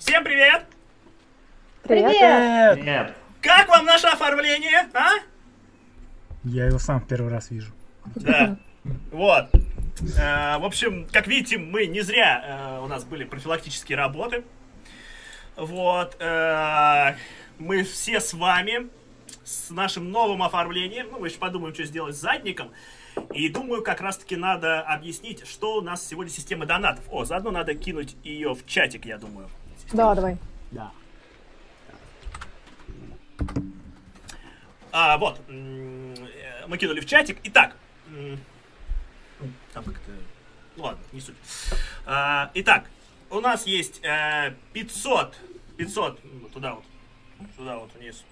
Всем привет! Привет! Нет. Как вам наше оформление, а? Я его сам в первый раз вижу. Да. Вот. Э, В общем, как видите, мы не зря э, у нас были профилактические работы. Вот. э, Мы все с вами с нашим новым оформлением. Ну, мы еще подумаем, что сделать с задником. И думаю, как раз-таки надо объяснить, что у нас сегодня система донатов. О, заодно надо кинуть ее в чатик, я думаю. Да, давай. Да. А, вот. э, Мы кинули в чатик. Итак. ну, Там как-то... Ну ладно, не суть. А, Итак, у нас есть э, 500... 500... м, Туда вот. Туда вот вниз.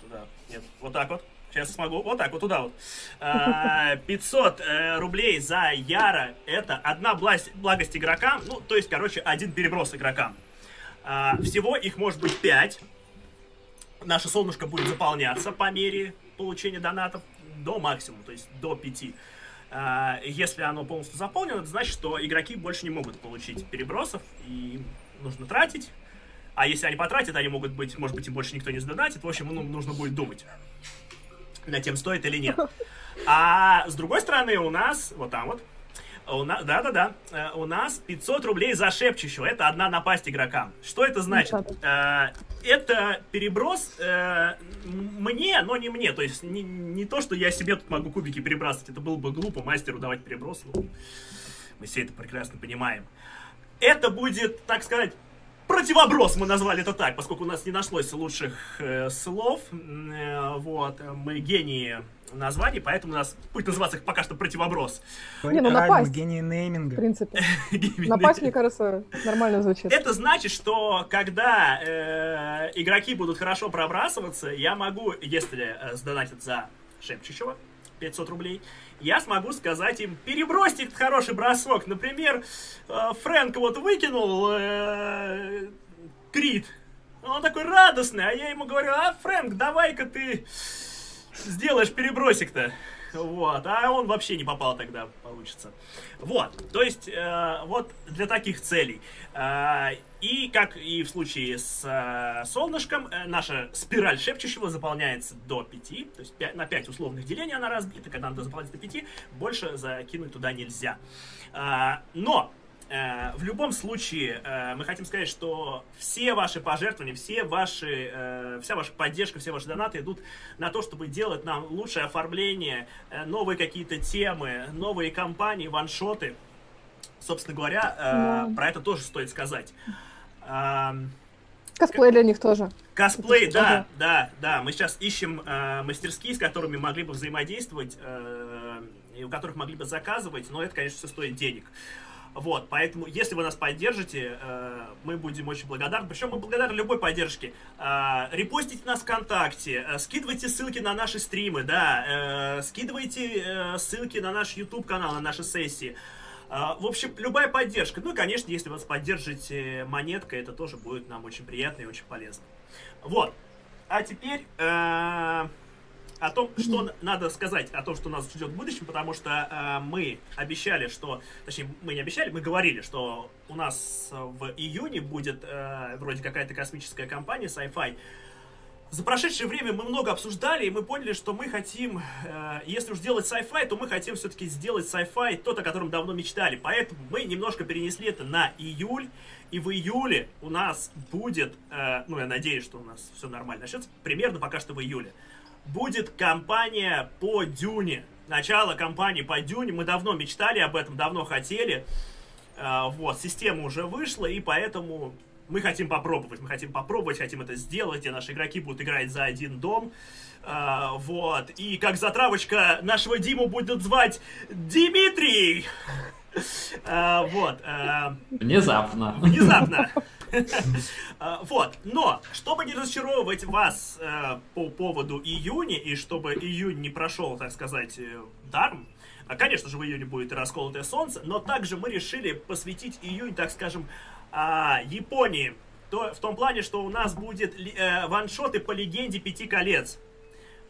Туда. Нет, вот так вот. Сейчас смогу. Вот так вот, туда вот. А, 500 э, рублей за Яра. Это одна бласть- благость игрокам. Ну, то есть, короче, один переброс игрокам. А, всего их может быть 5. Наше солнышко будет заполняться по мере получения донатов до максимума, то есть до 5. А, если оно полностью заполнено, это значит, что игроки больше не могут получить перебросов, и им нужно тратить. А если они потратят, они могут быть, может быть, им больше никто не сдонатит. В общем, ну, нужно будет думать, над тем стоит или нет. А с другой стороны, у нас, вот там вот, у нас, да-да-да, э, у нас 500 рублей за шепчущего. Это одна напасть игрокам. Что это значит? Э, Это переброс э, мне, но не мне. То есть не, не то, что я себе тут могу кубики перебрасывать. Это было бы глупо мастеру давать переброс. Ну, мы все это прекрасно понимаем. Это будет, так сказать, противоброс, мы назвали это так, поскольку у нас не нашлось лучших э, слов. Э, вот, мы гении названий, поэтому у нас будет называться пока что противоброс. Не, ну напасть. гений В нейминга. принципе. Гении. Напасть, мне кажется, нормально звучит. Это значит, что когда э, игроки будут хорошо пробрасываться, я могу, если э, сдонатят за шепчущего 500 рублей, я смогу сказать им, перебросьте этот хороший бросок. Например, э, Фрэнк вот выкинул э, крит. Он такой радостный, а я ему говорю, а, Фрэнк, давай-ка ты сделаешь перебросик-то. Вот, а он вообще не попал тогда, получится. Вот, то есть, э, вот для таких целей. Э, и как и в случае с э, солнышком, э, наша спираль шепчущего заполняется до 5, то есть пя- на 5 условных делений она разбита, когда надо заполнять до 5, больше закинуть туда нельзя. Э, но в любом случае, э, мы хотим сказать, что все ваши пожертвования, все ваши, э, вся ваша поддержка, все ваши донаты идут на то, чтобы делать нам лучшее оформление, э, новые какие-то темы, новые кампании, ваншоты. Собственно говоря, э, Да. про это тоже стоит сказать. Эм, Косплей для них тоже. Косплей, Это да, тоже. да, да. Мы сейчас ищем э, мастерские, с которыми могли бы взаимодействовать, э, и у которых могли бы заказывать, но это, конечно, все стоит денег. Вот, поэтому, если вы нас поддержите, э, мы будем очень благодарны. Причем мы благодарны любой поддержке. Э, репостите нас ВКонтакте, э, скидывайте ссылки на наши стримы, да, э, скидывайте э, ссылки на наш YouTube канал, на наши сессии. А, В общем, любая поддержка. Ну и, конечно, если вы нас поддержите монеткой, это тоже будет нам очень приятно и очень полезно. Вот. А теперь э, о том, что надо сказать, о том, что нас ждет в будущем, потому что э, мы обещали, что... Точнее, мы не обещали, мы говорили, что у нас в июне будет э, вроде какая-то космическая компания Sci-Fi. За прошедшее время мы много обсуждали, и мы поняли, что мы хотим, э, если уж делать sci-fi, то мы хотим все-таки сделать sci-fi тот, о котором давно мечтали. Поэтому мы немножко перенесли это на июль, и в июле у нас будет, э, ну я надеюсь, что у нас все нормально начнется, примерно пока что в июле, будет кампания по Дюне. Начало кампании по Дюне, мы давно мечтали об этом, давно хотели. Э, вот, система уже вышла, и поэтому мы хотим попробовать. Мы хотим попробовать, хотим это сделать, где наши игроки будут играть за один дом. Э, вот. И как затравочка нашего Диму будет звать Дмитрий. Э, вот. Внезапно. Внезапно. А, Вот, но, чтобы не разочаровывать вас э, по поводу июня, и чтобы июнь не прошел, так сказать, э, даром, а, конечно же, в июне будет расколотое солнце, но также мы решили посвятить июнь, так скажем, а, Японии. То, в том плане, что у нас будет э, ваншоты по легенде Пяти колец.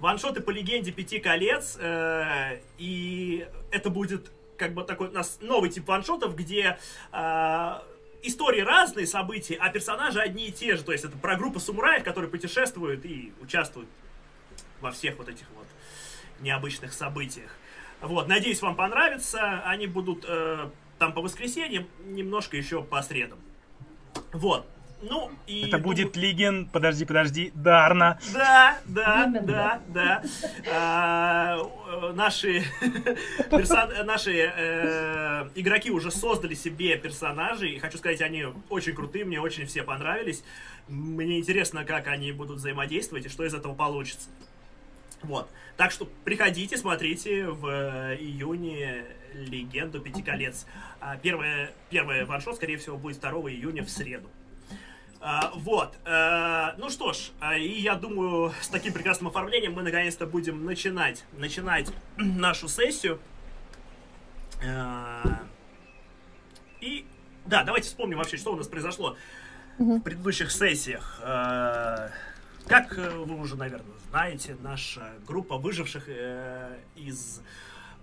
Ваншоты по легенде Пяти колец, и это будет как бы такой у нас новый тип ваншотов, где истории разные, события, а персонажи одни и те же. То есть это про группу самураев, которые путешествуют и участвуют во всех вот этих вот необычных событиях. Вот, надеюсь, вам понравится. Они будут э, там по воскресеньям, немножко еще по средам. Вот. Ну, и... Это будет Лиген, подожди, подожди, Дарна. Да, да, да, да. А, э, наши персон... наши э, игроки уже создали себе персонажей. И хочу сказать, они очень крутые, мне очень все понравились. Мне интересно, как они будут взаимодействовать и что из этого получится. Вот. Так что приходите, смотрите в э, июне Легенду Пяти колец. А первое, первое ваншот, скорее всего, будет 2 июня в среду. А, вот. А, ну что ж, а, и я думаю, с таким прекрасным оформлением мы наконец-то будем начинать, начинать нашу сессию. А, и да, давайте вспомним вообще, что у нас произошло в предыдущих сессиях. Как э, вы уже, наверное, знаете, наша группа выживших э, из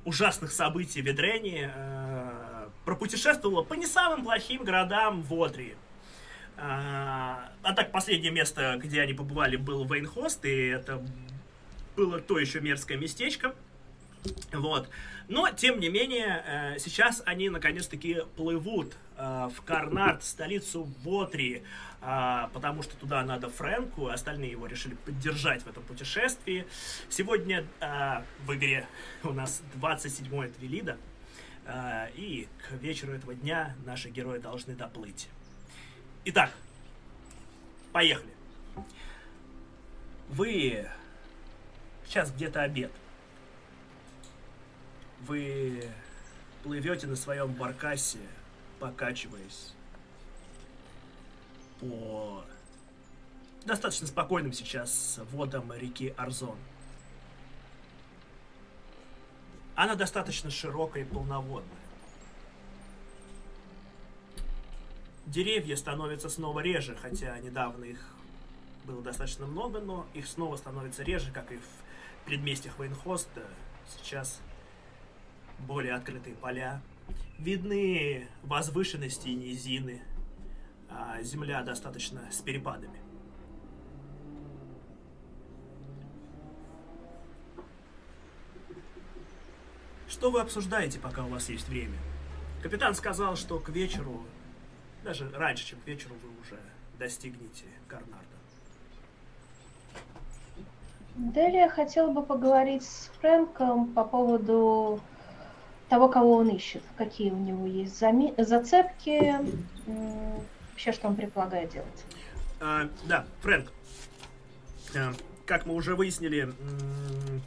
ужасных событий в Ведрене э, пропутешествовала по не самым плохим городам в Одрии. А, а так, последнее место, где они побывали, был Вейнхост, и это было то еще мерзкое местечко. Вот. Но, тем не менее, э, сейчас они наконец-таки плывут э, в Карнард, столицу Вотри, э, потому что туда надо Фрэнку, остальные его решили поддержать в этом путешествии. Сегодня в игре у нас 27-е Твилида, и к вечеру этого дня наши герои должны доплыть. Итак, поехали. Вы... Сейчас где-то обед. Вы плывете на своем баркасе, покачиваясь по достаточно спокойным сейчас водам реки Арзон. Она достаточно широкая и полноводная. Деревья становятся снова реже, хотя недавно их было достаточно много, но их снова становится реже, как и в предместьях Вейнхоста. Сейчас более открытые поля. Видны возвышенности и низины. А земля достаточно с перепадами. Что вы обсуждаете, пока у вас есть время? Капитан сказал, что к вечеру даже раньше, чем к вечеру, вы уже достигнете Карнарда. Делия хотела бы поговорить с Фрэнком по поводу того, кого он ищет, какие у него есть зами- зацепки, вообще, что он предполагает делать. А, да, Фрэнк, а, как мы уже выяснили...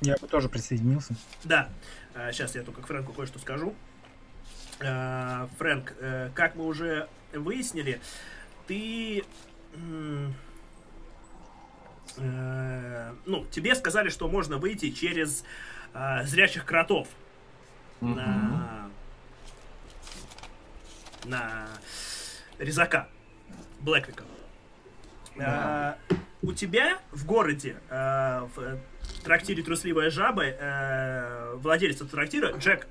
Я бы тоже присоединился. Да, а, сейчас я только к Фрэнку кое-что скажу. А, Фрэнк, а, как мы уже выяснили, ты... Э, ну, тебе сказали, что можно выйти через э, зрячих кротов на, на резака Блэквика. Да. Э, у тебя в городе, э, в трактире «Трусливая жаба», э, владелец этого трактира Джек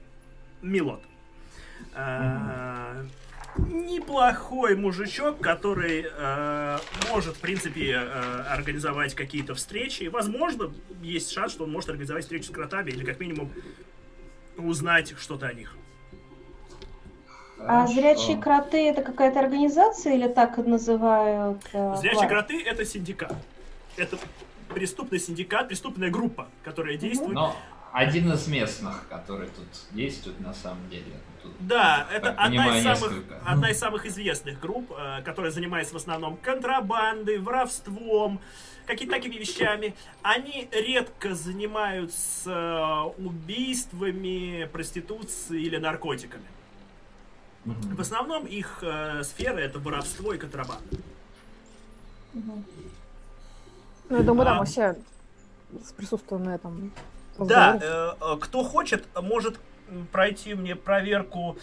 Милот. Э, неплохой мужичок, который э, может, в принципе, э, организовать какие-то встречи. Возможно, есть шанс, что он может организовать встречу с кротами или, как минимум, узнать что-то о них. А зрячие кроты это какая-то организация или так называют? Э, зрячие кроты это синдикат. Это преступный синдикат, преступная группа, которая действует. Но один из местных, который тут действует на самом деле. Тут, да, это одна из, самых, одна из самых известных групп, э, которая занимается в основном контрабандой, воровством, какими-то такими вещами. Они редко занимаются э, убийствами, проституцией или наркотиками. Угу. В основном их э, сфера это воровство и контрабанда. Угу. Ну, я думаю, а, да, мы все присутствуем на этом да, э, э, кто хочет, может пройти мне проверку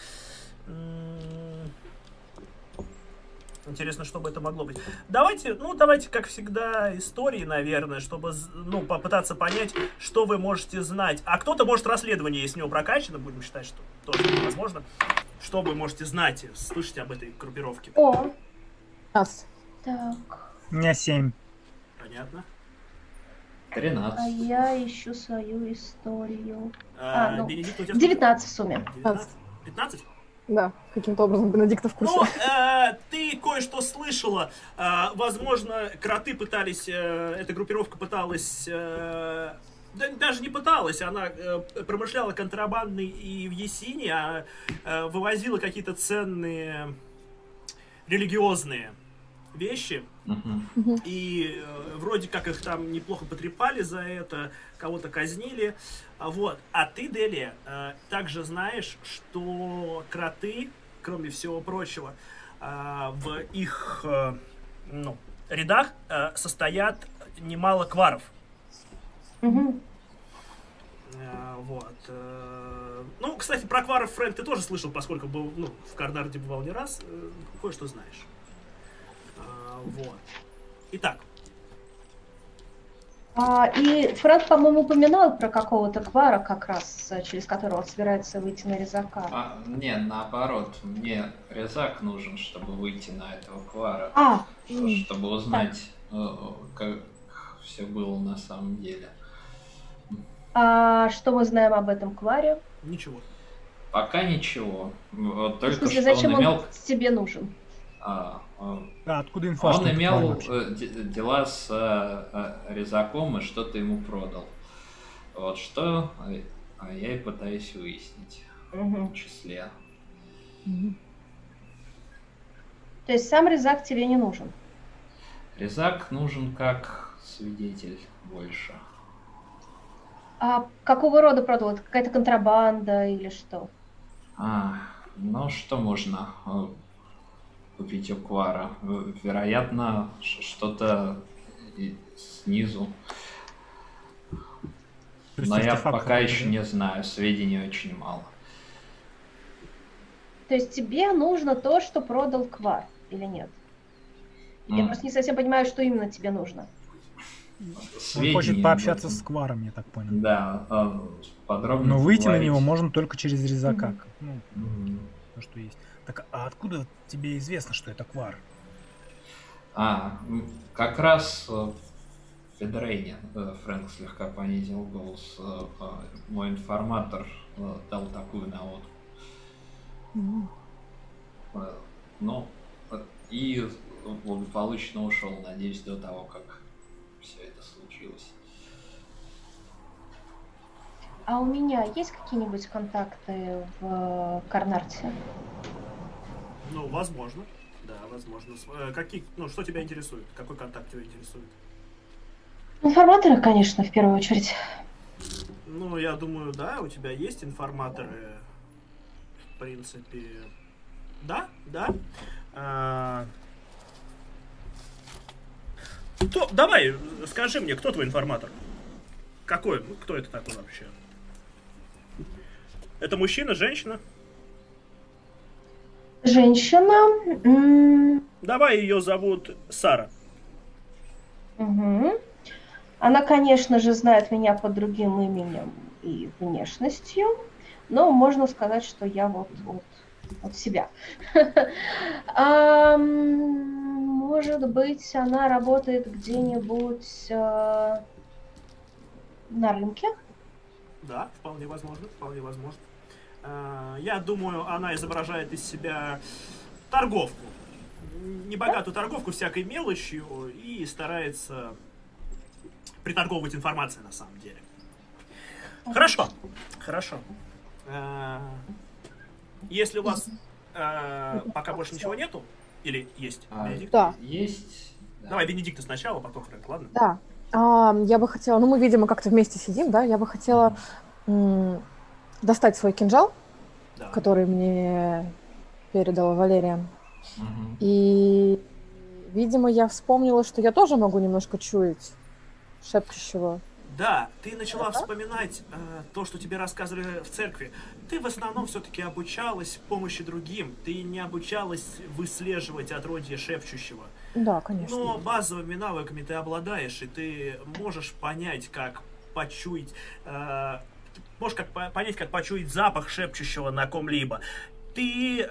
Интересно, что бы это могло быть. Давайте, ну, давайте, как всегда, истории, наверное, чтобы, ну, попытаться понять, что вы можете знать. А кто-то может расследование, если у него прокачано, будем считать, что тоже возможно. Что вы можете знать, слышите об этой группировке. О, 15. так. У меня 7. Понятно. А 13. я ищу свою историю. А, А, ну, Бенедикт, у тебя сколько? 19 в сумме. 19? 15? Да, каким-то образом Бенедикта в курсе. Ну, э, ты кое-что слышала. Э, возможно, кроты пытались, э, эта группировка пыталась, э, да, даже не пыталась, она э, промышляла контрабандой и в Есине, а э, вывозила какие-то ценные религиозные вещи. И э, вроде как их там неплохо потрепали за это, кого-то казнили. А Вот. А ты, Делия, э, также знаешь, что кроты, кроме всего прочего, э, в их э, ну, рядах э, состоят немало кваров. Э, Вот. э, Ну, кстати, про кваров, Фрэнк, ты тоже слышал, поскольку был, ну, в Карнарде бывал не раз. э, Кое-что знаешь. Вот. Итак, А, и Фред, по-моему, упоминал про какого-то квара, как раз, э, через которого он собирается выйти на резака. А, не, наоборот, мне резак нужен, чтобы выйти на этого квара, А, чтобы узнать, э, как все было на самом деле. а что мы знаем об этом кваре? ничего. Пока ничего. Вот В только смысле, что зачем он он имел, тебе нужен? а, а, А откуда инфа? что он имел вообще? э, де- дела с э, э, резаком и что-то ему продал. Вот что а я и пытаюсь выяснить в Мгм. том числе. Мгм. То есть сам резак тебе не нужен? Резак нужен как свидетель больше. А какого рода продал? Какая-то контрабанда или что? А, ну что можно купить у Квара? Э, Вероятно, что-то снизу. Но я пока еще не знаю, сведений очень мало. То есть тебе нужно то, что продал квар, или нет? Я М, просто не совсем понимаю, что именно тебе нужно. Он сведений хочет пообщаться с Кваром, я так понял. Да, э, подробно. Но выйти на него можно только через резака. Как, Ну, То, что есть. Так, а откуда тебе известно, что это Квар? А, м, как раз э, в Федрейне э, Фрэнк слегка понизил голос. э, э, Мой информатор э, дал такую наводку. Э, Ну, э, и благополучно ушел, надеюсь, до того, как все это случилось. А у меня есть какие-нибудь контакты в Карнарте? Ну, возможно. Да, возможно. Э, Какие, ну, что тебя интересует? Какой контакт тебя интересует? Информаторы, конечно, в первую очередь. Ну, я думаю, да, у тебя есть информаторы. В принципе. Да, да. А, Кто, давай, скажи мне, кто твой информатор? Какой? Ну, кто это такой вообще? Это мужчина, женщина? Женщина. Давай ее зовут Сара. мгм. Она, конечно же, знает меня под другим именем и внешностью, но можно сказать, что я вот от, от себя. Может быть, она работает где-нибудь э, на рынке? Да, вполне возможно, вполне возможно. А, Я думаю, она изображает из себя торговку. Небогатую торговку всякой мелочью и старается приторговывать информацией на самом деле. Хорошо, хорошо. А, Если у вас а, пока больше ничего нету, или есть, А, Бенедикт? Да. Есть. да. Давай Бенедикта сначала, потом Фрэнк, ладно? Да. А, я бы хотела, ну мы, видимо, как-то вместе сидим, да, я бы хотела м, достать свой кинжал, Да. который мне передала Валерия. Мгм. И, видимо, я вспомнила, что я тоже могу немножко чуять шепчущего. Да, ты начала Ага. вспоминать э, то, что тебе рассказывали в церкви. Ты в основном все-таки обучалась помощи другим. Ты не обучалась выслеживать отродье шепчущего. Да, конечно. Но базовыми навыками ты обладаешь, и ты можешь понять, как почуять, э, можешь как по- понять, как почуять запах шепчущего на ком-либо. Ты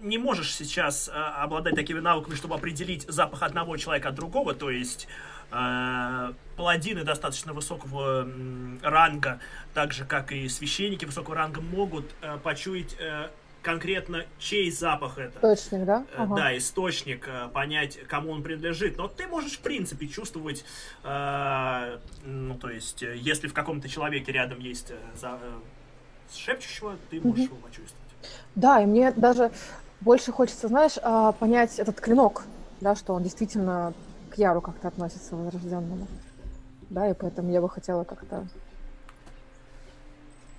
не можешь сейчас э, обладать такими навыками, чтобы определить запах одного человека от другого, то есть э, паладины достаточно высокого м, ранга, так же как и священники высокого ранга, могут э, почуять э, конкретно чей запах это. Точник, да? Э, Ага. Да, источник, э, понять, кому он принадлежит. Но ты можешь, в принципе, чувствовать, э, ну, то есть, э, если в каком-то человеке рядом есть э, за, э, шепчущего, ты можешь его почувствовать. Да, и мне даже больше хочется, знаешь, а, понять этот клинок, да, что он действительно к Яру как-то относится возрожденному. Да, и поэтому я бы хотела как-то...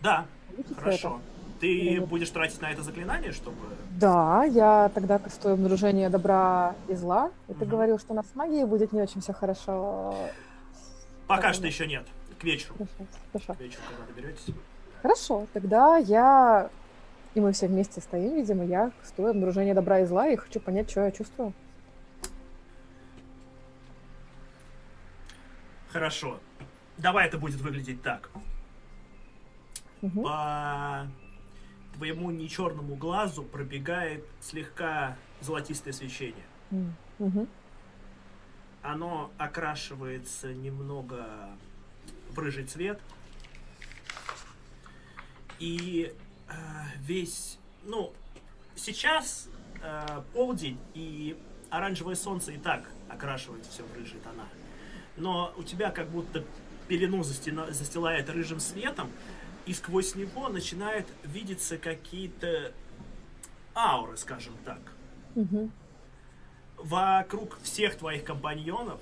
Да, увидеть хорошо. это. Ты Вот. будешь тратить на это заклинание, чтобы... Да, я тогда кастую обнаружение добра и зла, и ты Мгм. говорил, что у нас с магией будет не очень все хорошо. Пока Так, что да. еще нет. К вечеру. Хорошо, хорошо. К вечеру, когда доберетесь. Хорошо, тогда я... И мы все вместе стоим, видимо, я кастую обнаружение добра и зла, и хочу понять, что я чувствую. Хорошо. Давай это будет выглядеть так. Мгм. По твоему не черному глазу пробегает слегка золотистое свечение. М, мгм. Оно окрашивается немного в рыжий цвет. И э, весь, ну, сейчас э, полдень и оранжевое солнце и так окрашивает все в рыжие тона. Но у тебя как будто пелену застена- застилает рыжим светом, и сквозь него начинают видеться какие-то ауры, скажем так Мгм. вокруг всех твоих компаньонов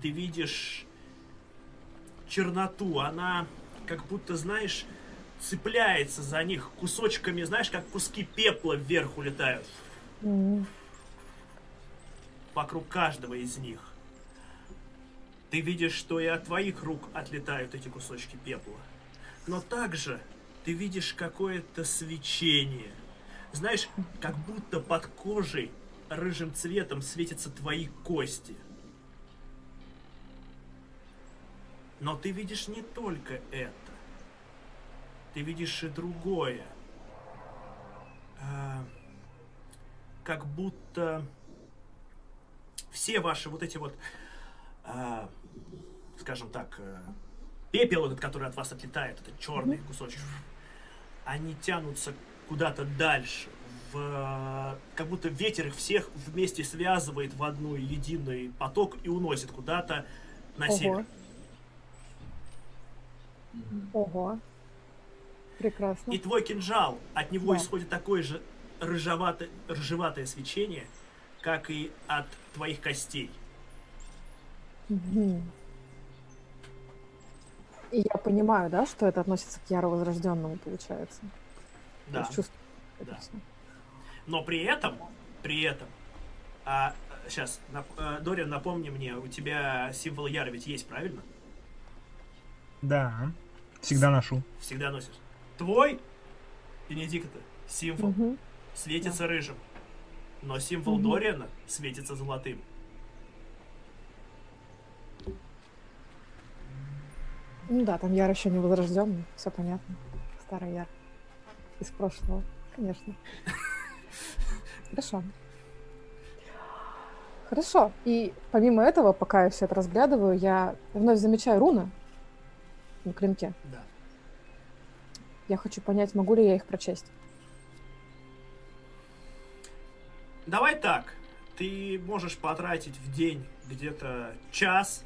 ты видишь черноту. Она как будто, знаешь, цепляется за них кусочками, знаешь, как куски пепла вверх улетают М, вокруг каждого из них. Ты видишь, что и от твоих рук отлетают эти кусочки пепла. Но также ты видишь какое-то свечение. Знаешь, как будто под кожей рыжим цветом светятся твои кости. Но ты видишь не только это. Ты видишь и другое. А, как будто все ваши вот эти вот, а, скажем так, э, пепел этот, который от вас отлетает, этот черный кусочек, они тянутся куда-то дальше, в, как будто ветер их всех вместе связывает в одну единый поток и уносит куда-то на Ого. север. Ого. Прекрасно. И твой кинжал, от него Да. исходит такое же рыжеватое, рыжеватое свечение, как и от твоих костей. Мгм. И я понимаю, да, что это относится к Яру Возрожденному, получается. То Да. есть чувствую это Да. Но при этом, при этом, а, сейчас, Дориан, напомни мне, у тебя символ Яра ведь есть, правильно? Да, всегда ношу. Всегда носишь. Твой, Бенедикта, символ Мгм. светится рыжим, но символ Мгм. Дориана светится золотым. Ну да, там Яр еще не возрожденный, все понятно. Старый Яр. Из прошлого, конечно. Хорошо. Хорошо. И помимо этого, пока я все это разглядываю, я вновь замечаю руны на клинке. Да. Я хочу понять, могу ли я их прочесть. Давай так. Ты можешь потратить в день где-то час.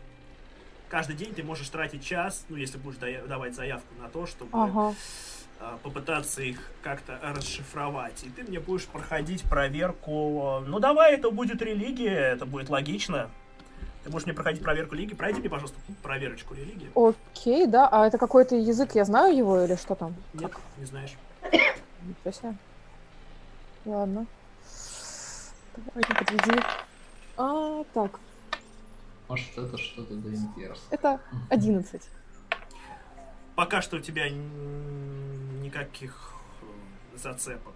Каждый день ты можешь тратить час, ну, если будешь давать заявку на то, чтобы Ага. а, попытаться их как-то расшифровать. И ты мне будешь проходить проверку. Ну, давай, это будет религия, это будет логично. Ты будешь мне проходить проверку религии. Пройди мне, пожалуйста, проверочку религии. Окей, да. А это какой-то язык, я знаю его или что там? Нет, не знаешь. Ничего себе. Ладно. Давай, не подведи. А, так, Может, это что-то да интересно. это 11. пока что у тебя никаких э, зацепок.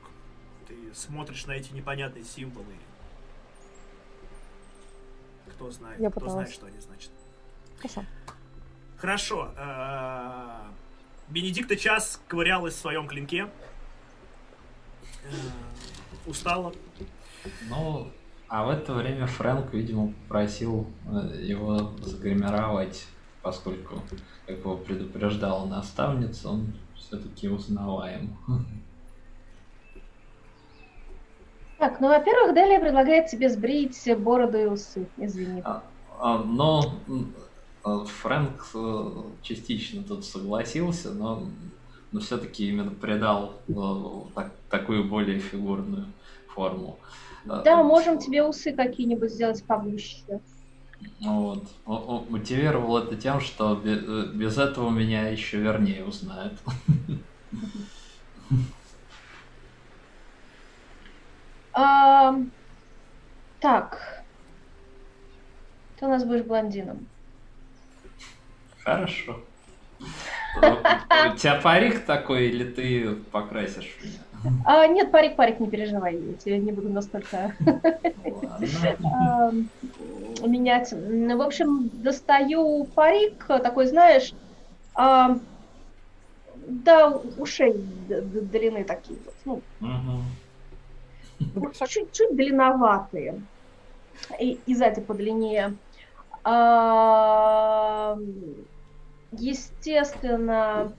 Ты смотришь на эти непонятные символы. Кто знает, Я кто пыталась. знает, что они значат. Хорошо. Хорошо. э, Бенедикта час ковырялась в своем клинке. Э, Устала. Ну, а в это время Фрэнк, видимо, попросил э, его загримировать, поскольку, как его предупреждала наставница, он все-таки узнаваем. Так, ну, во-первых, Делия предлагает тебе сбрить бороду и усы. Извини. А, а, Но э, Фрэнк э, частично тут согласился, но, но все-таки именно придал э, так- такую более фигурную форму. Да, можем тебе усы какие-нибудь сделать погуще. Ну Вот. Мотивировал это тем, что э, без этого меня еще вернее узнают. Так. Ты у нас будешь блондином. Хорошо. У тебя парик такой, или ты покрасишь меня? А, нет, парик, парик, не переживай, я тебе не буду настолько ам, менять. Ну, В общем, достаю парик, такой, знаешь, до ушей длины такие вот, ну, чуть-чуть длинноватые. И, и сзади подлиннее. А, естественно,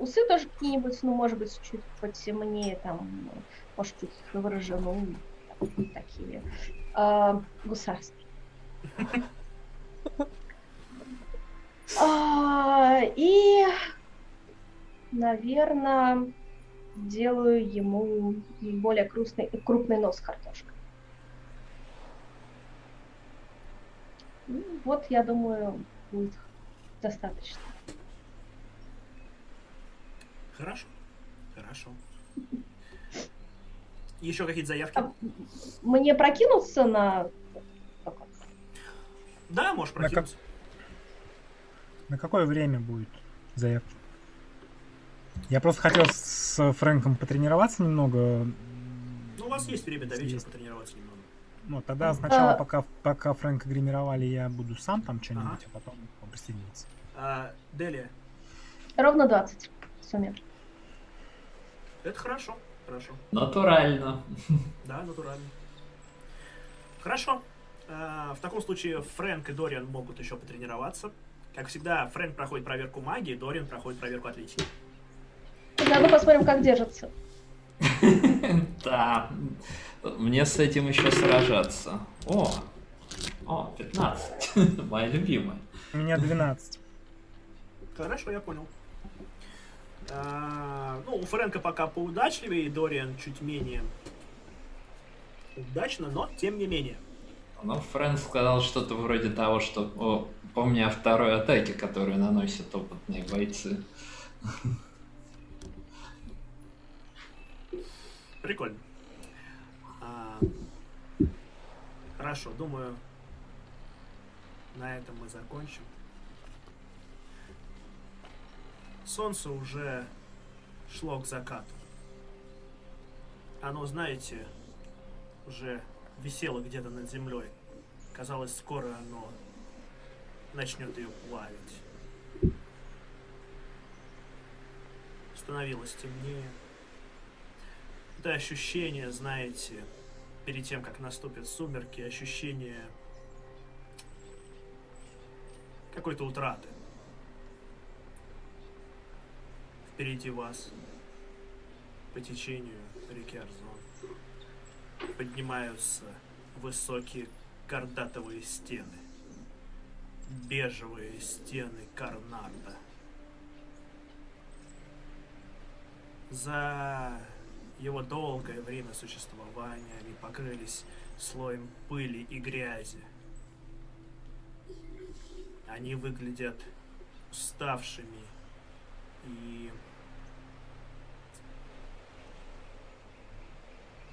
усы тоже какие-нибудь, ну, может быть, чуть потемнее, там, может, чуть выражены, ну, такие а, гусарские. А, и, наверное, делаю ему более крупный, крупный нос с картошкой. Ну, Вот, я думаю, будет достаточно. Хорошо. Хорошо. Еще какие-то заявки? А Мне прокинуться на... Да, можешь На как- прокинуться. На какое время будет заявка? Я просто хотел с Фрэнком потренироваться немного. Ну, у вас есть время до вечера Есть. потренироваться немного. Ну, тогда сначала, А- пока, пока Фрэнка гримировали, я буду сам там что-нибудь, а потом он присоединится. А, Делия, Ровно 20 в сумме. Это хорошо. Хорошо. Натурально. Да, натурально. Хорошо. А, В таком случае Фрэнк и Дориан могут еще потренироваться. Как всегда, Фрэнк проходит проверку магии, Дориан проходит проверку атлетики. Заодно посмотрим, как держится. Да. Мне с этим еще сражаться. О, о, 15. Моя любимая. У меня 12. Хорошо, я понял. А, ну, у Фрэнка пока поудачливее, Дориан чуть менее удачно, но тем не менее. Ну, Фрэнк сказал что-то вроде того, что о, помни о второй атаке, которую наносят опытные бойцы. Прикольно. А, хорошо, думаю, на этом мы закончим. Солнце уже шло к закату. Оно, знаете, уже висело где-то над землей. Казалось, скоро оно начнет ее плавить. Становилось темнее. Это ощущение, знаете, перед тем, как наступят сумерки, ощущение какой-то утраты. Впереди вас, по течению реки Арзон, поднимаются высокие кардатовые стены. Бежевые стены Карнарда. За его долгое время существования они покрылись слоем пыли и грязи. Они выглядят уставшими и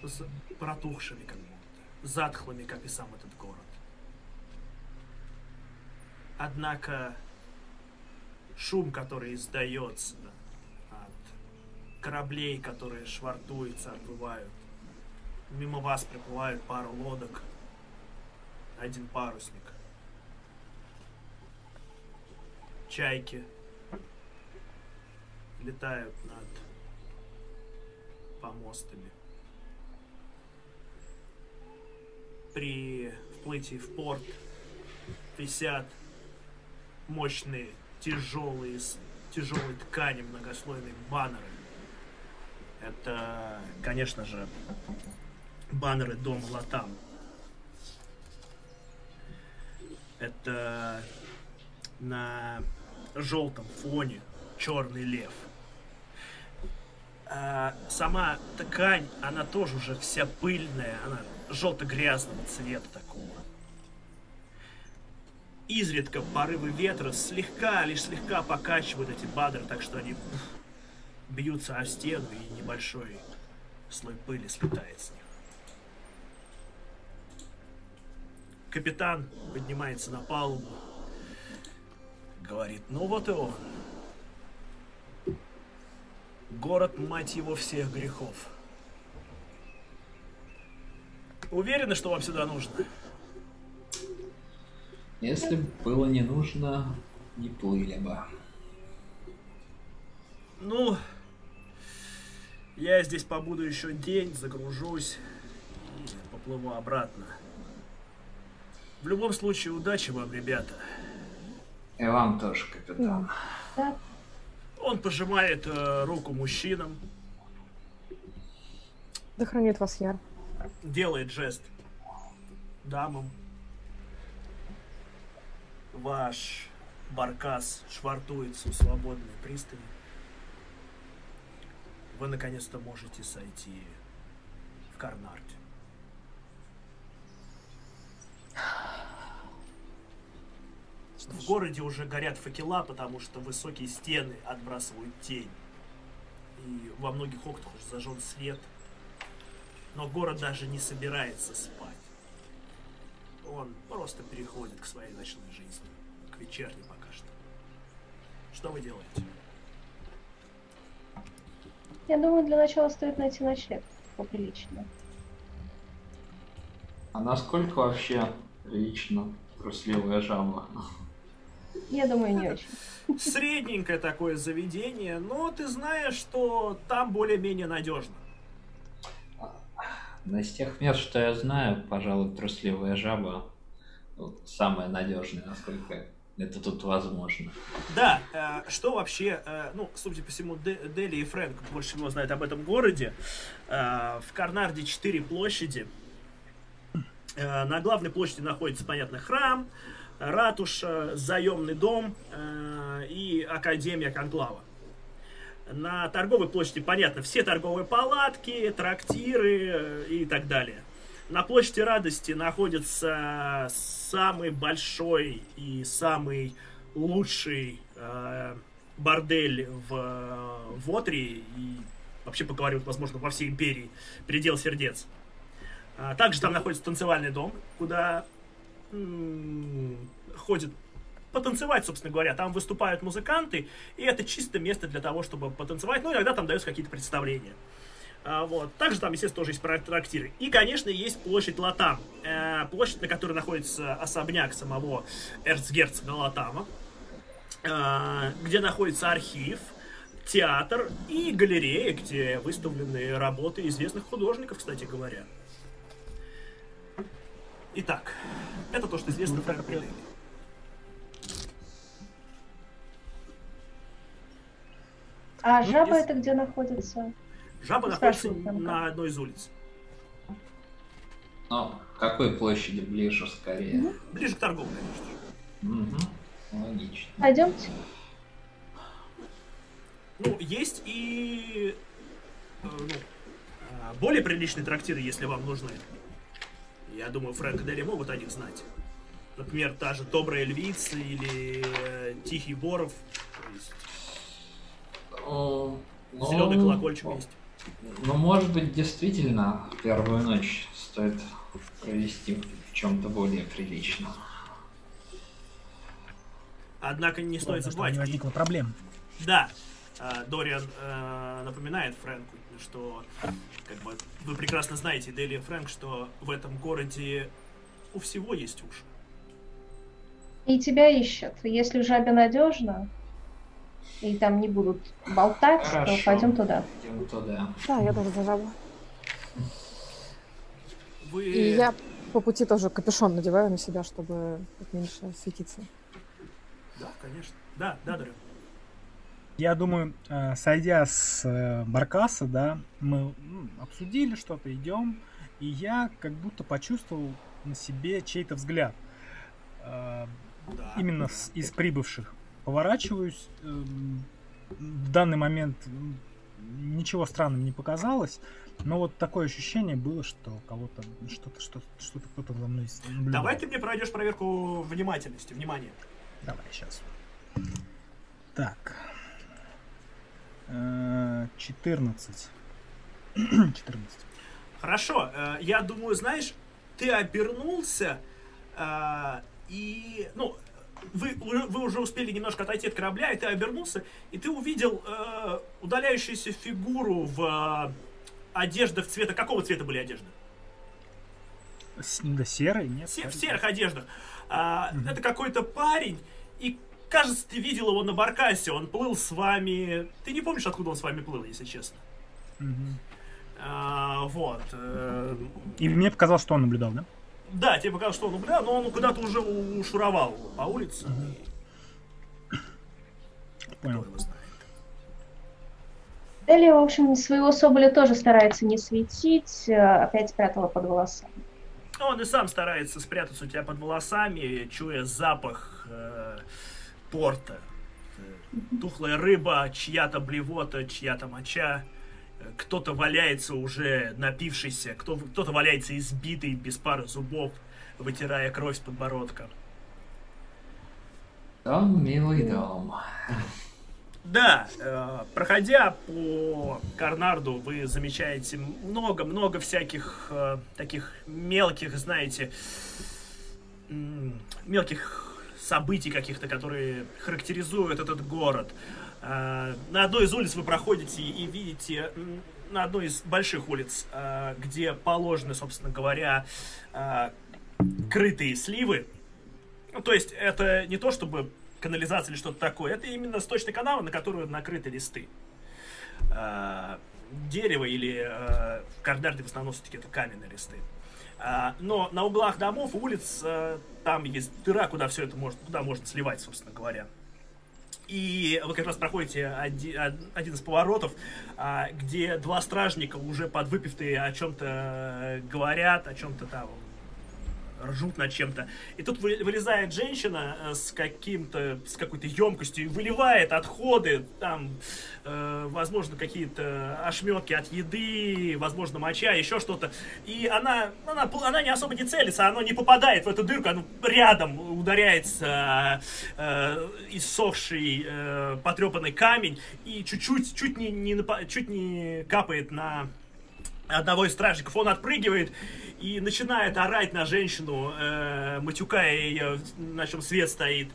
з- протухшими как будто, затхлыми, как и сам этот город. Однако шум, который издается от кораблей, которые швартуются, отплывают. Мимо вас приплывают пару лодок, один парусник. Чайки летают над помостами. При вплытии в порт висят мощные, тяжелые, с тяжелой ткани многослойные баннеры. Это, конечно же, баннеры дома Латам. Это на желтом фоне черный лев. А сама ткань, она тоже уже вся пыльная, она желто-грязного цвета такого. Изредка порывы ветра слегка, лишь слегка покачивают эти бадры, так что они бьются о стену и небольшой слой пыли слетает с них. Капитан поднимается на палубу, говорит, ну вот и он. Город, мать его, всех грехов. Уверены, что вам сюда нужно? Если бы было не нужно, не плыли бы. Ну, я здесь побуду еще день, загружусь и поплыву обратно. В любом случае, удачи вам, ребята. И вам тоже, капитан. Да, Он пожимает э, руку мужчинам, Да хранит вас Яр. Делает жест дамам. Ваш баркас швартуется у свободной пристани. Вы наконец-то можете сойти в Карнарте. В городе уже горят факела, потому что высокие стены отбрасывают тень. И во многих окнах уже зажжен свет. Но город даже не собирается спать. Он просто переходит к своей ночной жизни. К вечерней пока что. Что вы делаете? я думаю, для начала стоит найти ночлег поприличнее. А насколько вообще лично трусливая жаба? Я думаю, не очень. Средненькое такое заведение, но ты знаешь, что там более-менее надежно. Но из тех мест, что я знаю, пожалуй, трусливая жаба вот, самая надежная, насколько это тут возможно. Да, э, что вообще, э, ну, судя по всему, Де- Дели и Фрэнк больше всего знают об этом городе. Э, в Карнарде четыре площади. Э, на главной площади находится, понятно, храм, ратуша, заемный дом э, и Академия Конклава. На торговой площади, понятно, все торговые палатки, трактиры э, и так далее. На площади радости находится самый большой и самый лучший э, бордель в, в Отри и вообще поговорю, возможно, во всей империи, предел сердец. А, также там находится танцевальный дом, куда м, ходят потанцевать, собственно говоря. Там выступают музыканты, и это чисто место для того, чтобы потанцевать. Ну, иногда там даются какие-то представления. А, вот. Также там, естественно, тоже есть трактиры. И, конечно, есть площадь Латам. Э, площадь, на которой находится особняк самого эрцгерцога Латама. э, где находится архив, театр и галерея, где выставлены работы известных художников, кстати говоря. Итак, это то, что известно про Апреле. А Ну, жаба если- это где находится? Жаба Ну, находится на одной из улиц. Но к какой площади ближе скорее? Ближе к торговой, конечно же. Угу. Логично. Пойдемте. Ну, есть и э, ну, а, более приличные трактиры, если вам нужны. Я думаю, Фрэнк и Дели могут о них знать. Например, та же Добрая Львица или Тихий Боров. То есть Ну, Зеленый колокольчик есть. Ну, может быть, действительно, первую ночь стоит провести в чем-то более приличном. Однако не стоит Чтобы забывать. не возникло проблем. Да, э, Дориан э, напоминает Фрэнку, что как бы, вы прекрасно знаете, Дели и Фрэнк, что в этом городе у всего есть уши. И тебя ищут. Если жабе надежно, и там не будут болтать, то Хорошо. пойдем туда. Идем туда. Да, я тоже за жабу. Вы... И я по пути тоже капюшон надеваю на себя, чтобы меньше светиться. Да, конечно. Да, да, Дориан. Я думаю, э, сойдя с э, Баркаса, да, мы м, обсудили что-то, идем, и я как будто почувствовал на себе чей-то взгляд. Э, Да. Именно с- из прибывших. Поворачиваюсь. эм, В данный момент ничего странного не показалось, но вот такое ощущение было, что кого-то что-то, что-то, что-то кто-то за мной наблюдал. Давай ты мне пройдешь проверку внимательности, внимания. Давай, сейчас. Так. Э, 14. 14. Хорошо, э, я думаю, знаешь, ты обернулся э, и, ну, вы, уже- вы уже успели немножко отойти от корабля, и ты обернулся, и ты увидел э, удаляющуюся фигуру в э, одеждах цвета. Какого цвета были одежды? С- Да, серый, нет? Се- в серых одеждах. А, Мгм. Это какой-то парень, и кажется, ты видел его на баркасе, он плыл с вами. Ты не помнишь, откуда он с вами плыл, если честно. Мгм. А, вот. э, И мне показалось, что он наблюдал, да? Да, тебе показалось, что он бля, но он куда-то уже ушуровал по улице. Понял. Его знает. Дели, в общем, своего соболя тоже старается не светить, э, опять спрятала под волосами. Он и сам старается спрятаться у тебя под волосами, чуя запах э, порта. Э, Тухлая рыба, чья-то блевота, чья-то моча. Кто-то валяется уже напившийся, кто, кто-то валяется избитый, без пары зубов, вытирая кровь с подбородка. Дом, милый дом. Да, э, проходя по Карнарду, вы замечаете много-много всяких э, таких мелких, знаете, мелких событий каких-то, которые характеризуют этот город. Э, на одной из улиц вы проходите и видите, на одной из больших улиц, э, где положены, собственно говоря, э, крытые сливы, ну, то есть это не то, чтобы канализация или что-то такое, это именно сточный канал, на который накрыты листы. Дерево или в Карнарде в основном все-таки это каменные листы. Но на углах домов, улиц, там есть дыра, куда все это можно, куда можно сливать, собственно говоря. И вы как раз проходите оди- од- один из поворотов, а, где два стражника уже подвыпившие о чем-то говорят, о чем-то там ржут над чем-то. И тут вы- вылезает женщина э, с каким-то, с какой-то емкостью и выливает отходы, там, э, возможно, какие-то ошметки от еды, возможно, моча, еще что-то. И она, она, она не особо не целится, она не попадает в эту дырку, она рядом ударяется э, иссохший, э, потрепанный камень и чуть-чуть, чуть не, не чуть не капает на одного из стражников. Он отпрыгивает и начинает орать на женщину, э, матюкая ее, на чем свет стоит.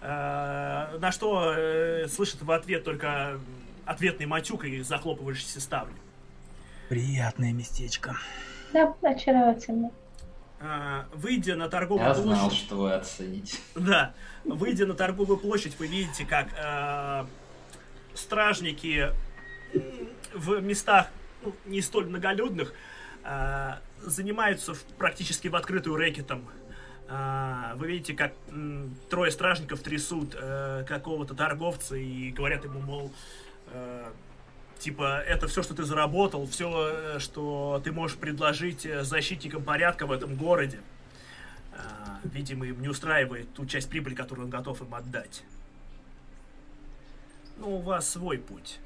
Э, на что э, слышит в ответ только ответный матюк и захлопывающиеся ставни. Приятное местечко. Да, очаровательно. Э, выйдя на торговую Я площадь... знал, что вы оцените. Да, выйдя на торговую площадь, вы видите, как э, стражники в местах ну, не столь многолюдных э, занимаются в- практически в открытую рэкетом. Э, вы видите, как м, трое стражников трясут э, какого-то торговца и говорят ему, мол, э, типа, это все, что ты заработал, все, что ты можешь предложить э, защитникам порядка в этом городе. А, видимо, им не устраивает ту часть прибыли, которую он готов им отдать. Ну, у вас свой путь.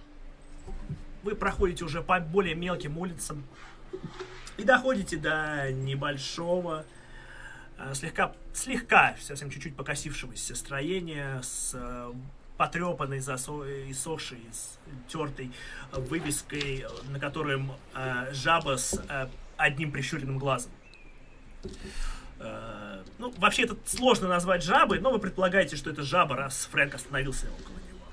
Вы проходите уже по более мелким улицам и доходите до небольшого, а, слегка, слегка, совсем чуть-чуть покосившегося строения с э, потрепанной, засо- иссохшей, с тертой вывеской, на котором э, жаба с э, одним прищуренным глазом. Э, ну, вообще это сложно назвать жабой, но вы предполагаете, что это жаба, раз Фрэнк остановился около него.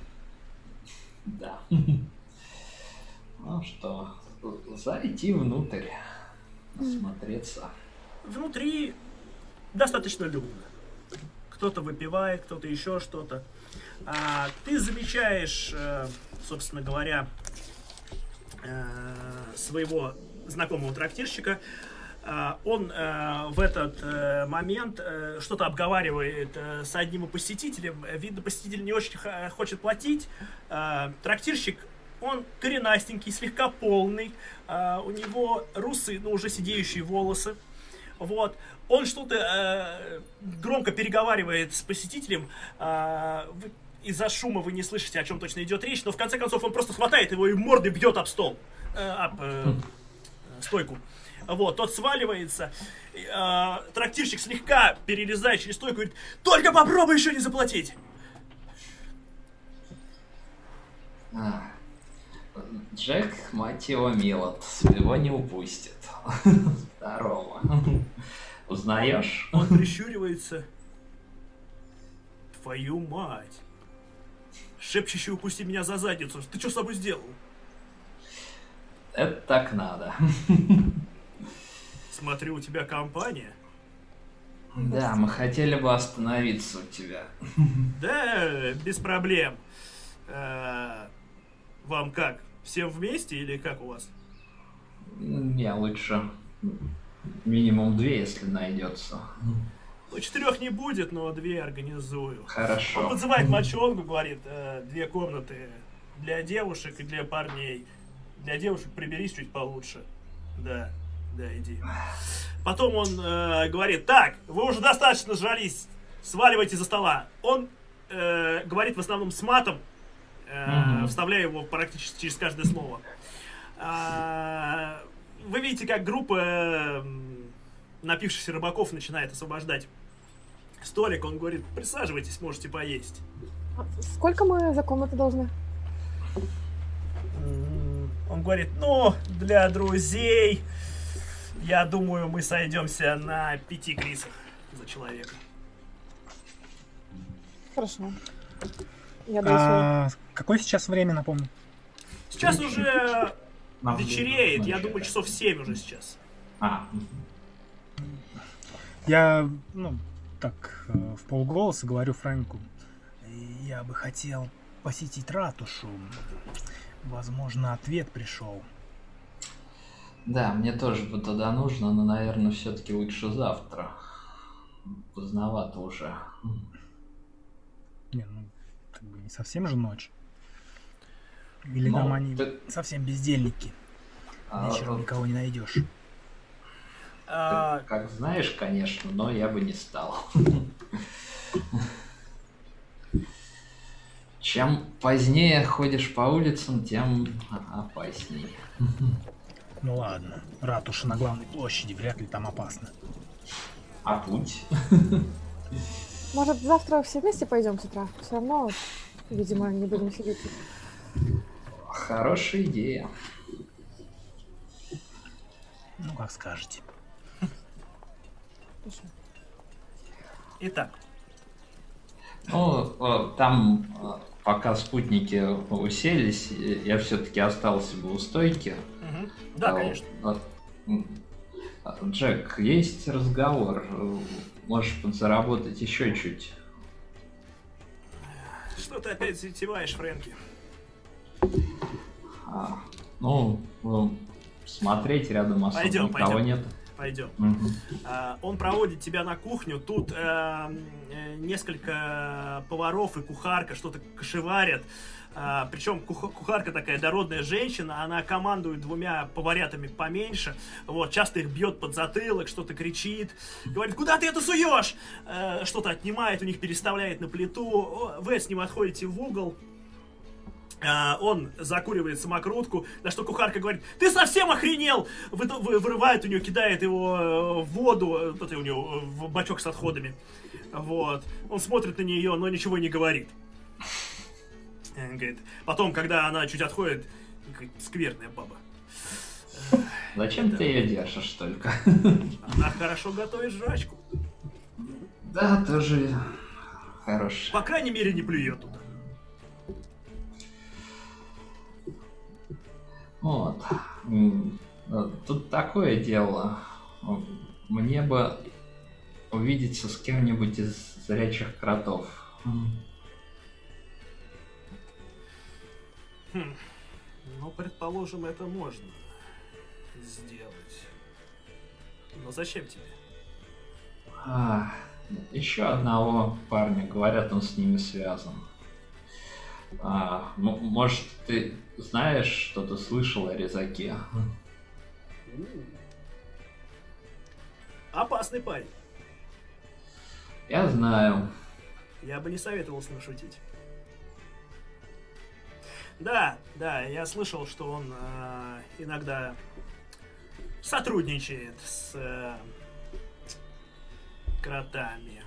Да. Ну что, зайти внутрь, осмотреться. Внутри достаточно людно. Кто-то выпивает, кто-то еще что-то. А, ты замечаешь, э, собственно говоря, э, своего знакомого трактирщика. А, он э, в этот момент что-то обговаривает с одним посетителем. Видно, посетитель не очень хочет платить. А, трактирщик он коренастенький, слегка полный, а, у него русые, ну, уже сидеющие волосы. Вот. Он что-то э, громко переговаривает с посетителем. э, из-за шума вы не слышите, о чем точно идет речь, но в конце концов он просто хватает его и мордой бьет об стол, э, об э, стойку. Вот, тот сваливается. э, трактирщик слегка перелезает через стойку и говорит, только попробуй еще не заплатить. А, Джек, мать его, Милот, своего не упустит. Здорово. Узнаешь? Он прищуривается. Твою мать. Шепчущий упусти меня за задницу. Ты что с собой сделал? Это так надо. Смотрю, у тебя компания. Да, мы хотели бы остановиться у тебя. Да, без проблем. Э, Вам как? Всем вместе или как у вас? Я лучше минимум две, если найдется. Ну, четырех не будет, но две организую. Он Хорошо. подзывает мальчонку, говорит, «Э, две комнаты для девушек и для парней. Для девушек приберись чуть получше. Да, да, иди. Потом он э, говорит, так, вы уже достаточно жрались, сваливайте за стола. Он э, говорит в основном с матом, э, Мгм. вставляя его практически через каждое слово. А, вы видите, как группа э, напившихся рыбаков начинает освобождать столик. Он говорит, присаживайтесь, можете поесть. Сколько мы за комнату должны? Он говорит, ну, для друзей, я думаю, мы сойдемся на пяти крисах за человека. Хорошо. Я даю. А, какое сейчас время, напомню? Сейчас уже Нам вечереет, я думаю, часов семь уже сейчас. А, Я, ну, так, э, в полголоса говорю Фрэнку. Я бы хотел посетить ратушу. Возможно, ответ пришел. да, мне тоже бы туда нужно, но, наверное, все-таки лучше завтра. Поздновато уже. Не, ну, как бы не совсем же ночь. Или Ну, там они ты- совсем бездельники. А, Вечером вот, никого не найдешь. А, как знаешь, конечно, но я бы не стал. Чем позднее ходишь по улицам, тем опасней. Ну ладно, ратуша на главной площади, вряд ли там опасно. А путь? Может, завтра все вместе пойдем с утра? Все равно, видимо, не будем сидеть. Хорошая идея. Ну, как скажете. Итак, Ну, э, там, э, пока спутники уселись, э, я все-таки остался бы у стойки. мгм. да, А, конечно. м, а, Джек, есть разговор. Можешь подзаработать еще чуть. Что ты опять затеваешь, Фрэнки? А, ну, э, смотреть рядом особо Пойдем, никого пойдем. нет. Пойдем. Мгм. А, Он проводит тебя на кухню. Тут э, э, несколько поваров и кухарка что-то кошеварят. А, причем кух- кухарка такая дородная женщина, она командует двумя поварятами поменьше. Вот, часто их бьет под затылок, что-то кричит. Говорит, куда ты это суешь? Э, что-то отнимает у них, переставляет на плиту. Вы с ним отходите в угол. А, он закуривает самокрутку, на что кухарка говорит, ты совсем охренел! Вы- вы- вырывает у нее, кидает его э, в воду, э, вот это у него, э, в бачок с отходами. Вот. Он смотрит на нее, но ничего не говорит. Э, Говорит, потом, когда она чуть отходит, говорит, скверная баба. Зачем ты ее держишь только? Она хорошо готовит жрачку. Да, тоже хорош. По крайней мере, не плюет туда. Вот. Э, тут такое дело. Мне бы увидеться с кем-нибудь из зрячих кротов. Хм. Ну, предположим, это можно сделать. Но зачем тебе? А, еще одного парня, говорят, он с ними связан. А, может, ты знаешь, что ты слышал о резаке? Опасный парень. Я знаю. Я бы не советовал с ним шутить. Да, да, я слышал, что он э, иногда сотрудничает с э, кротами.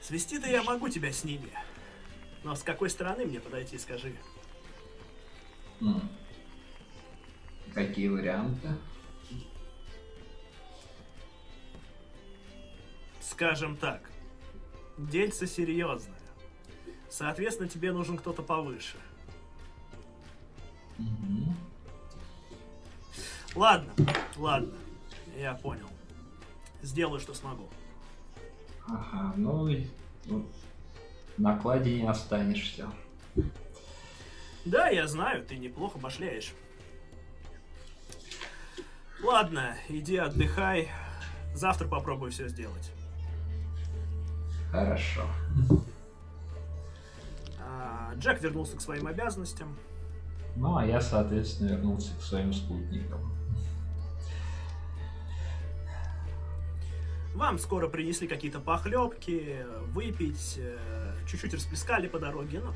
Свести-то я могу тебя с ними. Но с какой стороны мне подойти, скажи? Какие варианты? Скажем так, дельце серьезное. Соответственно, тебе нужен кто-то повыше. Угу. Ладно, ладно, я понял. Сделаю, что смогу. Ага, ну, ну на кладе не останешься. Да, я знаю, ты неплохо башляешь. Ладно, иди отдыхай. Завтра попробую все сделать. Хорошо. А, Джек вернулся к своим обязанностям. Ну, а я, соответственно, вернулся к своим спутникам. Вам скоро принесли какие-то похлебки, выпить, э, чуть-чуть расплескали по дороге, но...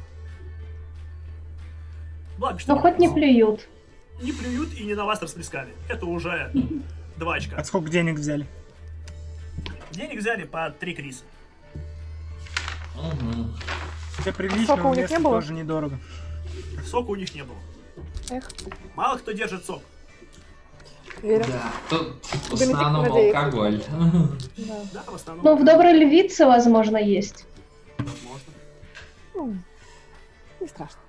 Благо, что... Ну, хоть не плюют. Не плюют и не на вас расплескали. Это уже два очка. А сколько денег взяли? Денег взяли по три криса. Угу. Для приличного у них не было? тоже недорого. Сока у них не было. Эх, Мало кто держит сок. верю. Да, тут в основном алкоголь. Да. Да, в основном. Ну, в доброй львице, возможно, есть. Возможно. Ну, не страшно.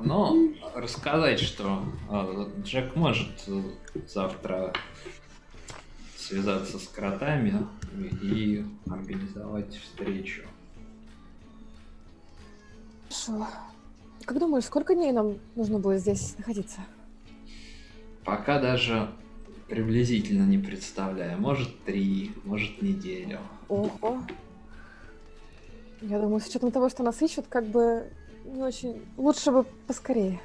Но рассказать, что э, Джек может завтра связаться с кротами и организовать встречу. Хорошо. Как думаешь, сколько дней нам нужно будет здесь находиться? Пока даже приблизительно не представляю. Может три, может неделю. Ого. Я думаю, с учетом того, что нас ищут, как бы не очень... Лучше бы поскорее.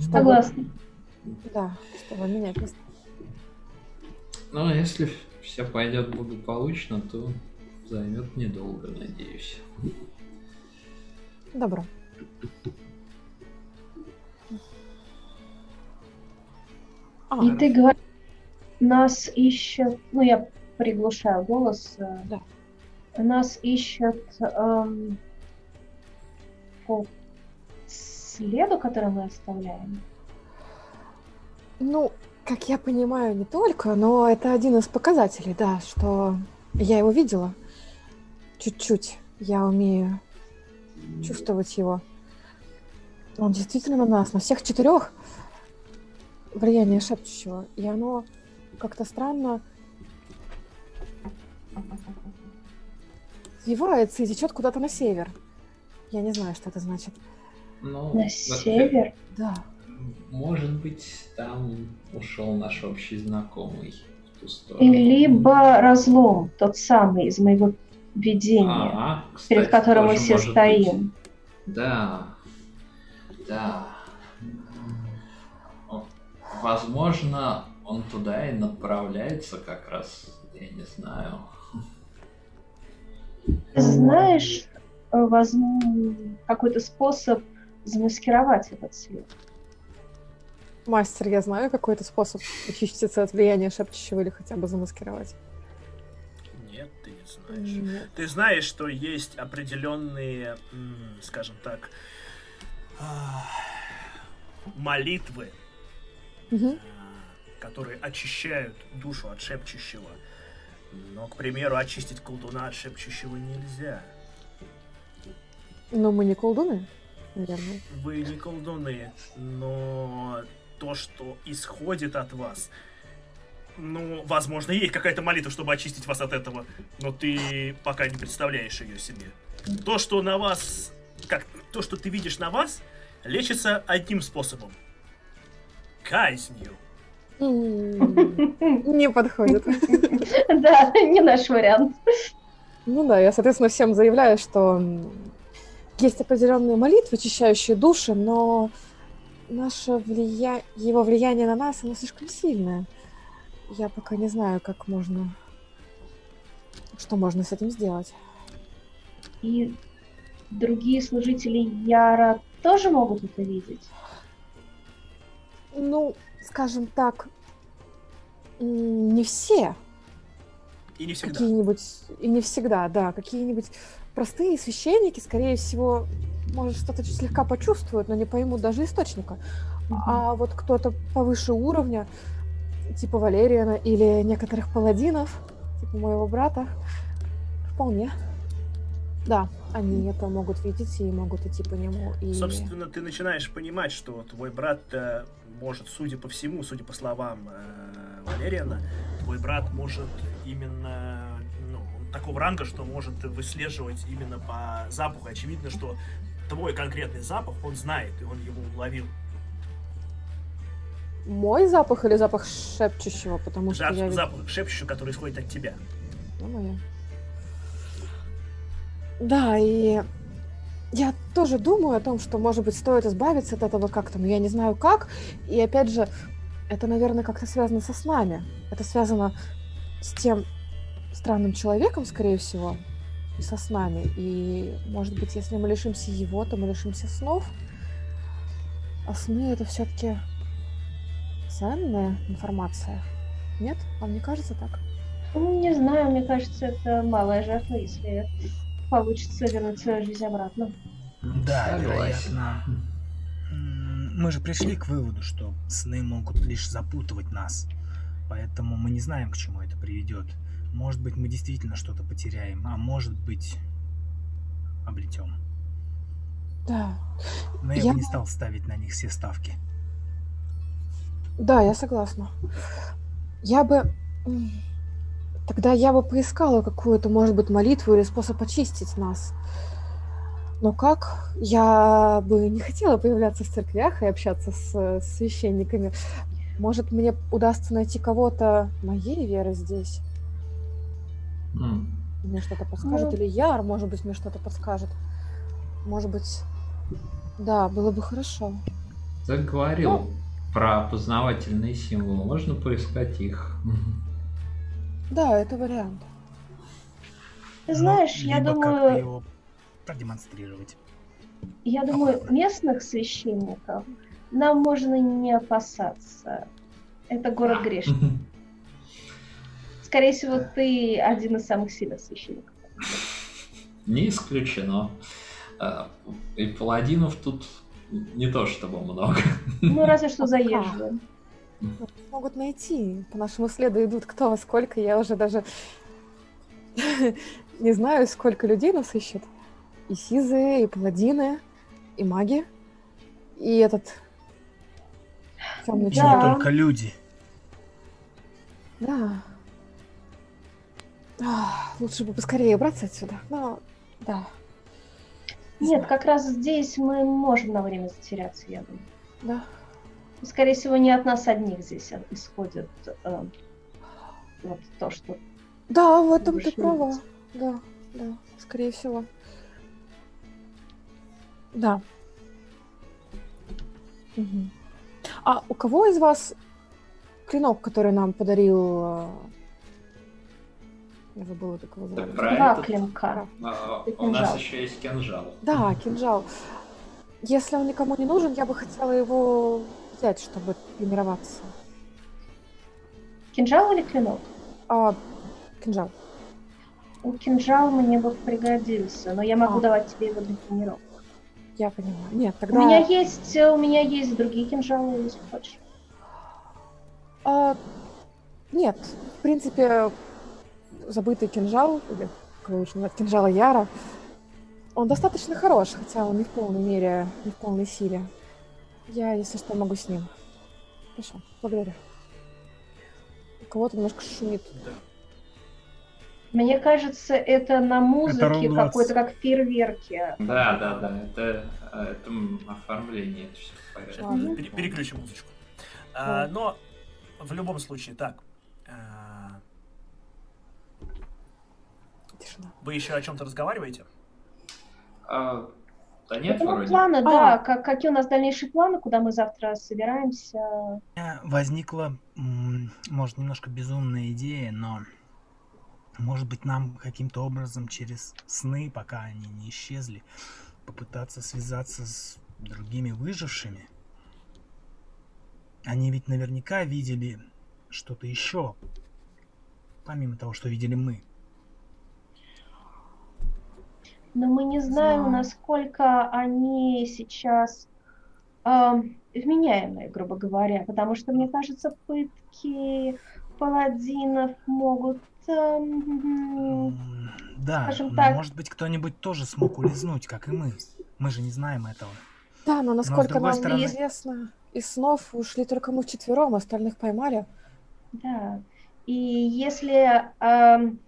Чтобы- Согласна. Да, чтобы менять место. Но если все пойдет благополучно, то займет недолго, надеюсь. Добро. А, И ты говоришь, нас ищут, ну я приглушаю голос. э, Да. Нас ищут эм, по следу, который мы оставляем. Ну, как я понимаю, не только, но это один из показателей, да, что я его видела. Чуть-чуть. Я умею чувствовать его. Он действительно на нас, на всех четырех влияние шепчущего. И оно как-то странно свивается и течет куда-то на север. Я не знаю, что это значит. Ну, На север. Да. Может быть, там ушел наш общий знакомый в ту сторону. либо разлом, тот самый из моего видения, Ага, перед кстати, которым мы все стоим. быть. Да, да. Возможно, он туда и направляется как раз, я не знаю. Знаешь, э, возможно, какой-то способ замаскировать этот след? Мастер, я знаю какой-то способ очиститься от влияния шепчущего или хотя бы замаскировать. Нет, ты не знаешь. Нет. Ты знаешь, что есть определенные, скажем так, а, молитвы, а, которые очищают душу от шепчущего. Но, к примеру, очистить колдуна от шепчущего нельзя. Но мы не колдуны, наверное. Вы не колдуны, но то, что исходит от вас, ну, возможно, есть какая-то молитва, чтобы очистить вас от этого, но ты пока не представляешь ее себе. То, что на вас, как то, что ты видишь на вас, лечится одним способом. Казнью. Не подходит. Да, не наш вариант. Ну да, я, соответственно, всем заявляю, что есть определенные молитвы, очищающие души, но наше влия... его влияние на нас, оно слишком сильное. Я пока не знаю, как можно... Что можно с этим сделать. И другие служители Яра тоже могут это видеть? Ну, скажем так, не все. И не всегда. Какие-нибудь, и не всегда, да, какие-нибудь простые священники, скорее всего, может, что-то слегка почувствуют, но не поймут даже источника. Mm-hmm. А вот кто-то повыше уровня, типа Валериана или некоторых паладинов, типа моего брата, вполне. Да, они это могут видеть и могут идти по нему. И... Собственно, ты начинаешь понимать, что твой брат может, судя по всему, судя по словам э, Валериана, твой брат может именно ну, такого ранга, что может выслеживать именно по запаху. Очевидно, что твой конкретный запах он знает, и он его уловил. Мой запах или запах шепчущего? Потому Жап, что я... Запах шепчущего, который исходит от тебя. Ну, моя. Да, и я тоже думаю о том, что, может быть, стоит избавиться от этого как-то, но я не знаю как. И опять же, это, наверное, как-то связано со снами. Это связано с тем странным человеком, скорее всего, и со снами. И, может быть, если мы лишимся его, то мы лишимся снов. А сны это все-таки ценная информация. Нет? Вам не кажется так? Ну, не знаю, мне кажется, это малая жертва, если получится вернуть свою жизнь обратно. Да, вероятно. Мы же пришли к выводу, что сны могут лишь запутывать нас. Поэтому мы не знаем, к чему это приведет. Может быть, мы действительно что-то потеряем, а может быть, обретем. Да. Но я, я бы не стал ставить на них все ставки. Да, я согласна. Я бы Тогда я бы поискала какую-то, может быть, молитву или способ очистить нас. Но как? Я бы не хотела появляться в церквях и общаться с, священниками. Может, мне удастся найти кого-то моей веры здесь? Mm. Мне что-то подскажет? Mm. Или Яр, может быть, мне что-то подскажет? Может быть, да, было бы хорошо. Ты говорил ну, про опознавательные символы. Можно поискать их. Да, это вариант. Ты знаешь, ну, я думаю... Его продемонстрировать. Я думаю, местных священников нам можно не опасаться. Это город грешников. Скорее всего, ты один из самых сильных священников. Не исключено. А, и паладинов тут не то чтобы много. Ну, разве что заезжие могут найти. По нашему следу идут кто во сколько. Я уже даже не знаю, сколько людей нас ищет. И сизы, и паладины, и маги, и этот... Темный да. только люди. Да. А, лучше бы поскорее убраться отсюда. Но, да. Нет, как раз здесь мы можем на время затеряться, я думаю. Да скорее всего, не от нас одних здесь исходит э, вот то, что... Да, в этом ты права. Да, да, скорее всего. Да. Угу. А у кого из вас клинок, который нам подарил... Э, я забыла, как его зовут. Два клинка. А, у нас еще есть кинжал. Да, кинжал. Если он никому не нужен, я бы хотела его взять, чтобы тренироваться? Кинжал или клинок? А, кинжал. У кинжал мне бы пригодился, но я могу а. давать тебе его для тренировок. Я поняла. Нет, тогда... У меня есть, у меня есть другие кинжалы, если хочешь. А, нет, в принципе, забытый кинжал, или как лучше назвать, кинжала Яра, он достаточно хорош, хотя он не в полной мере, не в полной силе. Я, если что, могу с ним. Хорошо, благодарю. У кого-то немножко шумит. Да. Мне кажется, это на музыке какой-то, 20. как фейерверки. Да, да, да, это, э, это оформление, это все в порядке. Ладно. Пере- переключим музычку. А, но в любом случае, так. а, Тишина. вы еще о чем-то разговариваете? А, да нет, Ну, вроде. планы, да. А. Как, какие у нас дальнейшие планы, куда мы завтра собираемся? У меня возникла, может, немножко безумная идея, но может быть нам каким-то образом через сны, пока они не исчезли, попытаться связаться с другими выжившими. Они ведь наверняка видели что-то еще, помимо того, что видели мы. Но мы не знаем, Знаю. насколько они сейчас эм, вменяемые, грубо говоря, потому что, мне кажется, пытки паладинов могут... М, Да, скажем но так. может быть кто-нибудь тоже смог улизнуть, как и мы. Мы же не знаем этого. Да, но насколько другой нам стороны- известно, из снов ушли только мы вчетвером, остальных поймали. Да. И если эм,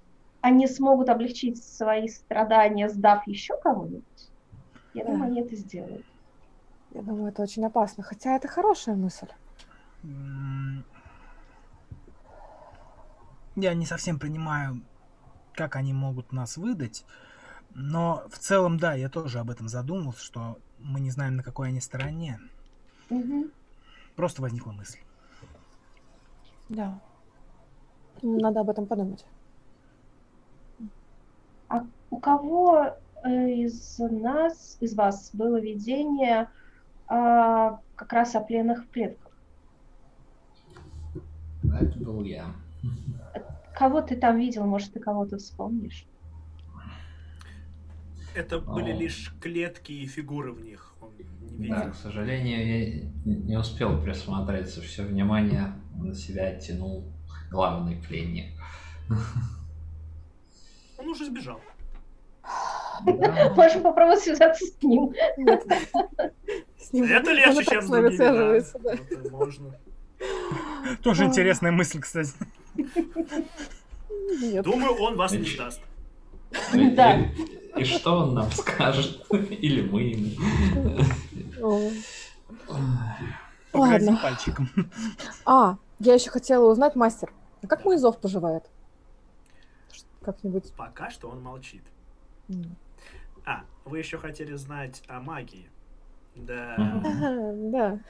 они смогут облегчить свои страдания, сдав еще кого-нибудь, я Да. думаю, они это сделают. Я думаю, это очень опасно. Хотя это хорошая мысль. Я не совсем понимаю, как они могут нас выдать, но в целом, да, я тоже об этом задумался, что мы не знаем, на какой они стороне. Мгм. Просто возникла мысль. Да. Надо об этом подумать. А у кого э, из нас, из вас было видение а, как раз о пленных предках? Это был я. Кого ты там видел? Может, ты кого-то вспомнишь? Это были О. лишь клетки и фигуры в них. Он не видел. Да, к сожалению, я не успел присмотреться. Все внимание на себя оттянул главный пленник. Он уже сбежал. Можем попробовать связаться с ним. Это легче, чем с другими. можно. Тоже интересная мысль, кстати. Думаю, он вас не сдаст. И- Да. И, что он нам скажет? Или мы ему? Ладно. пальчиком. А, я еще хотела узнать, мастер, а как мой зов поживает? Как-нибудь. Пока что он молчит. м. А, вы еще хотели знать о магии. Да. Да.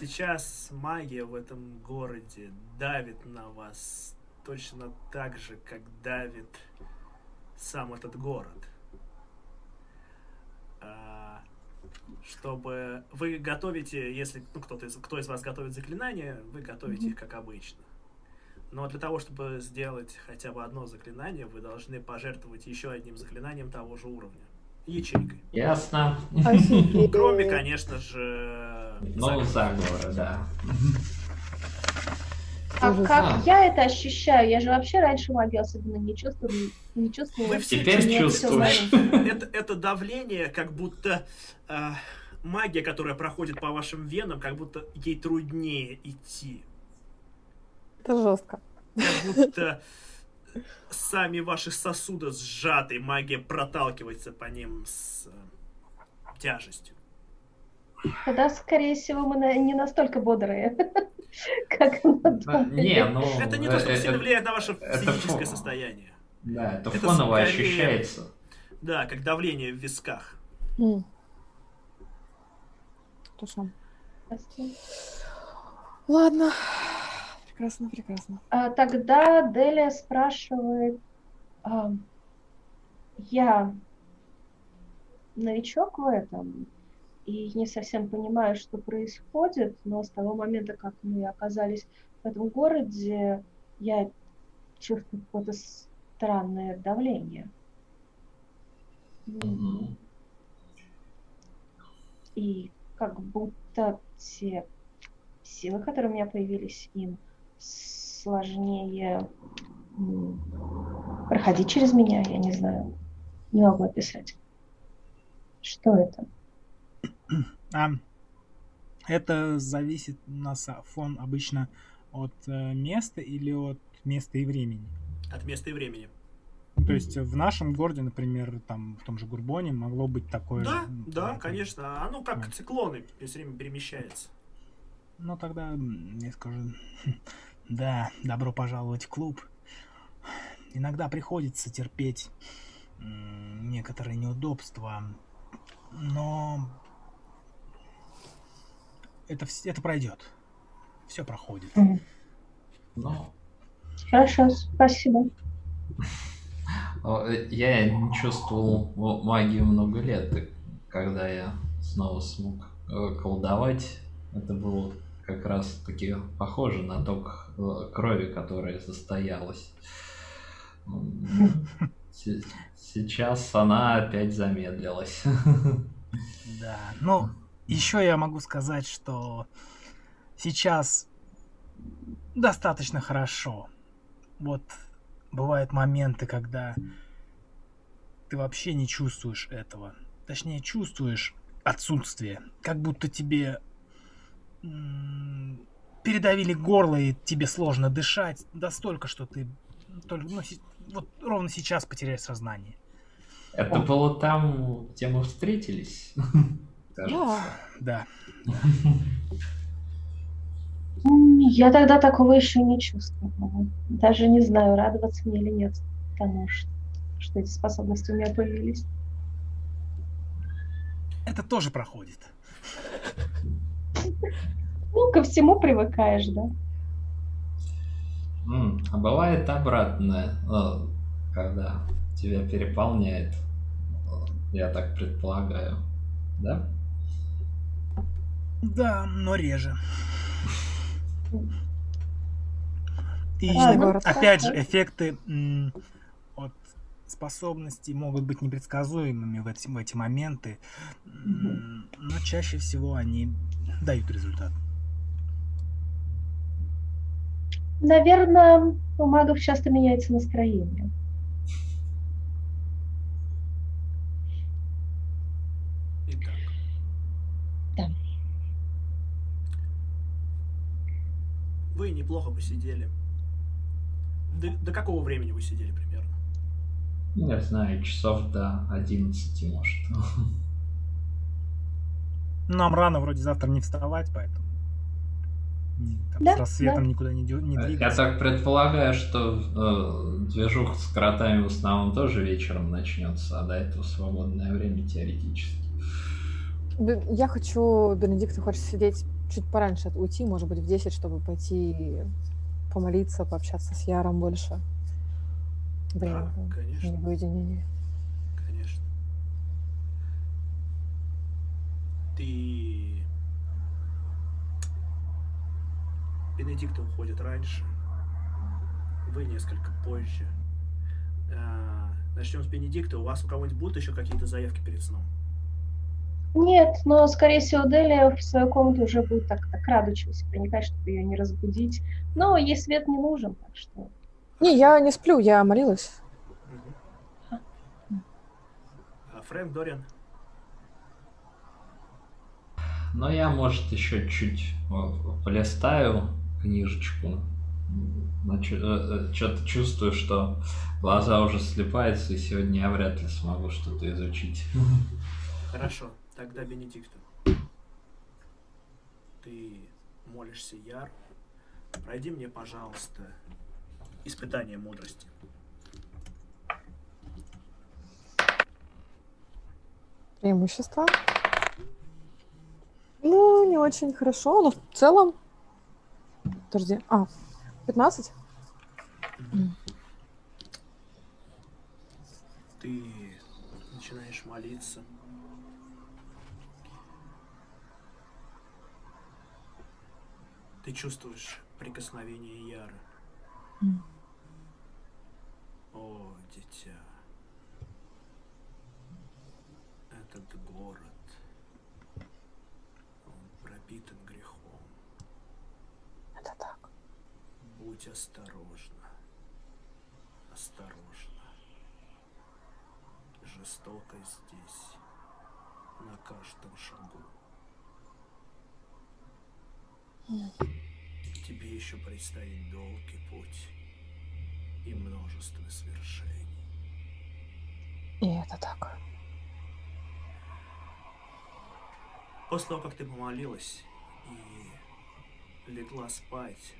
Сейчас магия в этом городе давит на вас точно так же, как давит сам этот город. А, Чтобы вы готовите, если ну, кто-то из, кто из вас готовит заклинания, вы готовите Мгм. их как обычно. Но для того, чтобы сделать хотя бы одно заклинание, вы должны пожертвовать еще одним заклинанием того же уровня. Ячейкой. Ясно. Кроме, конечно же, Ну, заговора, да. А как А. я это ощущаю? Я же вообще раньше магию особенно не чувствовала. Не чувствовала. Вы Теперь чувствуешь. это, это давление, как будто э, магия, которая проходит по вашим венам, как будто ей труднее идти. Это жестко. Как будто сами ваши сосуды сжаты, магия проталкивается по ним с э, тяжестью. Тогда, скорее всего, мы не настолько бодрые, как. Не, ну... Это не то, что э, сильно э, влияет на ваше физическое состояние. Да, это фоново ощущается. Да, как давление в висках. Хорошо. Ладно. Прекрасно, прекрасно. А тогда Делия спрашивает, а, я новичок в этом и не совсем понимаю, что происходит, но с того момента, как мы оказались в этом городе, я чувствую какое-то странное давление. силы, которые у меня появились, им сложнее проходить через меня, я не знаю, не могу описать. Что это? А, это зависит у нас а, фон обычно от э, места или от места и времени? От места и времени. То есть в нашем городе, например, там в том же Гурбоне могло быть такое. Да, да, конечно. Оно как вот. циклоны все время перемещается. Ну тогда я скажу, да, добро пожаловать в клуб. Иногда приходится терпеть некоторые неудобства, но это, это пройдет. Все проходит. Но... Хорошо, спасибо. Э, я не чувствовал магию много лет, когда я снова смог э, колдовать. Это было как раз таки похоже на ток э, крови, которая состоялась. Сейчас она опять замедлилась. Да, ну, еще я могу сказать, что сейчас достаточно хорошо. Вот бывают моменты, когда ты вообще не чувствуешь этого. Точнее, чувствуешь отсутствие. Как будто тебе передавили горло, и тебе сложно дышать. Да столько, что ты только, ну, вот ровно сейчас потеряешь сознание. Это было там, где мы встретились? Да. Да. Я тогда такого еще не чувствовала. Даже не знаю, радоваться мне или нет тому, что, что эти способности у меня появились. Это тоже проходит. Ну, ко всему привыкаешь, да? А бывает обратное, ну, когда тебя переполняет, я так предполагаю, да? Да, но реже. И а, опять же, эффекты способностей могут быть непредсказуемыми в эти, в эти моменты, но чаще всего они дают результат. Наверное, у магов часто меняется настроение. Вы неплохо посидели. До, до какого времени вы сидели примерно? Ну, я знаю, часов до 11, может. Нам рано вроде завтра не вставать, поэтому там, да, с рассветом да. никуда не, не двигаться. Я так предполагаю, что э, движуха с кротами в основном тоже вечером начнется, а до этого свободное время теоретически. Я хочу, Бенедикт, ты хочешь сидеть чуть пораньше уйти, может быть, в 10, чтобы пойти помолиться, пообщаться с Яром больше. Время да, конечно. Не в уединении. Конечно. Ты... Бенедикт уходит раньше. Вы несколько позже. А, начнем с Бенедикта. У вас у кого-нибудь будут еще какие-то заявки перед сном? Нет, но, скорее всего, Делия в свою комнату уже будет так, так крадучись проникать, чтобы ее не разбудить. Но ей свет не нужен, так что... Не, я не сплю, я молилась. А Фрэнк, Дориан? Ну, я, может, еще чуть полистаю книжечку. Что-то чувствую, что глаза уже слепаются, и сегодня я вряд ли смогу что-то изучить. Хорошо. Тогда, Бенедикт, ты молишься Яр, пройди мне, пожалуйста, испытание мудрости. Преимущество. Ну, не очень хорошо, но в целом... Подожди. А, 15? Ты начинаешь молиться. Ты чувствуешь прикосновение Яры. Mm. О, дитя. Этот город, он пропитан грехом. Будь осторожна. Осторожна. Жестокость здесь на каждом шагу. Тебе еще предстоит долгий путь и множество свершений. И это так. После того, как ты помолилась и легла спать,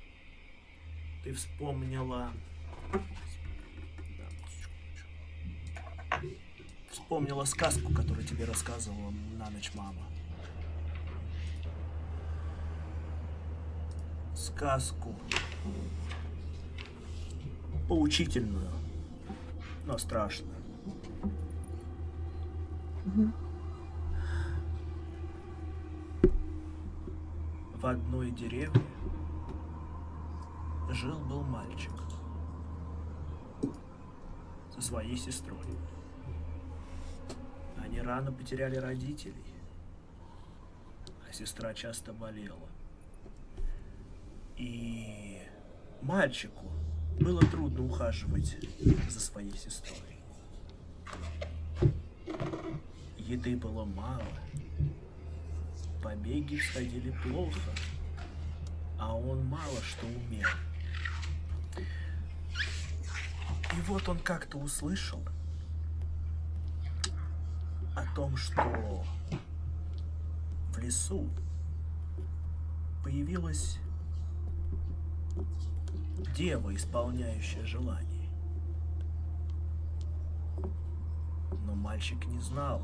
ты вспомнила... Вспомнила сказку, которую тебе рассказывала на ночь мама. Сказку. Поучительную, но страшную. В одной деревне жил-был мальчик со своей сестрой. Они рано потеряли родителей, а сестра часто болела. И мальчику было трудно ухаживать за своей сестрой. Еды было мало, побеги сходили плохо, а он мало что умел. И вот он как-то услышал о том, что в лесу появилась дева, исполняющая желание. Но мальчик не знал,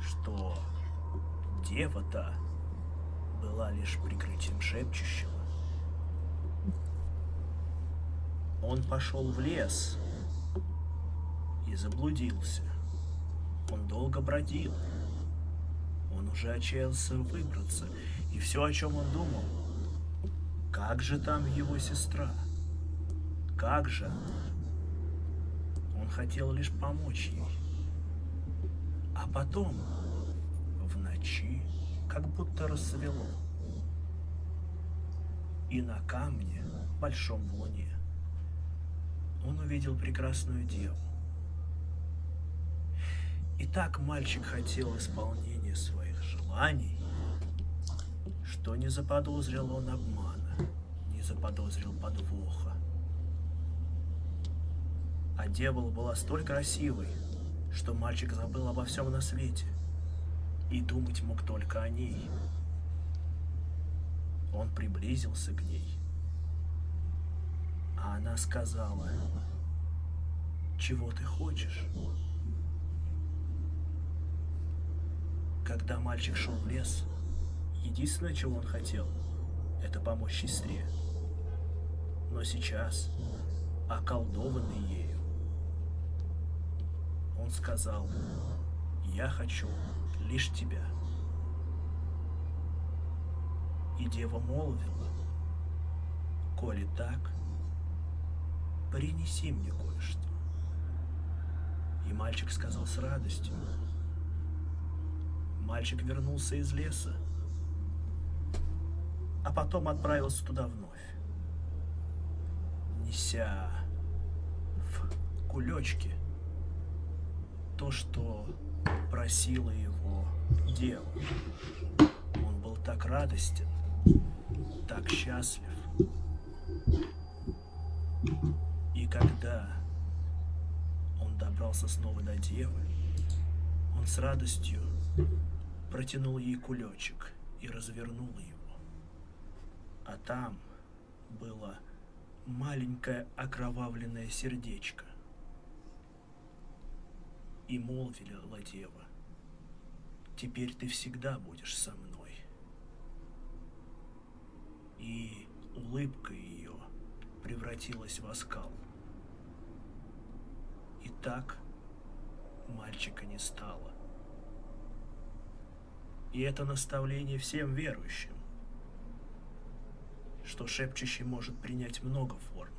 что дева-то была лишь прикрытием шепчущего. Он пошел в лес и заблудился. Он долго бродил. Он уже отчаялся выбраться. И все, о чем он думал, как же там его сестра? Как же? Он хотел лишь помочь ей. А потом, в ночи, как будто рассвело. И на камне, большом в луне, он увидел прекрасную деву. И так мальчик хотел исполнения своих желаний, что не заподозрил он обмана, не заподозрил подвоха. А дева была столь красивой, что мальчик забыл обо всем на свете и думать мог только о ней. Он приблизился к ней, а она сказала, чего ты хочешь? Когда мальчик шел в лес, единственное, чего он хотел, это помочь сестре. Но сейчас, околдованный ею, он сказал, я хочу лишь тебя. И дева молвила, коли так, принеси мне кое-что. И мальчик сказал с радостью, Мальчик вернулся из леса, а потом отправился туда вновь, неся в кулечке то, что просила его дева. Он был так радостен, так счастлив. И когда он добрался снова до девы, он с радостью протянул ей кулечек и развернул его. А там было маленькое окровавленное сердечко. И молвила дева, теперь ты всегда будешь со мной. И улыбка ее превратилась в оскал. И так мальчика не стало. И это наставление всем верующим, что шепчущий может принять много форм,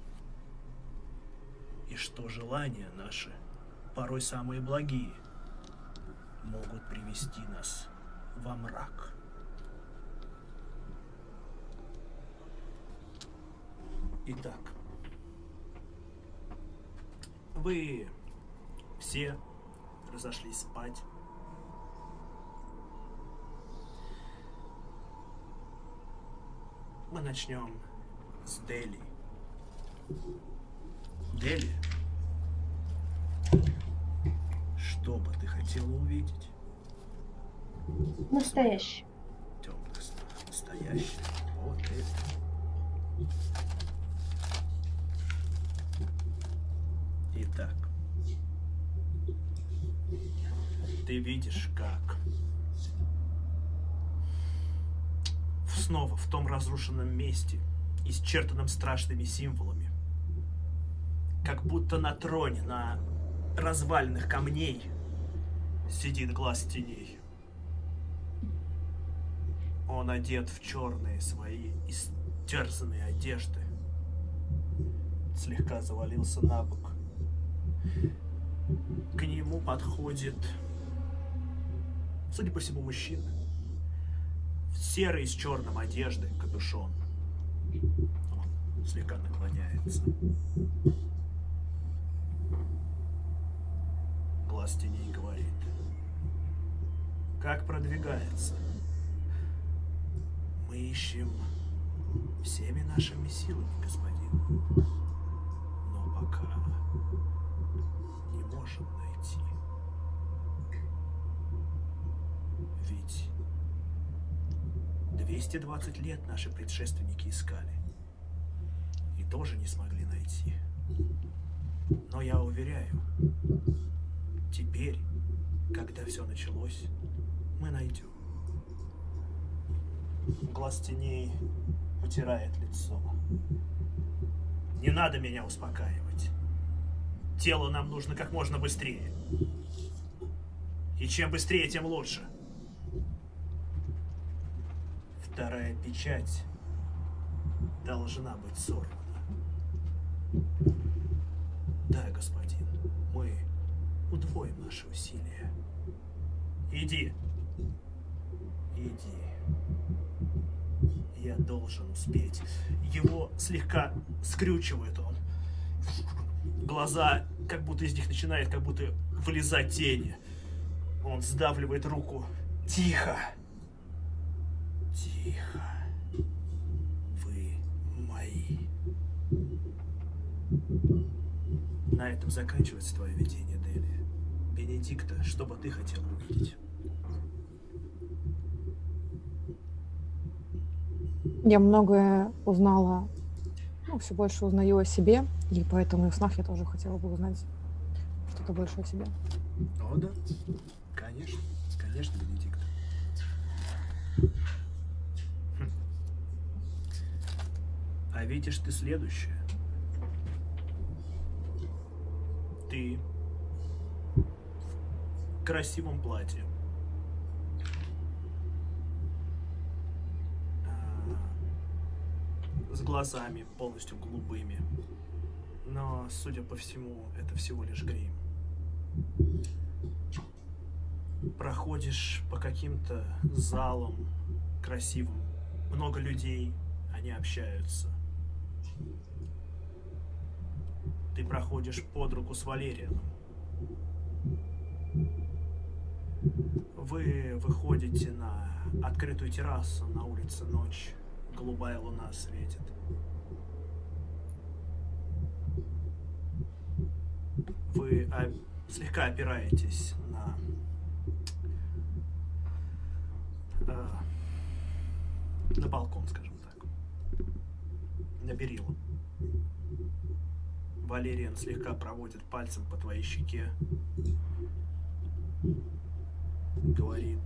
и что желания наши, порой самые благие, могут привести нас во мрак. Итак, вы все разошлись спать. Мы начнем с Дели. Дели, что бы ты хотела увидеть? Настоящий. Темных снах. Настоящий. Вот это. Итак. Ты видишь, как снова в том разрушенном месте, исчертанном страшными символами, как будто на троне, на развалинах камней сидит глаз теней. Он одет в черные свои истерзанные одежды. Слегка завалился на бок. К нему подходит, судя по всему, мужчина. В серой с черным одежды, капюшон. Он слегка наклоняется. Глаз теней говорит. Как продвигается? Мы ищем всеми нашими силами, господин. Но пока не можем найти. Ведь 220 лет наши предшественники искали. И тоже не смогли найти. Но я уверяю, теперь, когда все началось, мы найдем. Глаз теней утирает лицо. Не надо меня успокаивать. Тело нам нужно как можно быстрее. И чем быстрее, тем лучше. Вторая печать должна быть сорвана. Да, господин, мы удвоим наши усилия. Иди. Иди. Я должен успеть. Его слегка скрючивает он. Глаза, как будто из них начинает, как будто вылезать тени. Он сдавливает руку. Тихо. Тихо. Вы мои. На этом заканчивается твое видение, Дели. Бенедикта, что бы ты хотел увидеть? Я многое узнала, ну, все больше узнаю о себе, и поэтому и в снах я тоже хотела бы узнать что-то больше о себе. О, да. Конечно. Конечно, Бенедикт. Хм. А видишь ты следующее. Ты в красивом платье. А, С глазами полностью голубыми. Но, судя по всему, это всего лишь грим. Проходишь по каким-то залам красивым. Много людей, они общаются. Ты проходишь под руку с Валерианом. Вы выходите на открытую террасу, на улице ночь. Голубая луна светит. Вы слегка опираетесь на э, на балкон, скажем на перила. Валериан слегка проводит пальцем по твоей щеке, говорит,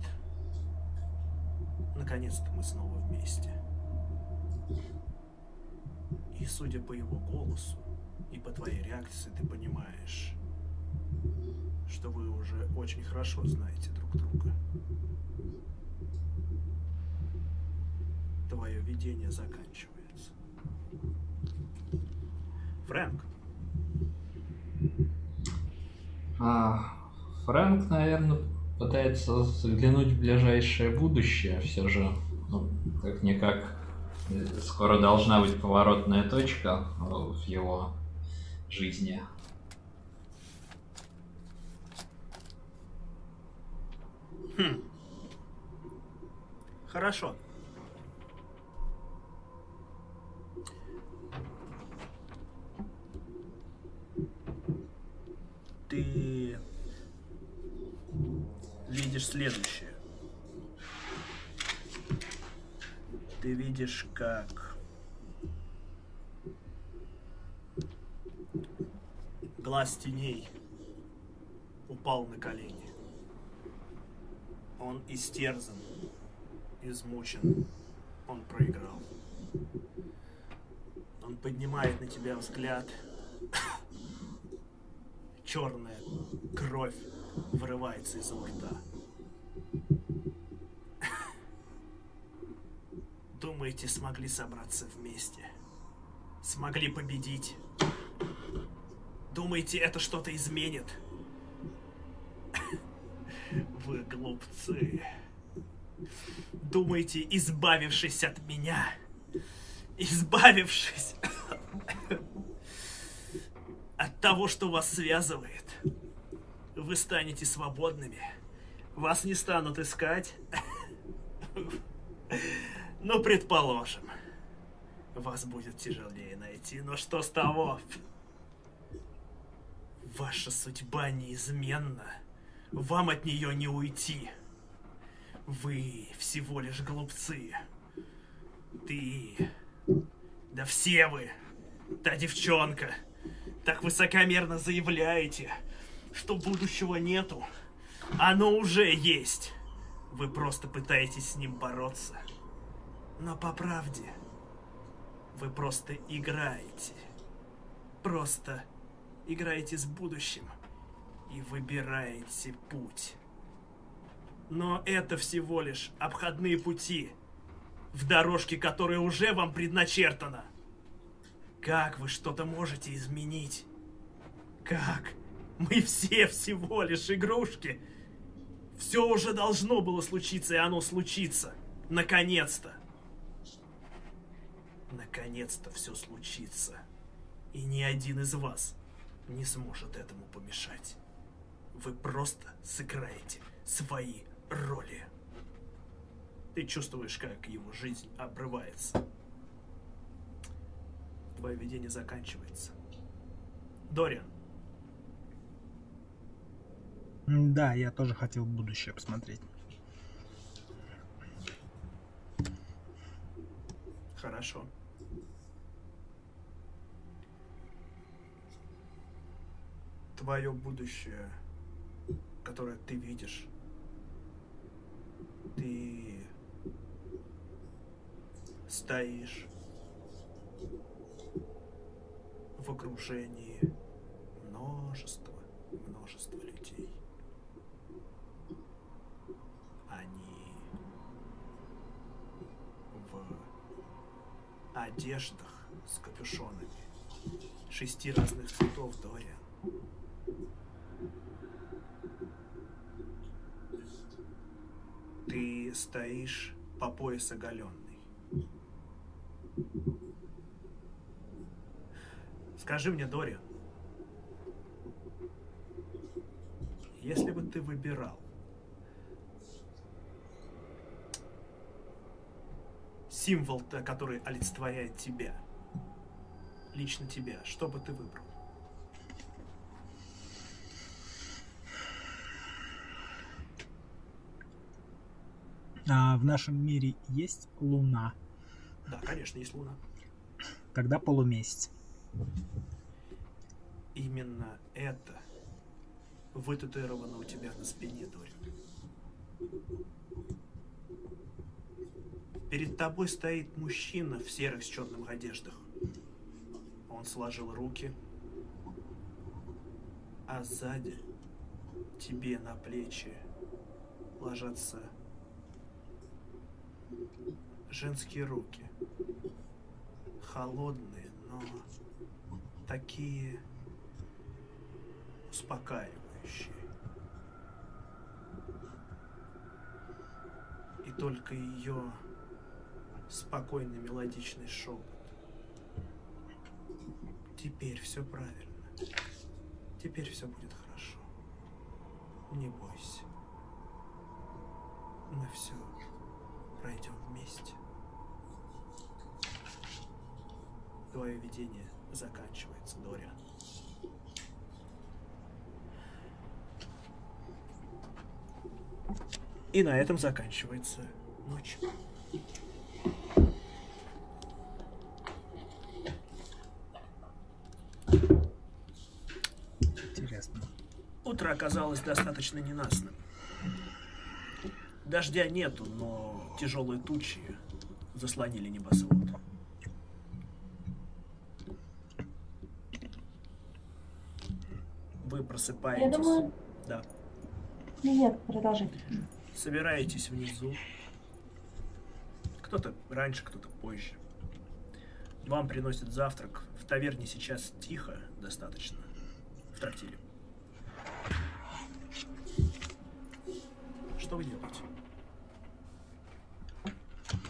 наконец-то мы снова вместе. И судя по его голосу и по твоей реакции, ты понимаешь, что вы уже очень хорошо знаете друг друга. Твое видение заканчивается. Фрэнк, А, Фрэнк, наверное, пытается заглянуть в ближайшее будущее. Все же, ну, как-никак, скоро должна быть поворотная точка в его жизни. Хм. Хорошо. Ты видишь следующее. Ты видишь, как глаз теней упал на колени. Он истерзан, измучен, он проиграл. Он поднимает на тебя взгляд. Черная кровь вырывается из его рта. Думаете, смогли собраться вместе? Смогли победить? Думаете, это что-то изменит? Вы глупцы. Думаете, избавившись от меня, избавившись от того, что вас связывает, вы станете свободными. Вас не станут искать. Ну, предположим. Вас будет тяжелее найти, но что с того? Ваша судьба неизменна. Вам от нее не уйти. Вы всего лишь глупцы. Ты... Да все вы. Та девчонка. Так высокомерно заявляете, что будущего нету. Оно уже есть. Вы просто пытаетесь с ним бороться. Но по правде, вы просто играете. Просто играете с будущим и выбираете путь. Но это всего лишь обходные пути в дорожке, которая уже вам предначертана. Как вы что-то можете изменить? Как? Мы все всего лишь игрушки. Все уже должно было случиться, и оно случится. Наконец-то. Наконец-то все случится. И ни один из вас не сможет этому помешать. Вы просто сыграете свои роли. Ты чувствуешь, как его жизнь обрывается. Твое видение заканчивается. Дориан. Да, я тоже хотел будущее посмотреть. Хорошо. Твое будущее, которое ты видишь, ты стоишь в окружении множества, множества людей. Они в одеждах с капюшонами шести разных цветов, Дориан. Ты стоишь по пояс оголенный. Скажи мне, Дориан, если бы ты выбирал символ, который олицетворяет тебя, лично тебя, что бы ты выбрал? А в нашем мире есть Луна. Да, конечно, есть Луна. Тогда полумесяц. Именно это вытатуировано у тебя на спине, Дорин. Перед тобой стоит мужчина в серых с черных одеждах. Он сложил руки, а сзади тебе на плечи ложатся женские руки. Холодные, но такие успокаивающие. И только ее спокойный мелодичный шепот. Теперь все правильно. Теперь все будет хорошо. Не бойся. Мы все пройдем вместе. Твое видение заканчивается, Дориан. И на этом заканчивается ночь. Интересно. Утро оказалось достаточно ненастным. Дождя нету, но тяжелые тучи заслонили небосвод. Вы просыпаетесь. Я думаю... Да. Нет, продолжи. Собираетесь внизу. Кто-то раньше, кто-то позже. Вам приносят завтрак. В таверне сейчас тихо достаточно. В трактире. Что вы делаете?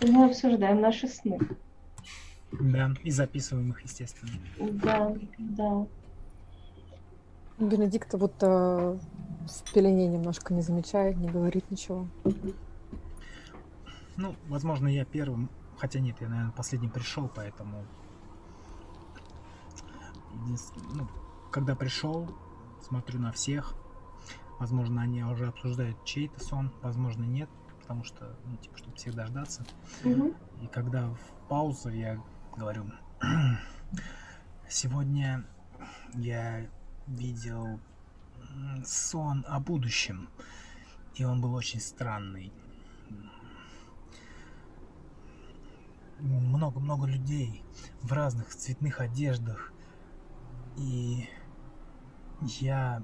Мы обсуждаем наши сны. Да, и записываем их, естественно. Да, да. Бенедикта будто в пелене немножко не замечает, не говорит ничего. Ну, возможно, я первым, хотя нет, я, наверное, последним пришел, поэтому... Ну, когда пришел, смотрю на всех. Возможно, они уже обсуждают чей-то сон, возможно, нет, потому что, ну, типа, чтобы всех дождаться. Мгм. И когда в паузу я говорю, сегодня я видел сон о будущем, и он был очень странный. Много-много людей в разных цветных одеждах, и я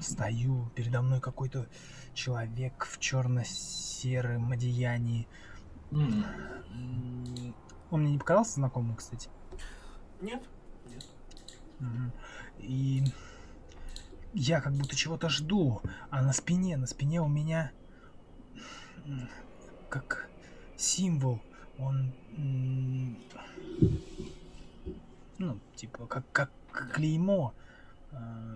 стою, передо мной какой-то человек в черно-сером одеянии, М, Он мне не показался знакомым, кстати. Нет? И я как будто чего-то жду, а на спине, на спине у меня как символ, он ну, типа, как, как клеймо. а,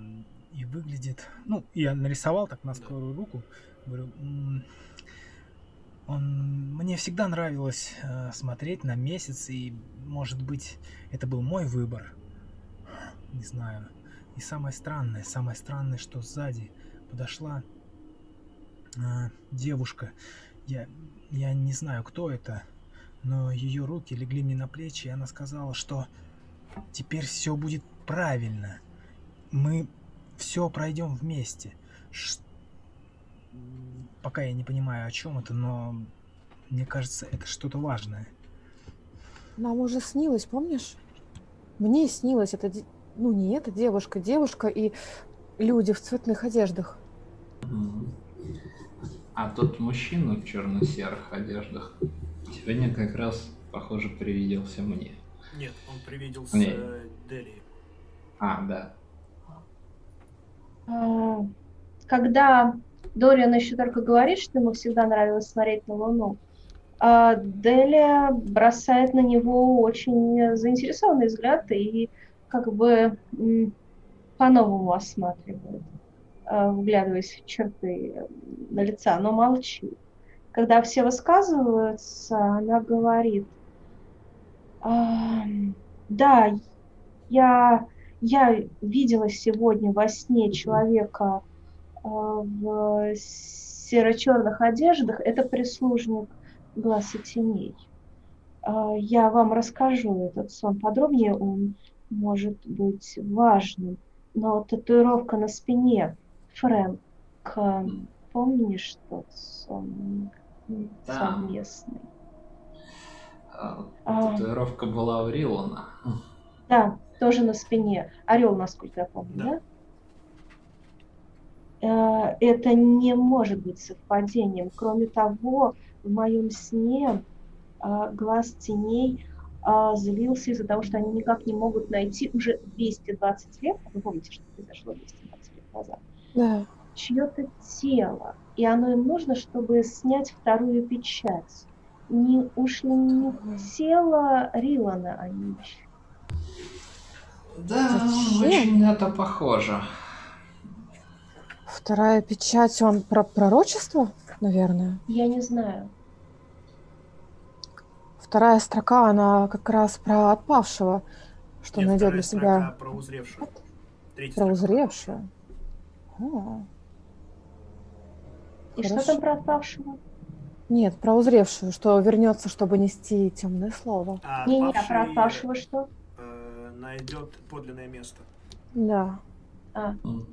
И выглядит... Ну, я нарисовал так на скорую руку. Говорю, он, мне всегда нравилось э, смотреть на месяц, и, может быть, это был мой выбор. Не знаю. И самое странное, самое странное, что сзади подошла э, девушка. Я, я не знаю, кто это, но ее руки легли мне на плечи, и она сказала, что теперь все будет правильно. Мы все пройдем вместе. Ш- Пока я не понимаю, о чем это, но мне кажется, это что-то важное. Нам уже снилось, помнишь? Мне снилось, это, ну не эта девушка, девушка и люди в цветных одеждах. А тот мужчина в черно-серых одеждах сегодня как раз, похоже, привиделся мне. Нет, он привиделся Не. Дели. А, да. А, Когда Дориан еще только говорит, что ему всегда нравилось смотреть на Луну, а Делия бросает на него очень заинтересованный взгляд и как бы по-новому осматривает, а, вглядываясь в черты на лица, но молчит. Когда все высказываются, она говорит, «А, да, я, я видела сегодня во сне человека а, в серо-черных одеждах. Это прислужник глаз и теней. А, Я вам расскажу этот сон подробнее, он может быть важным. Но татуировка на спине, Фрэнк, а, помнишь тот сон Да. совместный? А, А. Татуировка была у Рилана. Да, тоже на спине. Орел, насколько я помню, Да. да? Э, Это не может быть совпадением. Кроме того, в моем сне а, глаз теней а, злился из-за того, что они никак не могут найти уже 220 лет, вы помните, что произошло 220 лет назад, Да. чье-то тело, и оно им нужно, чтобы снять вторую печать. Не, уж не тело Рилана они ищут. Да, Зачем? очень это похоже. Вторая печать, он про пророчество, наверное. Я не знаю. Вторая строка, она как раз про отпавшего, что Нет, найдет для строка себя Про узревшую. Третья про строка. узревшего. О, И что Хорошо. там про отпавшего? Нет, про узревшую, что вернется, чтобы нести темное слово. А Не, не, а про отпавшего что? э, найдет подлинное место. Да. А, М.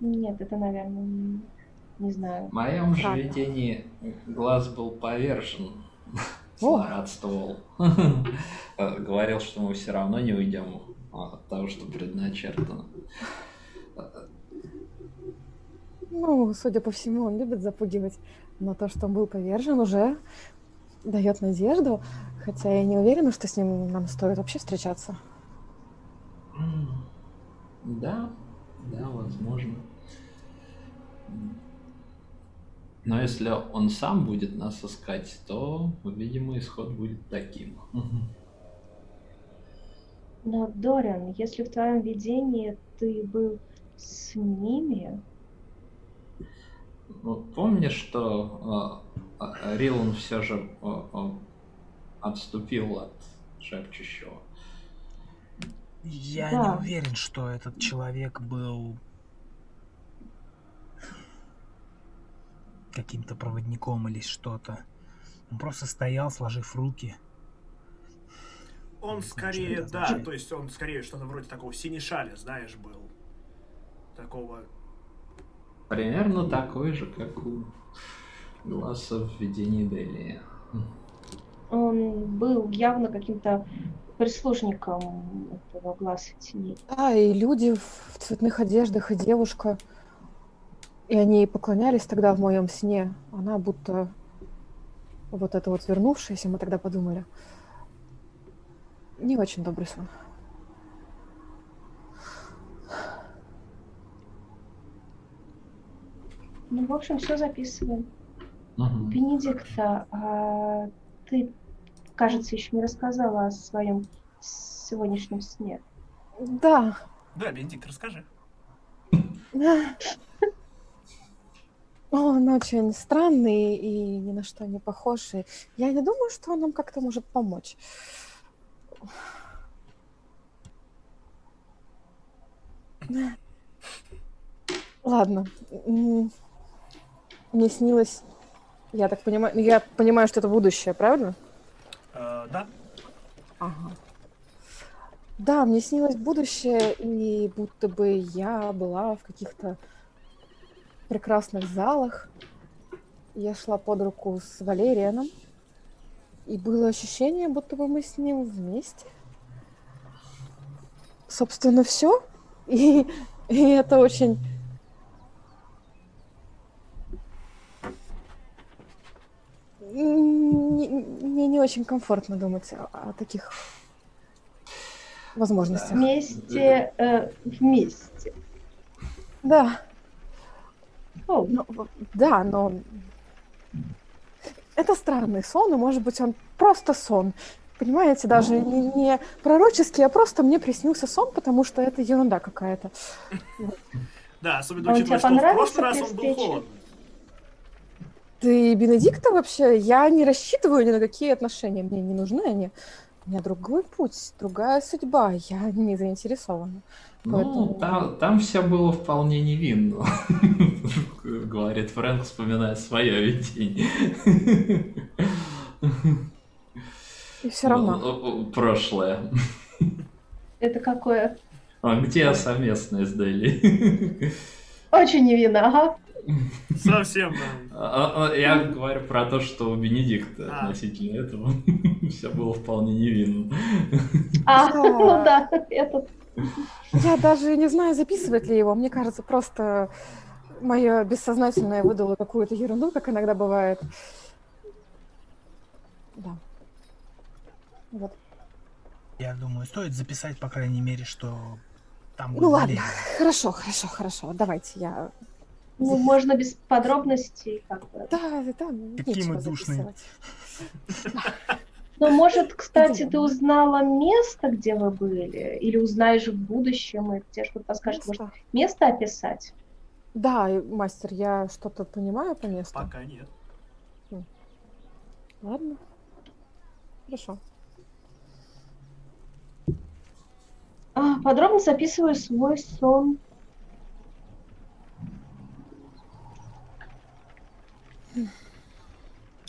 нет, это, наверное, не, знаю. В моем же видении глаз был повержен. Злорадствовал. Э, Говорил, что мы все равно не уйдем от того, что предначертано. Ну, судя по всему, он любит запугивать. Но то, что он был повержен, уже дает надежду. Хотя я не уверена, что с ним нам стоит вообще встречаться. Да, да, возможно. Но если он сам будет нас искать, то, видимо, исход будет таким. Но, Дориан, если в твоем видении ты был с ними, Ну, Помнишь, что э, э, Рилан все же э, э, отступил от шепчущего? Я Да. не уверен, что этот человек был каким-то проводником или что-то. Он просто стоял, сложив руки. Он Не скорее, да, означает. то есть он скорее что-то вроде такого синешаля, знаешь, был. Такого. Примерно такой же, как у глаза в видении Делии. он был явно каким-то прислужником этого глаза теней. Да, и люди в цветных одеждах, и девушка. И они поклонялись тогда в моем сне. Она будто вот это вот вернувшаяся, мы тогда подумали. Не очень добрый сон. Ну, в общем, все записываем. Мгм. Бенедикта, а ты, кажется, еще не рассказала о своем сегодняшнем сне. Да, Да, Бенедикт, расскажи. он очень странный и ни на что не похож. И я не думаю, что он нам как-то может помочь. Ладно. Мне снилось... Я так понимаю... Я понимаю, что это будущее, правильно? Э, да. Ага. Да, мне снилось будущее, и будто бы я была в каких-то прекрасных залах. Я шла под руку с Валерианом, и было ощущение, будто бы мы с ним вместе. Собственно, все. И, и это очень... Мне не очень комфортно думать о, о таких возможностях. Вместе, э, вместе. Да, О, ну, да, но это странный сон, и может быть он просто сон. Понимаете, даже не, не пророческий, а просто мне приснился сон, потому что это ерунда какая-то. Да, особенно А учитывая, что в прошлый раз он был холодный. Ты Бенедикта вообще? Я не рассчитываю ни на какие отношения. Мне не нужны они. У меня другой путь, другая судьба. Я не заинтересована. Ну, Поэтому- там, там все было вполне невинно, говорит Фрэнк, вспоминая свое видение. И все равно. Ну, Прошлое. это какое? А где совместное с Дели? Очень невинно, ага. Совсем, да. А, а, Я говорю про то, что у Бенедикта А. относительно этого все было вполне невинно. А, ну да, этот. Я даже не знаю, записывать ли его. Мне кажется, просто мое бессознательное выдало какую-то ерунду, как иногда бывает. Да. Вот. Я думаю, стоит записать, по крайней мере, что там будет Ну ладно, Валерия. хорошо, хорошо, хорошо. Давайте я. Ну, можно без подробностей, как бы. Да, да, Какие нечего мы душные. Ну, может, кстати, ты узнала место, где вы были? Или узнаешь в будущем, и тебе что-то подскажет? Может, место описать? Да, и, мастер, я что-то понимаю по месту. Пока нет. Ладно. Хорошо. А, подробно записываю свой сон.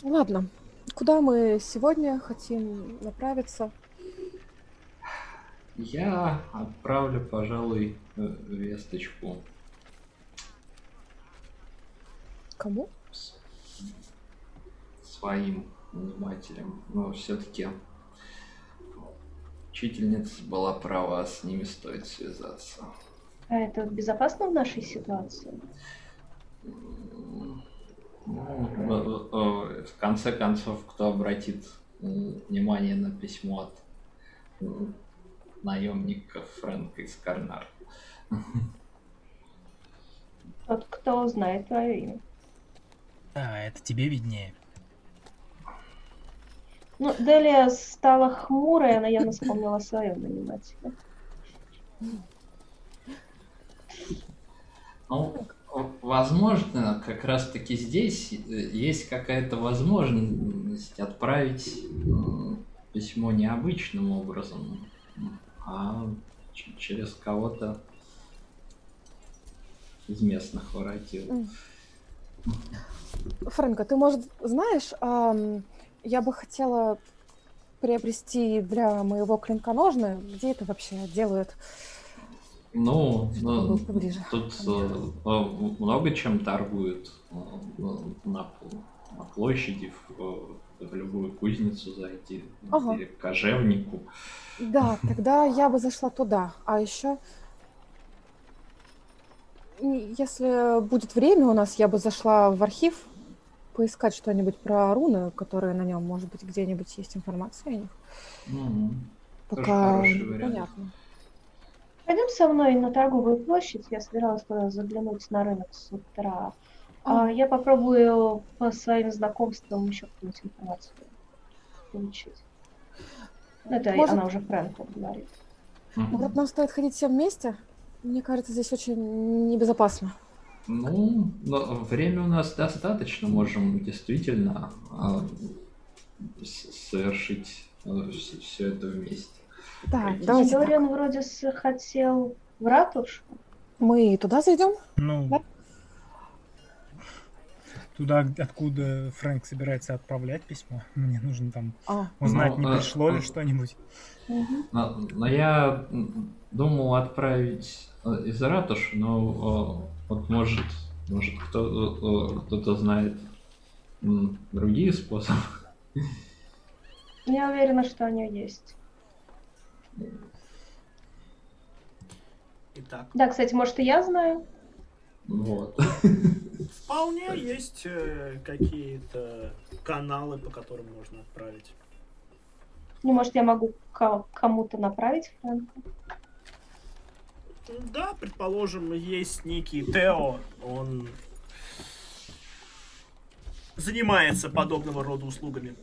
Ладно. Куда мы сегодня хотим направиться? Я отправлю, пожалуй, э, весточку Кому? с- своим нанимателям. Но все-таки учительница была права, с ними стоит связаться. А это безопасно в нашей ситуации? Ну, э, э, в конце концов, кто обратит внимание на письмо от наемника Фрэнка из Карнар? Тот, кто знает твое имя. Да, это тебе виднее. Ну, Делия стала хмурой, она явно вспомнила о своем нанимателе. Ну, возможно, как раз-таки здесь э, есть какая-то возможность отправить м, письмо необычным образом, а через кого-то из местных воротил. Фрэнка, ты, может, знаешь, я бы хотела приобрести для моего клинка ножны. Где это вообще делают? Ну, ну, тут э, много чем торгуют э, на, на площади, в, э, в любую кузницу зайти, Ага. или к кожевнику. Да, тогда я бы зашла туда. А еще, если будет время у нас, я бы зашла в архив, поискать что-нибудь про руны, которые на нем, может быть, где-нибудь есть информация о них. Тоже Пока понятно. Пойдем со мной на торговую площадь. Я собиралась туда заглянуть на рынок с утра. А, я попробую по своим знакомствам еще какую-нибудь информацию получить. Это Может- она уже Фрэнку говорит. Может, нам стоит ходить все вместе? Мне кажется, здесь очень небезопасно. Ну, но время у нас достаточно, можем действительно а, с- совершить все это вместе. Да, Пойдите. давайте так. Дориан вроде хотел в ратушу. Мы туда зайдем? Ну, Да. туда, откуда Фрэнк собирается отправлять письмо. Мне нужно там А, узнать, Ну, не э, пришло ли э, что-нибудь. Мгм. Но, но я думал отправить э, из ратуши, но э, вот может, может кто, э, кто-то знает другие способы. Я уверена, что они есть. Итак, Да, кстати, может, и я знаю. Вот. вполне есть э, какие-то каналы, по которым можно отправить. Ну, может, я могу ко- кому-то направить Фрэнка. Да, предположим, есть некий Тео, он занимается подобного рода услугами.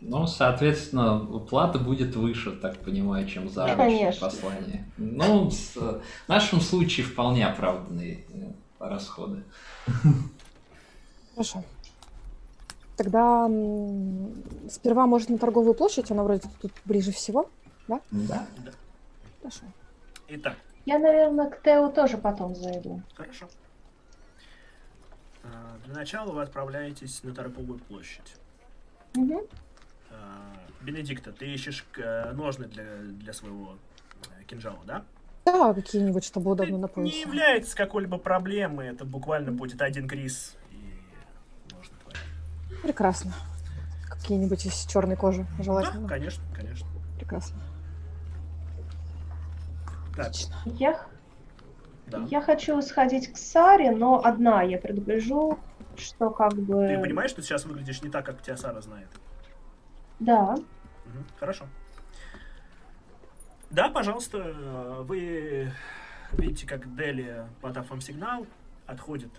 Ну, соответственно, плата будет выше, так понимаю, чем за обычное послание. Ну, в нашем случае вполне оправданные э, расходы. хорошо. Тогда сперва, может, на торговую площадь, она вроде тут ближе всего. Да. Хорошо. Итак, Я, наверное, к Тео тоже потом зайду. хорошо. А, Для начала вы отправляетесь на торговую площадь. А, Бенедикта, ты ищешь э, ножны для, для своего э, кинжала, да? Да, какие-нибудь, чтобы удобно на не поясе. является какой-либо проблемой, это буквально будет один крис и ножны твои. Прекрасно. Какие-нибудь из черной кожи, Да, желательно. конечно, конечно. Прекрасно. Так, Отлично. Я, да. я хочу сходить к Саре, но одна. Я предупрежу, что как бы... Ты понимаешь, что ты сейчас выглядишь не так, как тебя Сара знает? Да. Мгм, Хорошо. Да, пожалуйста, вы видите, как Дели, подав вам сигнал, отходит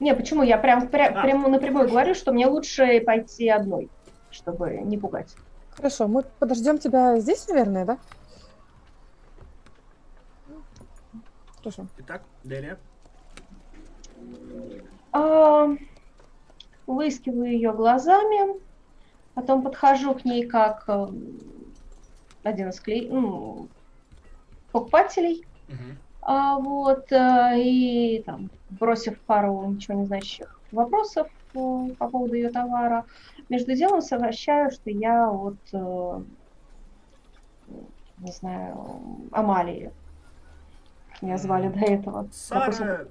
Не, почему? Я прям, прям, А, прямо напрямую хорошо. говорю, что мне лучше пойти одной, чтобы не пугать. Хорошо, мы подождем тебя здесь, наверное, да? Хорошо. Итак, Делия. А, выискиваю ее глазами, потом подхожу к ней как э, один из клей... ну, покупателей, Мгм. А, вот, э, и там, бросив пару ничего не значащих вопросов э, по поводу ее товара, между делом сообщаю, что я от, э, не знаю, Амалии. Меня звали до этого. Сара-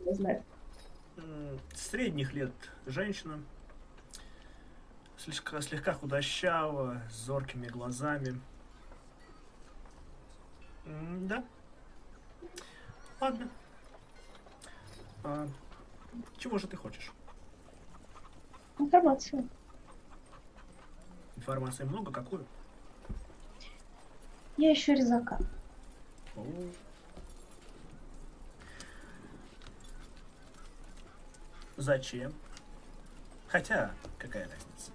Средних лет женщина. Слегка, слегка худощава, с зоркими глазами. М, Да. Ладно. А, чего же ты хочешь? Информацию. Информации много? Какую? Я ищу резака. О. Зачем? Хотя, какая разница?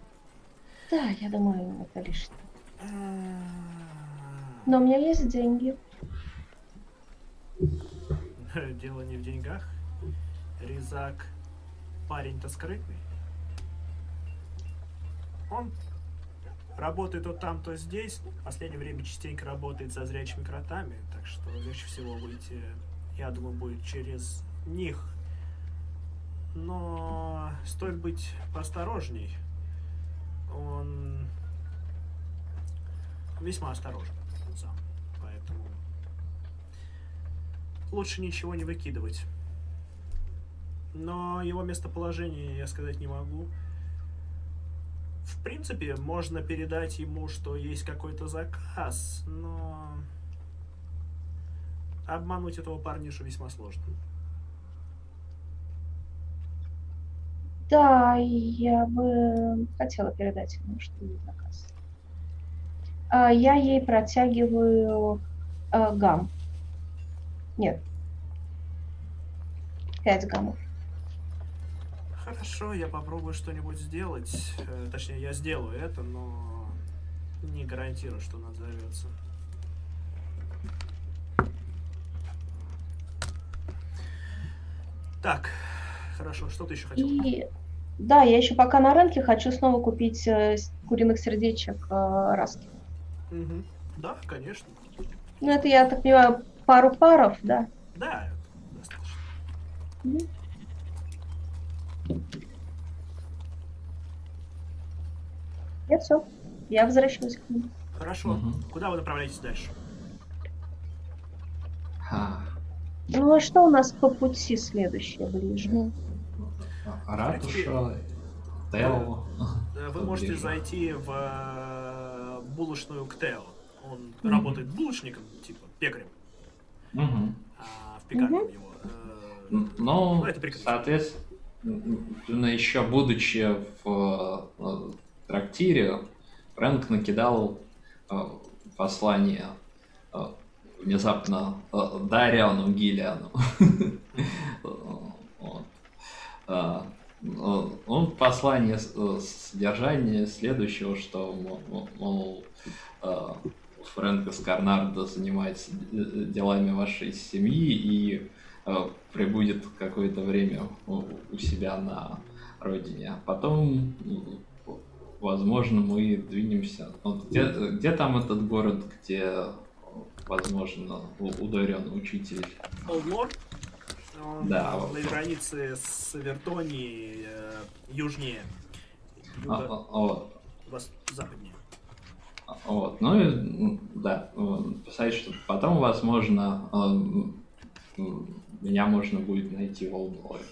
Да, я думаю, это лишнее. Но у меня есть деньги. Дело не в деньгах. Резак парень-то скрытный. Он работает то там, то здесь. В последнее время частенько работает со зрячими кротами, так что легче всего выйти, я думаю, будет через них. Но стоит быть поосторожней. Он весьма осторожен сам, поэтому лучше ничего не выкидывать. Но его местоположение я сказать не могу. В принципе, можно передать ему, что есть какой-то заказ, но обмануть этого парнишу весьма сложно. Да, я бы хотела передать ему, что есть заказ. А, Я ей протягиваю э, гам. Нет. Пять гаммов. Хорошо, я попробую что-нибудь сделать. Э, Точнее, я сделаю это, но не гарантирую, что он отзовется. Так, хорошо, что ты еще хотел? И да, я еще пока на рынке хочу снова купить э, куриных сердечек э, раски. Мгм. Да, конечно. Ну, это, я так понимаю, пару паров, да. Да, достаточно. Мгм. Я все. Я возвращаюсь к ним. Хорошо. Мгм. Куда вы направляетесь дальше? Ха. Ну, а что у нас по пути следующее ближе? Ратуша, Тео. Вы можете зайти в э, булочную к Тео. Он работает булочником, типа пекарем, а в пекарне у него. э, Ну, соответственно, еще будучи в э, трактире, Фрэнк накидал послание внезапно Дариану Гиллиану. Э, Он в послании с- э, содержание следующего, что, мо- мо- мол, э, Фрэнк Скарнардо занимается делами вашей семьи и э, прибудет какое-то время у себя на родине. А потом, возможно, мы двинемся. Вот где, где там этот город, где, э, возможно, ударен учитель? Олдмор. Он Да, на вот. границе с Вертонией э, южнее. А, Юго- а, вот. вас- западнее. А, Вот, ну и м, да, писать, что потом, возможно, м, меня можно будет найти в Олдбое.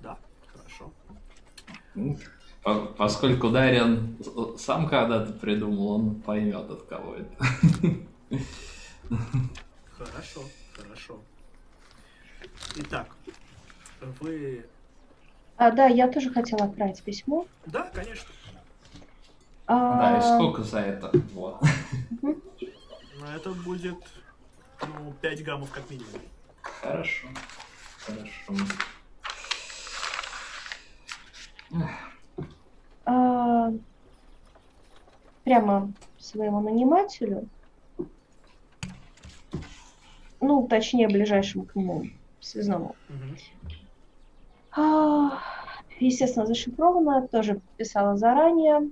Да, хорошо. Ну, по- Поскольку Дарьян сам когда-то придумал, он поймет, от кого это. Хорошо, хорошо. Итак, вы... А, да, я тоже хотела отправить письмо. Да, конечно. Да, и А, сколько за это? Вот. Но это будет, ну, 5 гаммов как минимум. Хорошо. Хорошо. А, прямо своему нанимателю, ну, точнее, ближайшему к нему связному. А, естественно, зашифровано, тоже писала заранее.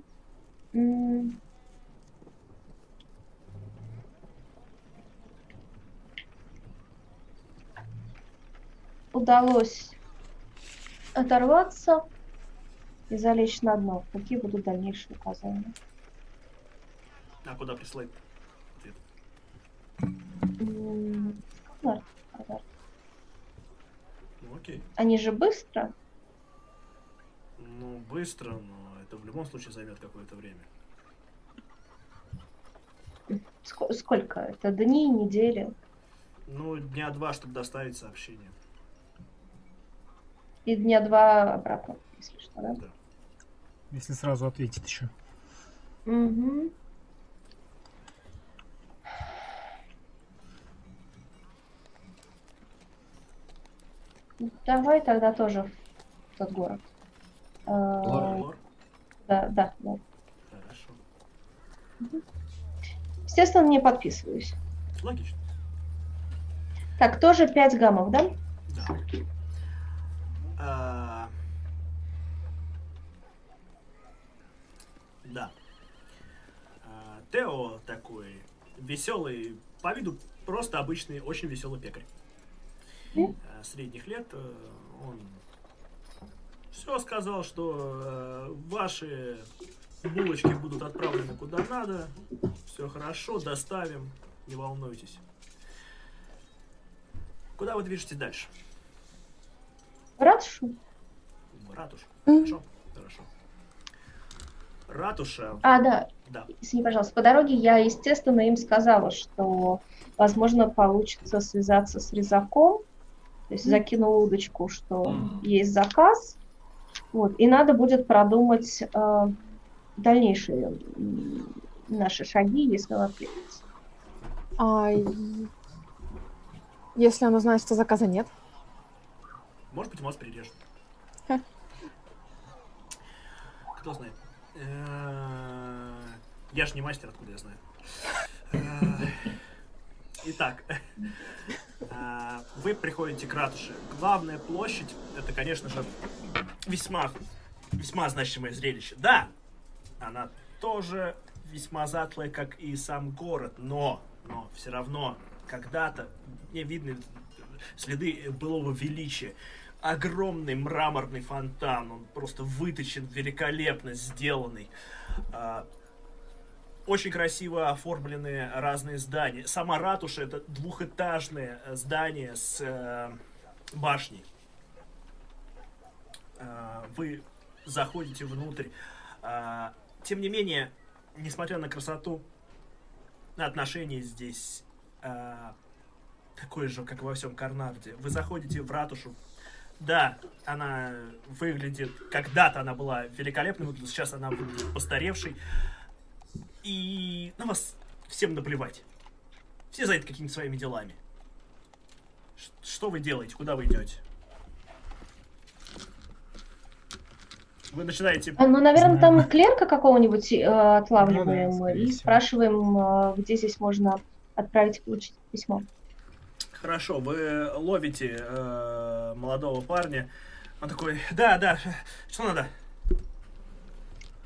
Удалось оторваться и залечь на дно. Какие будут дальнейшие указания? А куда прислать? ответ? Сканер. Ну окей. Они же быстро. Ну, быстро, но это в любом случае займет какое-то время. Ск- Сколько? Это дни, недели? Ну, дня два, чтобы доставить сообщение. И дня два обратно, если что, да? Если сразу ответить еще. Мгм. Давай тогда тоже в тот город. Э, Лор. Лор? Да, да, да. Хорошо. Естественно, не подписываюсь. Логично. Так, тоже 5 гаммов, да? Да. А, Да. А, Тео такой веселый, по виду просто обычный, очень веселый пекарь. А, Средних лет э, он все сказал, что э, ваши булочки будут отправлены куда надо, все хорошо, доставим, не волнуйтесь. Куда вы движетесь дальше? Ратушу? Ратуша. Мгм. Хорошо. Хорошо. Ратуша. А, да, Да. извини, пожалуйста. По дороге я, естественно, им сказала, что, возможно, получится связаться с резаком. То есть закинула удочку, что есть заказ. Вот, и надо будет продумать э, дальнейшие наши шаги, если он откликнется. А если она знает, что заказа нет? Может быть, мост прирежет. Ха. Кто знает. Э, Я ж не мастер, откуда я знаю. Э, Итак, вы приходите к ратуше. Главная площадь, это, конечно же, весьма, весьма значимое зрелище. Да, она тоже весьма затлая, как и сам город, но, но все равно когда-то не видны следы былого величия. Огромный мраморный фонтан, он просто выточен, великолепно сделанный. Очень красиво оформленные разные здания. Сама ратуша это двухэтажное э, здание с э, башней. А, Вы заходите внутрь. А, Тем не менее, несмотря на красоту, отношения здесь а, такое же, как во всем Карнарде. Вы заходите в ратушу. Да, она выглядит... Когда-то она была великолепной, вот сейчас она выглядит постаревшей. И на вас всем наплевать. Все заняты какими-то своими делами. Ш- Что вы делаете? Куда вы идете? Вы начинаете... А, Ну, наверное, там клерка какого-нибудь э, отлавливаем Ну да, и спрашиваем, э, где здесь можно отправить и получить письмо. Хорошо, вы ловите э, молодого парня. Он такой, да, да, что надо?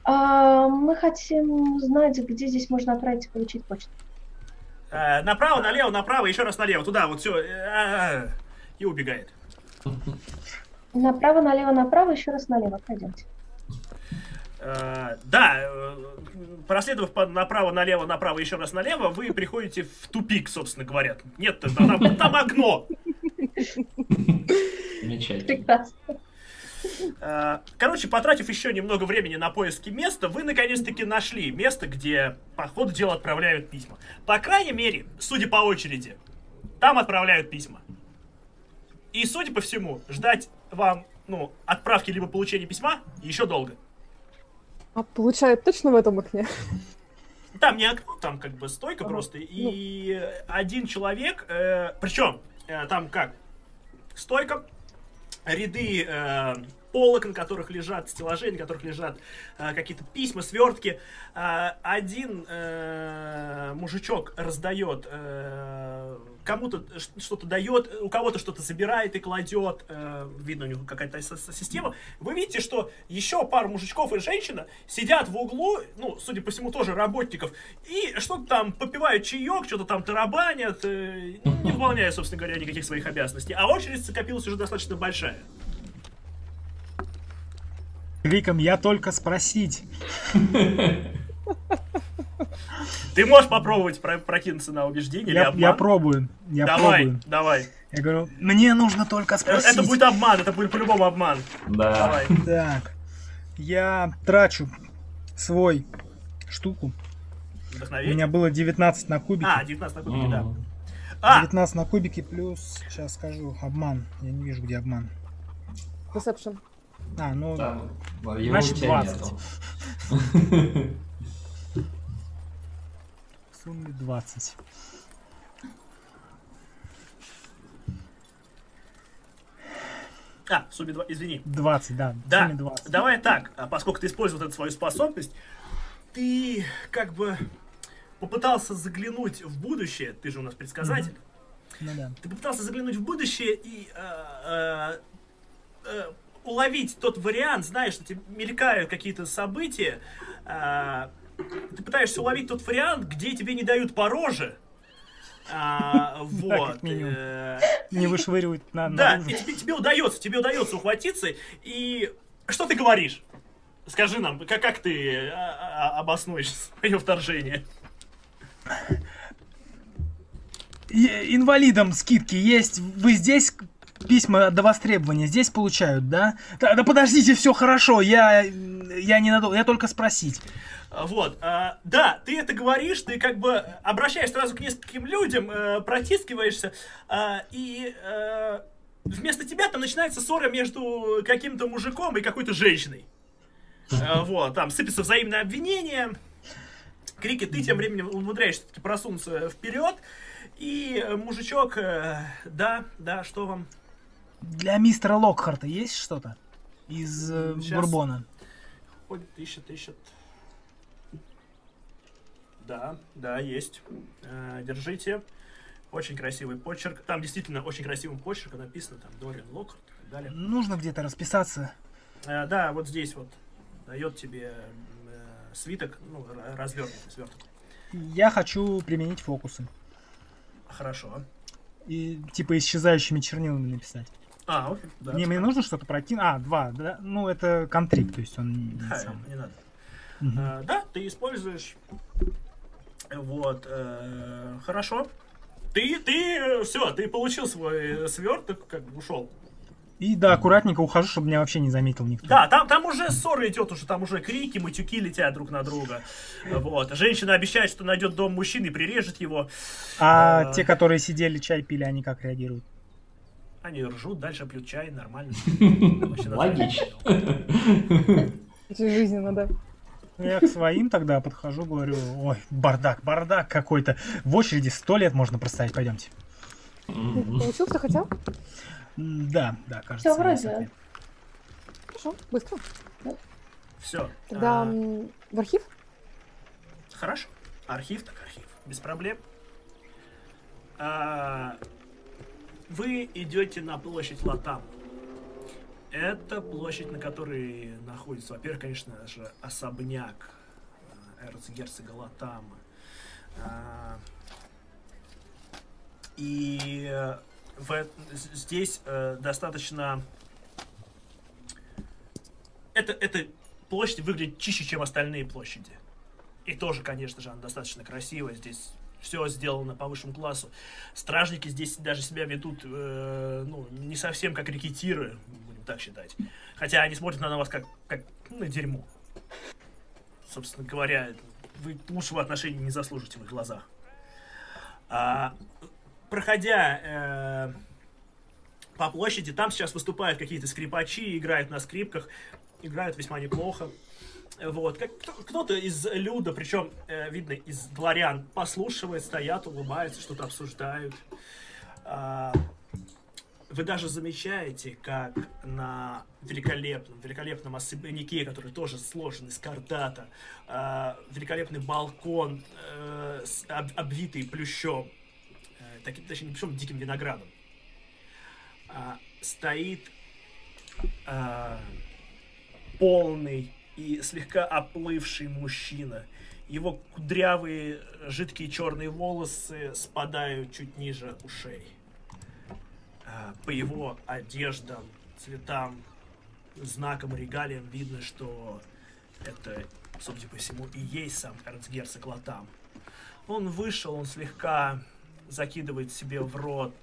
А, мы хотим знать, где здесь можно отправить и получить почту. Э, направо, налево, направо, еще раз налево, туда, вот все. и убегает. Направо, налево, направо, еще раз налево. Пойдемте. Э, да, э, проследовав по- направо, налево, направо, еще раз налево, вы приходите в тупик, собственно говоря. Нет, там, там- там окно. Замечательно. Прекрасно. Короче, потратив еще немного времени на поиски места, вы наконец-таки нашли место, где по ходу дела отправляют письма. По крайней мере, судя по очереди, там отправляют письма. И, судя по всему, ждать вам, ну, отправки либо получения письма еще долго. А получает точно в этом окне? Там не окно, там как бы стойка Ага. просто. И один человек, э, причем э, там как? Стойка, ряды э, полок, на которых лежат стеллажи, на которых лежат э, какие-то письма, свертки. Э, один э, мужичок раздает, э, кому-то что-то дает, у кого-то что-то забирает и кладет. Э, видно, у него какая-то система. Вы видите, что еще пару мужичков и женщина сидят в углу, ну, судя по всему, тоже работников, и что-то там попивают чаек, что-то там тарабанят, э, не выполняя, собственно говоря, никаких своих обязанностей. А очередь скопилась уже достаточно большая. Криком «Я только спросить!» Ты можешь попробовать про- прокинуться на убеждение или Я, обман? я пробую, я давай, пробую. давай. Я говорю, мне нужно только спросить. Это будет обман, это будет по-любому обман. Да. Давай. Так, я трачу свой штуку. У Вдохновение. меня было 19 на кубике. А, 19 на кубике, да. А, 19 на кубике плюс, сейчас скажу, обман. Я не вижу, где обман. Deception. А, ну, Там, его Значит, у тебя 20. нету. в сумме 20. а, Суби 2, извини. 20, да. в Да, сумме 20. давай так, а поскольку ты использовал эту свою способность, ты как бы попытался заглянуть в будущее, ты же у нас предсказатель, Ну да. ты попытался заглянуть в будущее и э, э, э, уловить тот вариант, знаешь, что тебе мелькают какие-то события, э, ты пытаешься уловить тот вариант, где тебе не дают по роже, а, вот. минимум. э, Не вышвыривают на Да, и тебе, тебе удается, тебе удается ухватиться, и что ты говоришь? Скажи нам, как, как ты а, а, обоснуешь свое вторжение? Инвалидам скидки есть. Вы здесь письма до востребования здесь получают, да? Да, да подождите, все хорошо. Я, я не надолго, я только спросить. А, Вот, а, да, ты это говоришь, ты как бы обращаешься сразу к нескольким людям, э, протискиваешься, а, и э, вместо тебя там начинается ссора между каким-то мужиком и какой-то женщиной. Вот, там сыпется взаимное обвинение, крики, ты тем временем умудряешься таки просунуться вперед, и э, мужичок, э, да, да, что вам? Для мистера Локхарта есть что-то из э, Щас. Бурбона? Ходит, ищет, ищет. Да, да, есть. Э, держите. Очень красивый почерк. Там действительно очень красивым почерком написано, там, Дориан Локхарт и так далее. Нужно где-то расписаться. Э, да, вот здесь вот дает тебе э, свиток, ну, развернутый сверток. Я хочу применить фокусы. Хорошо. И типа исчезающими чернилами написать. А, окей. Да, Мне, мне нужно что-то прокинуть. А, два, да? Ну, это контрип, то есть он не, не Ха, сам. не надо. Мгм. Э, да, ты используешь. Вот, э, хорошо. Ты, ты, все, ты получил свой сверток, как бы ушел. И да, аккуратненько ухожу, чтобы меня вообще не заметил никто. Да, там, там уже ссора идет, уже там уже крики, матюки летят друг на друга. Вот. Женщина обещает, что найдет дом мужчины и прирежет его. А А. те, которые сидели, чай пили, они как реагируют? Они ржут, дальше пьют чай, нормально. Логично. Это жизненно, да. Я к своим тогда подхожу, говорю, ой, бардак, бардак какой-то. В очереди сто лет можно простоять, пойдемте. Получил, что хотел? Да, да, кажется. Всё вроде. Хорошо, быстро. Все. Тогда м, в архив? Хорошо. Архив так архив. Без проблем. Вы идете на площадь Латам. Это площадь, на которой находится, во-первых, конечно же, особняк э, эрцгерцога Латама. А, и э, в здесь э, достаточно... Это, эта площадь выглядит чище, чем остальные площади. И тоже, конечно же, она достаточно красивая. Здесь все сделано по высшему классу. Стражники здесь даже себя ведут, э, ну, не совсем как рекетиры, будем так считать. Хотя они смотрят на вас как, как на дерьмо. Собственно говоря, вы лучшего отношения не заслужите в их глазах. А, проходя э, по площади, там сейчас выступают какие-то скрипачи, играют на скрипках, играют весьма неплохо. Вот, как, кто- кто-то из люда, причем, э, видно, из дворян, послушивает, стоят, улыбаются, что-то обсуждают. А, вы даже замечаете, как на великолепном, великолепном особняке, который тоже сложен из кардата, э, великолепный балкон, э, с, об, обвитый плющом, э, таким, точнее, не плющом, диким виноградом, э, стоит э, полный и слегка оплывший мужчина. Его кудрявые жидкие черные волосы спадают чуть ниже ушей. А, по его одеждам, цветам, знакам, регалиям видно, что это, судя по всему, и есть сам эрцгерцог Латам. Он вышел, он слегка закидывает себе в рот,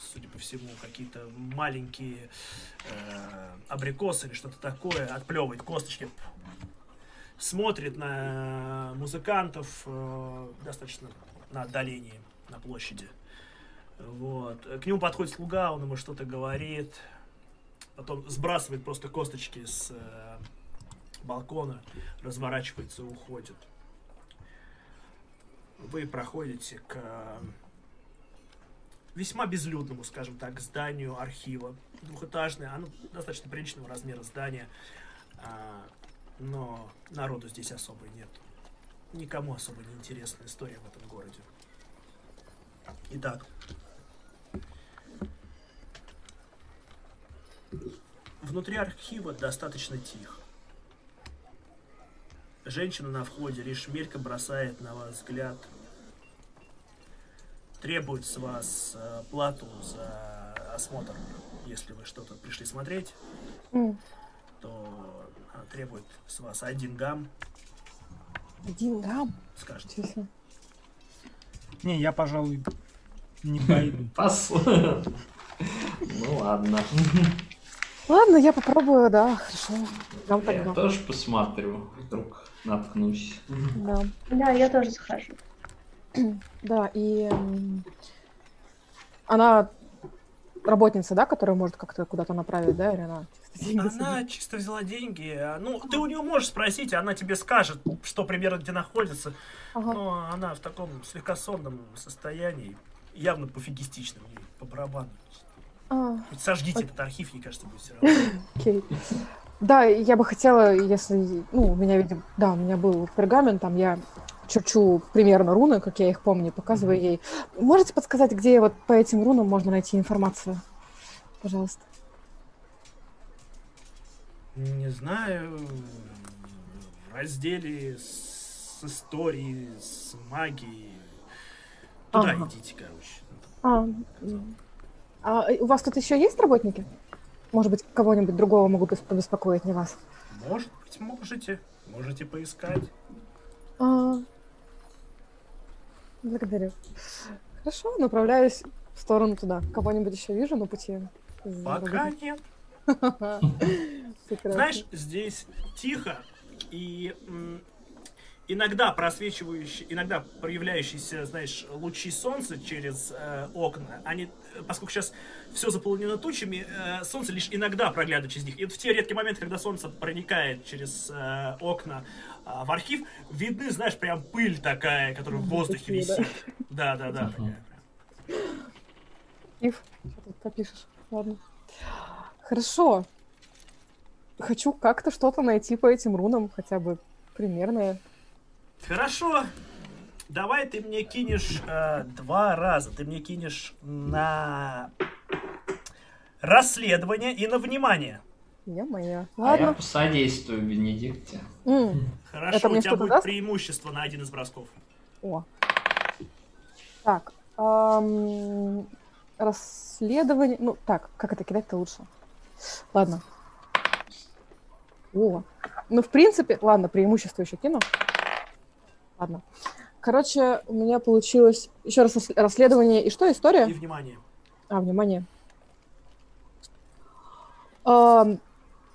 судя по всему, какие-то маленькие э, абрикосы или что-то такое, отплевывает косточки, смотрит на музыкантов э, достаточно на отдалении, на площади. Вот. К нему подходит слуга, он ему что-то говорит, потом сбрасывает просто косточки с э, балкона, разворачивается и уходит. Вы проходите к весьма безлюдному, скажем так, зданию архива. Двухэтажное, оно достаточно приличного размера здание, а, но народу здесь особо нет. Никому особо не интересна история в этом городе. Итак, Внутри архива достаточно тихо. Женщина на входе лишь мельком бросает на вас взгляд. Требует с вас э, плату за осмотр. Если вы что-то пришли смотреть, М, то требует с вас один гам, Один грамм. скажет. Честно. Не, я, пожалуй, не пойду. Пас. Ну ладно. Ладно, я попробую, да, хорошо. Так Я тоже посмотрю, вдруг наткнусь. Да. Да, я тоже захожу. Да, и она работница, да, которая может как-то куда-то направить, да, или она чисто деньги Она собирает? чисто взяла деньги. а, Ну, ты у нее можешь спросить, она тебе скажет, что примерно где находится. Ага. Но она в таком слегка сонном состоянии, явно пофигистичном, ей по барабану. А, Хоть сожгите этот архив, мне кажется, будет все равно. окей. Да, я бы хотела, если, ну, у меня, видимо, да, у меня был пергамент, там я черчу примерно руны, как я их помню, показываю ей. Можете подсказать, где вот по этим рунам можно найти информацию? Пожалуйста. Не знаю, в разделе с историей, с магией. Туда Ага. идите, короче. А, м. а у вас тут еще есть работники? Может быть, кого-нибудь другого могу бес- побеспокоить, не вас? Может быть, можете. Можете поискать. А, благодарю. Хорошо, направляюсь в сторону туда. Кого-нибудь еще вижу на пути? Пока нет. Знаешь, здесь тихо и иногда просвечивающие, иногда проявляющиеся, знаешь, лучи солнца через э, окна, они, поскольку сейчас все заполнено тучами, э, солнце лишь иногда проглядывает через них. И вот в те редкие моменты, когда солнце проникает через э, окна а, в архив, видны, знаешь, прям пыль такая, которая в воздухе висит. Да, да, да. такая прям. Что тут попишешь? Ладно. Хорошо. Хочу как-то что-то найти по этим рунам, хотя бы примерное. Хорошо. Давай ты мне кинешь э, два раза. Ты мне кинешь на расследование и на внимание. Я-моя. А я Ладно. посодействую Бенедикте. М, Хорошо, Это у тебя будет даст? преимущество на один из бросков. О. Так. ам, расследование. Ну, так, как это кидать-то лучше? Ладно. О. Ну, в принципе, ладно, преимущество еще кину. Ладно. Короче, у меня получилось еще раз рас- расследование. И что, история? И внимание. А, внимание. Ам,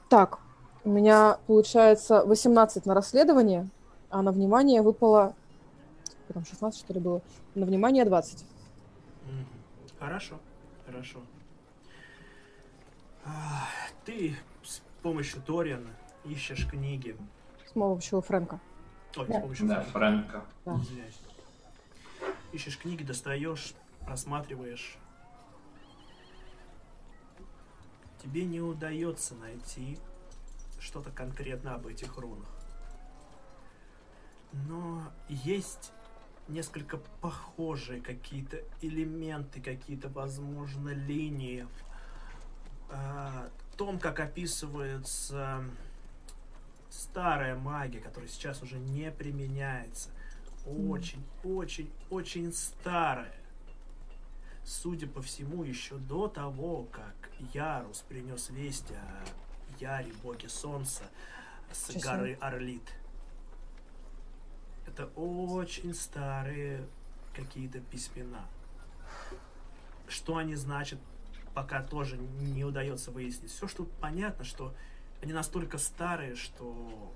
так, у меня получается 18 на расследование, а на внимание выпало... Там 16, что ли, было? На внимание 20. Мгм. Хорошо, хорошо. А, Ты с помощью Ториана ищешь книги. С помощью Фрэнка. Ой, Да. с помощью Да, Фрэнка. Фрэнка. Да. Извиняюсь. Ищешь книги, достаешь, просматриваешь. тебе не удается найти что-то конкретно об этих рунах. Но есть несколько похожие какие-то элементы, какие-то, возможно, линии в э, том, как описывается старая магия, которая сейчас уже не применяется. Очень, очень, очень старая. Судя по всему, еще до того, как Ярус принес весть о Яре, боге солнца, с Честно? горы Орлит. Это очень старые какие-то письмена. Что они значат, пока тоже не удается выяснить. Все, что понятно, что они настолько старые, что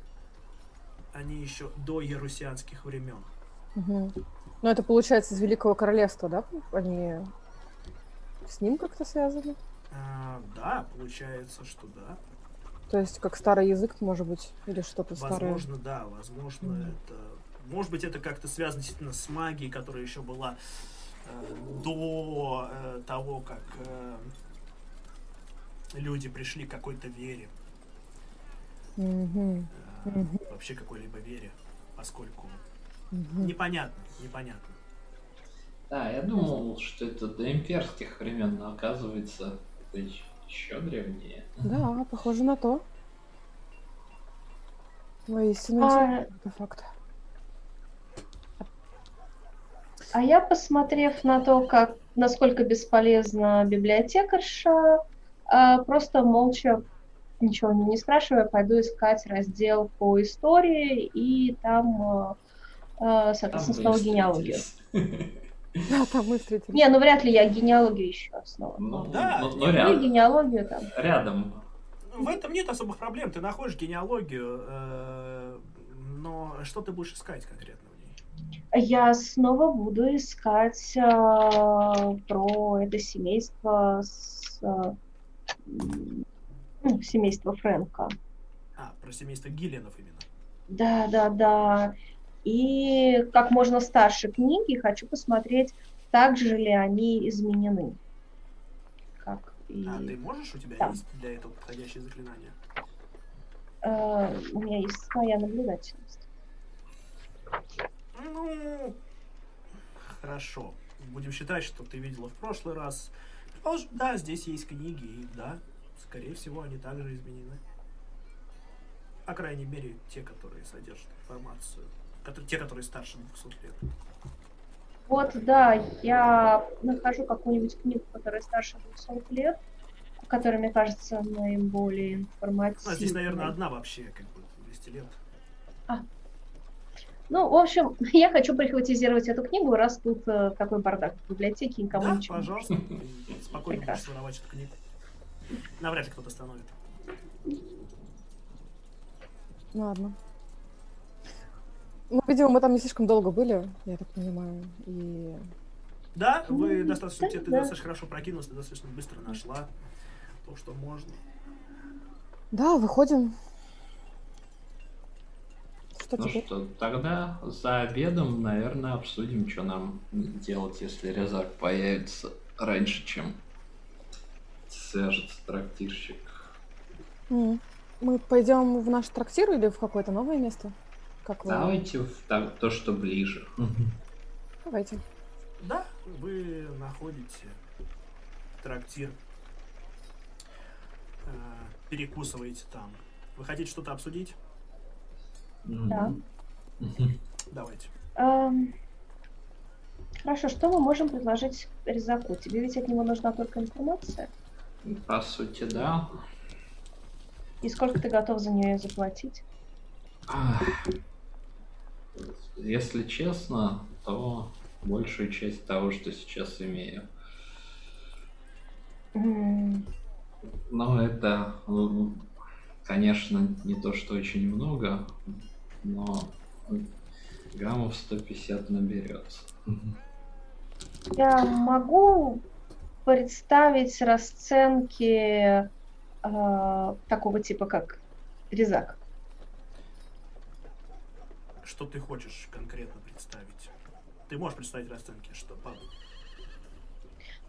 они еще до ярусианских времен. Мгм. Ну, это получается из Великого Королевства, да? Они с ним как-то связаны? А, да, получается, что да. То есть как старый язык, может быть, или что-то старое? Возможно, да, возможно, Мгм. это. Может быть, это как-то связано действительно с магией, которая еще была э, до э, того, как э, люди пришли к какой-то вере. Э, Мгм. Вообще какой-либо вере, поскольку Мгм. непонятно, непонятно. Да, я думал, что это до имперских времен, но оказывается, это еще древнее. Да, похоже на то. Воистину А- артефакт. А я, посмотрев на то, как, насколько бесполезна библиотекарша, а, просто молча, ничего не, спрашивая, пойду искать раздел по истории и там, а, а, соответственно, снова генеалогию. Да, там мы встретились. Не, ну вряд ли я генеалогию еще снова. Ну, Да, ну, ну, И рядом. генеалогию там. Рядом. В этом нет особых проблем. Ты находишь генеалогию, э, но что ты будешь искать конкретно в ней? Я снова буду искать а, про это семейство с ну, семейство Фрэнка. А, про семейство Гиллианов именно. Да, да, да. И как можно старше книги хочу посмотреть, так же ли они изменены. Как и А ты можешь, у тебя Да. есть для этого подходящее заклинание? э, у меня есть своя наблюдательность. Ну, хорошо. Будем считать, что ты видела в прошлый раз. Да, здесь есть книги, и да, скорее всего, они также изменены. По крайней мере, те, которые содержат информацию. Которые, те, которые старше 200 лет. Вот, да, я нахожу какую-нибудь книгу, которая старше 200 лет, которая, мне кажется, наиболее информативной. А здесь, наверное, одна вообще, как бы, 200 лет. Ну, в общем, я хочу прихватизировать эту книгу, раз тут э, такой бардак в библиотеке, никому да, ничего. пожалуйста. Спокойно можешь Прекрасно. своровать эту книгу. Навряд ли кто-то остановит. Ну, Ладно. Ну, видимо, мы там не слишком долго были, я так понимаю. И Да, вы достаточно, да, ты да. достаточно хорошо прокинулась, ты достаточно быстро нашла то, что можно. да, выходим. Что Ну теперь? что, тогда за обедом, наверное, обсудим, что нам делать, если резак появится раньше, чем свяжется трактирщик. Мы пойдем в наш трактир или в какое-то новое место? Как вы? Давайте в то, что ближе. Давайте. Да, вы находите трактир, э, перекусываете там. Вы хотите что-то обсудить? Да. Давайте. Эм, Хорошо, что мы можем предложить Резаку? Тебе ведь от него нужна только информация. По сути, да. И сколько ты готов за нее заплатить? Ах. Если честно, то большую часть того, что сейчас имею. Но это, м, конечно, не то, что очень много, но граммов 150 наберется. Я могу представить расценки э, такого типа, как Резак. Что ты хочешь конкретно представить? Ты можешь представить расценки, что по-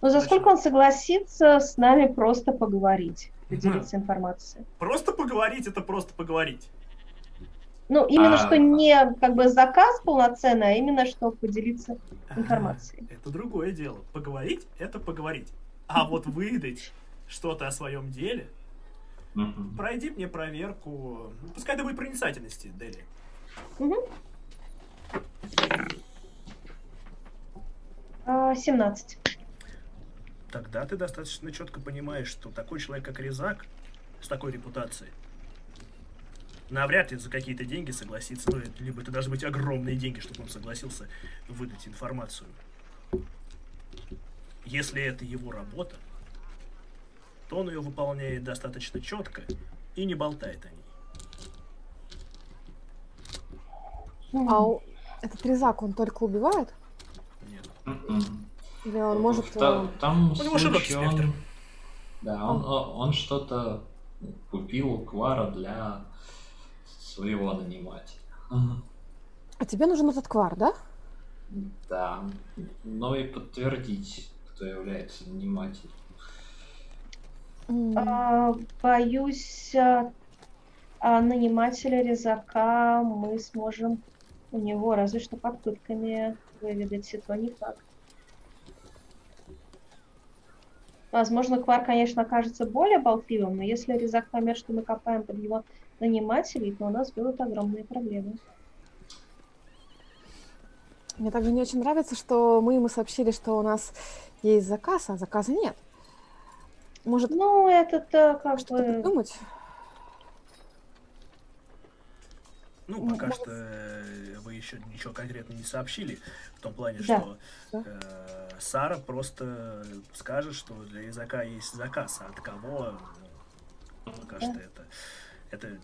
Но за сколько он согласится с нами просто поговорить? поделиться информацией. Просто поговорить это просто поговорить. Ну, именно А. что не как бы заказ полноценный, а именно что поделиться информацией. Это другое дело. Поговорить это поговорить. А вот выдать что-то о своем деле, пройди мне проверку. ну, Пускай это будет проницательности, Дели. Мгм. А, 17. Тогда ты достаточно четко понимаешь, что такой человек, как Резак, с такой репутацией, навряд ли за какие-то деньги согласится. Ну, либо это должны быть огромные деньги, чтобы он согласился выдать информацию. Если это его работа, то он ее выполняет достаточно четко и не болтает о ней. А у- этот резак, он только убивает? Нет. Или он может... Та- э, Там У него широкий спектр. он, да, он, он, он что-то купил у Квара для своего нанимателя. А тебе нужен этот квар, да? Да, но и подтвердить, кто является нанимателем. А, боюсь, а, а нанимателя резака мы сможем у него разве что под пытками выведать, и то не факт. Возможно, Квар, конечно, окажется более болтливым, но если резак поймет, что мы копаем под его нанимателей, то у нас будут огромные проблемы. Мне также не очень нравится, что мы ему сообщили, что у нас есть заказ, а заказа нет. Может, Ну, это-то как что-то бы... придумать? Ну, Ну, пока что э, вы еще ничего конкретно не сообщили, в том плане, Да, что да. э, Сара просто скажет, что для языка есть заказ, а от кого, ну, пока Да. что это, это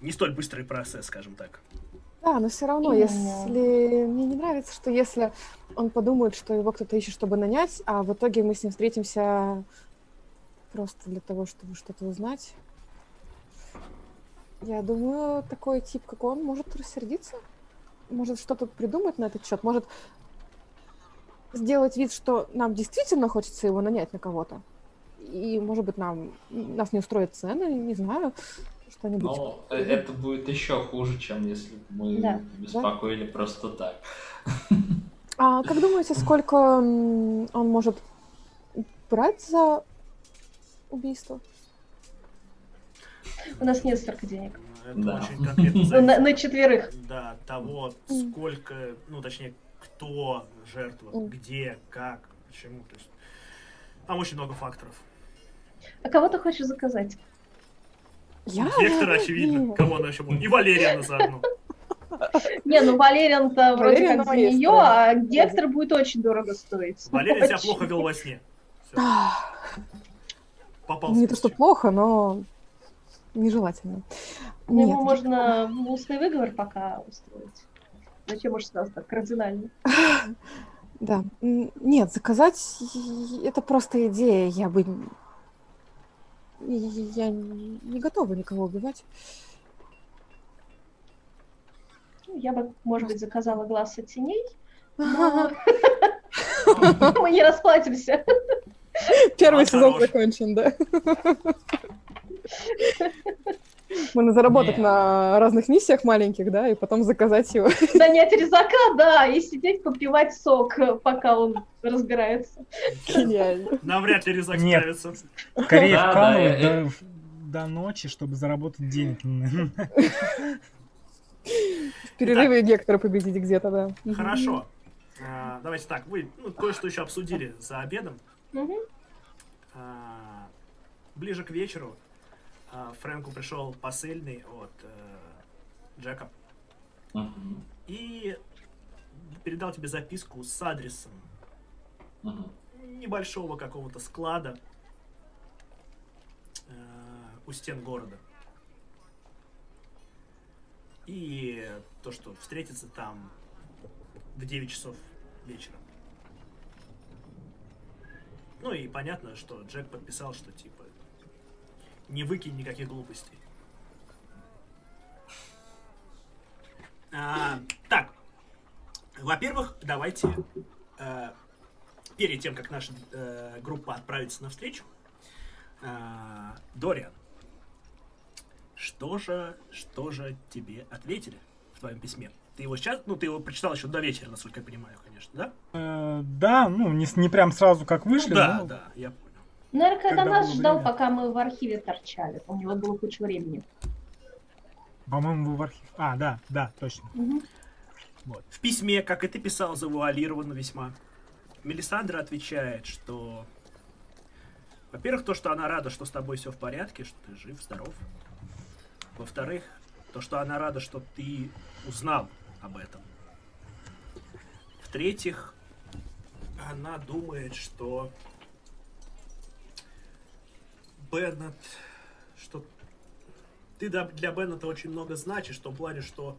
не столь быстрый процесс, скажем так. Да, но все равно, если мне не нравится, что если он подумает, что его кто-то ищет, чтобы нанять, а в итоге мы с ним встретимся просто для того, чтобы что-то узнать. Я думаю, такой тип, как он, может рассердиться, может что-то придумать на этот счет, может сделать вид, что нам действительно хочется его нанять на кого-то. И, может быть, нам нас не устроят цены, не знаю, что-нибудь. Но э, это будет еще хуже, чем если бы мы Да. беспокоили просто так. А как думаете, сколько он может брать за убийство? У нас нет столько денег. Это Да. очень конкретно Ну, зависит на, на четверых. да, того, сколько, ну, точнее, кто жертва, где, как, почему. То есть, там очень много факторов. А кого ты хочешь заказать? Я? Гектор, очевидно, Нет. кого она еще будет. И Валериана заодно. Не, ну Валериан-то вроде как за нее, а Гектор будет очень дорого стоить. Валерий себя плохо вел во сне. Попал Не то, что плохо, но нежелательно. Ну, Нет, Ему можно устный выговор пока устроить. Зачем уж сразу так кардинально? да. Нет, заказать и- это просто идея. Я бы... и- Я не готова никого убивать. Ну, Я бы, может быть, заказала глаз от теней, но мы не расплатимся. Первый Он сезон закончен, да. Можно заработать на разных миссиях маленьких, да, и потом заказать его. Нанять резака, да, и сидеть попивать сок, пока он разбирается. Гениально. Навряд ли Резак Нет. справится. Скорее Да, да, вкалывать э, до, ночи, чтобы заработать денег. В перерыве Гектора победить где-то, да. Хорошо. А, Давайте так, вы ну, кое-что еще обсудили за обедом. Мгм. А, Ближе к вечеру Фрэнку пришел посыльный от э, Джека Мгм. и передал тебе записку с адресом Мгм. небольшого какого-то склада э, у стен города. И то, что встретиться там в 9 часов вечера. Ну и понятно, что Джек подписал, что типа не выкинь никаких глупостей. А, так, во-первых, давайте э, перед тем, как наша э, группа отправится на встречу, А, Дориан, что же, что же тебе ответили в твоем письме? Ты его сейчас, ну, ты его прочитал еще до вечера, насколько я понимаю, конечно, да? Э, да, ну, не, не прям сразу как вышли, ну, да, но да, я. Наверное, когда Когда нас ждал, время. пока мы в архиве торчали. У него было куча времени. по-моему, вы в архив. А, да, да, точно. Мгм. В письме, как и ты писал, завуалировано весьма. Мелисандра отвечает, что... Во-первых, то, что она рада, что с тобой все в порядке, что ты жив, здоров. Во-вторых, то, что она рада, что ты узнал об этом. В-третьих, она думает, что Беннет, что ты для Беннета очень много значишь, в том плане, что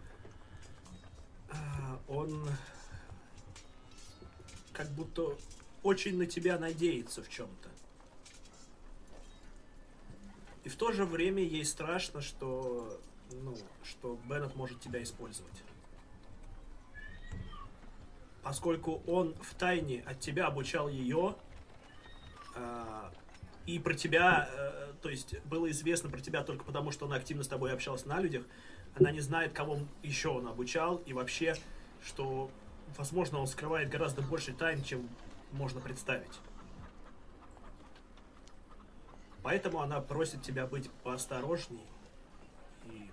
а, он как будто очень на тебя надеется в чем-то. И в то же время ей страшно, что, ну, что Беннет может тебя использовать. Поскольку он в тайне от тебя обучал ее, и про тебя, э, то есть было известно про тебя только потому, что он активно с тобой общался на людях, она не знает, кого еще он обучал, и вообще, что, возможно, он скрывает гораздо больше тайн, чем можно представить. Поэтому она просит тебя быть поосторожней и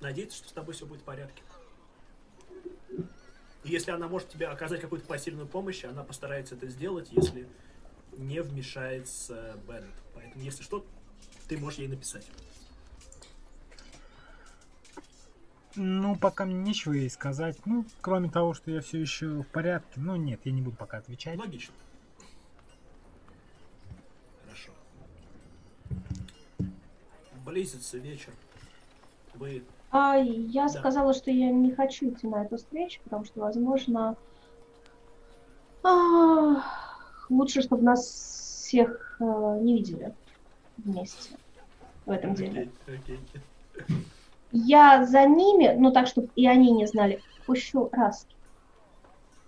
надеяться, что с тобой все будет в порядке. И если она может тебе оказать какую-то посильную помощь, она постарается это сделать, если не вмешается Беннет. Поэтому, если что, ты можешь ей написать. Ну, пока мне нечего ей сказать. Ну, кроме того, что я все еще в порядке. Ну, нет, я не буду пока отвечать. Логично. Хорошо. Близится вечер. Вы А я Да. сказала, что я не хочу идти на эту встречу, потому что, возможно, а, лучше, чтобы нас всех э, не видели вместе в этом деле. Окей, окей. Я за ними, ну так, чтобы и они не знали, пущу раз.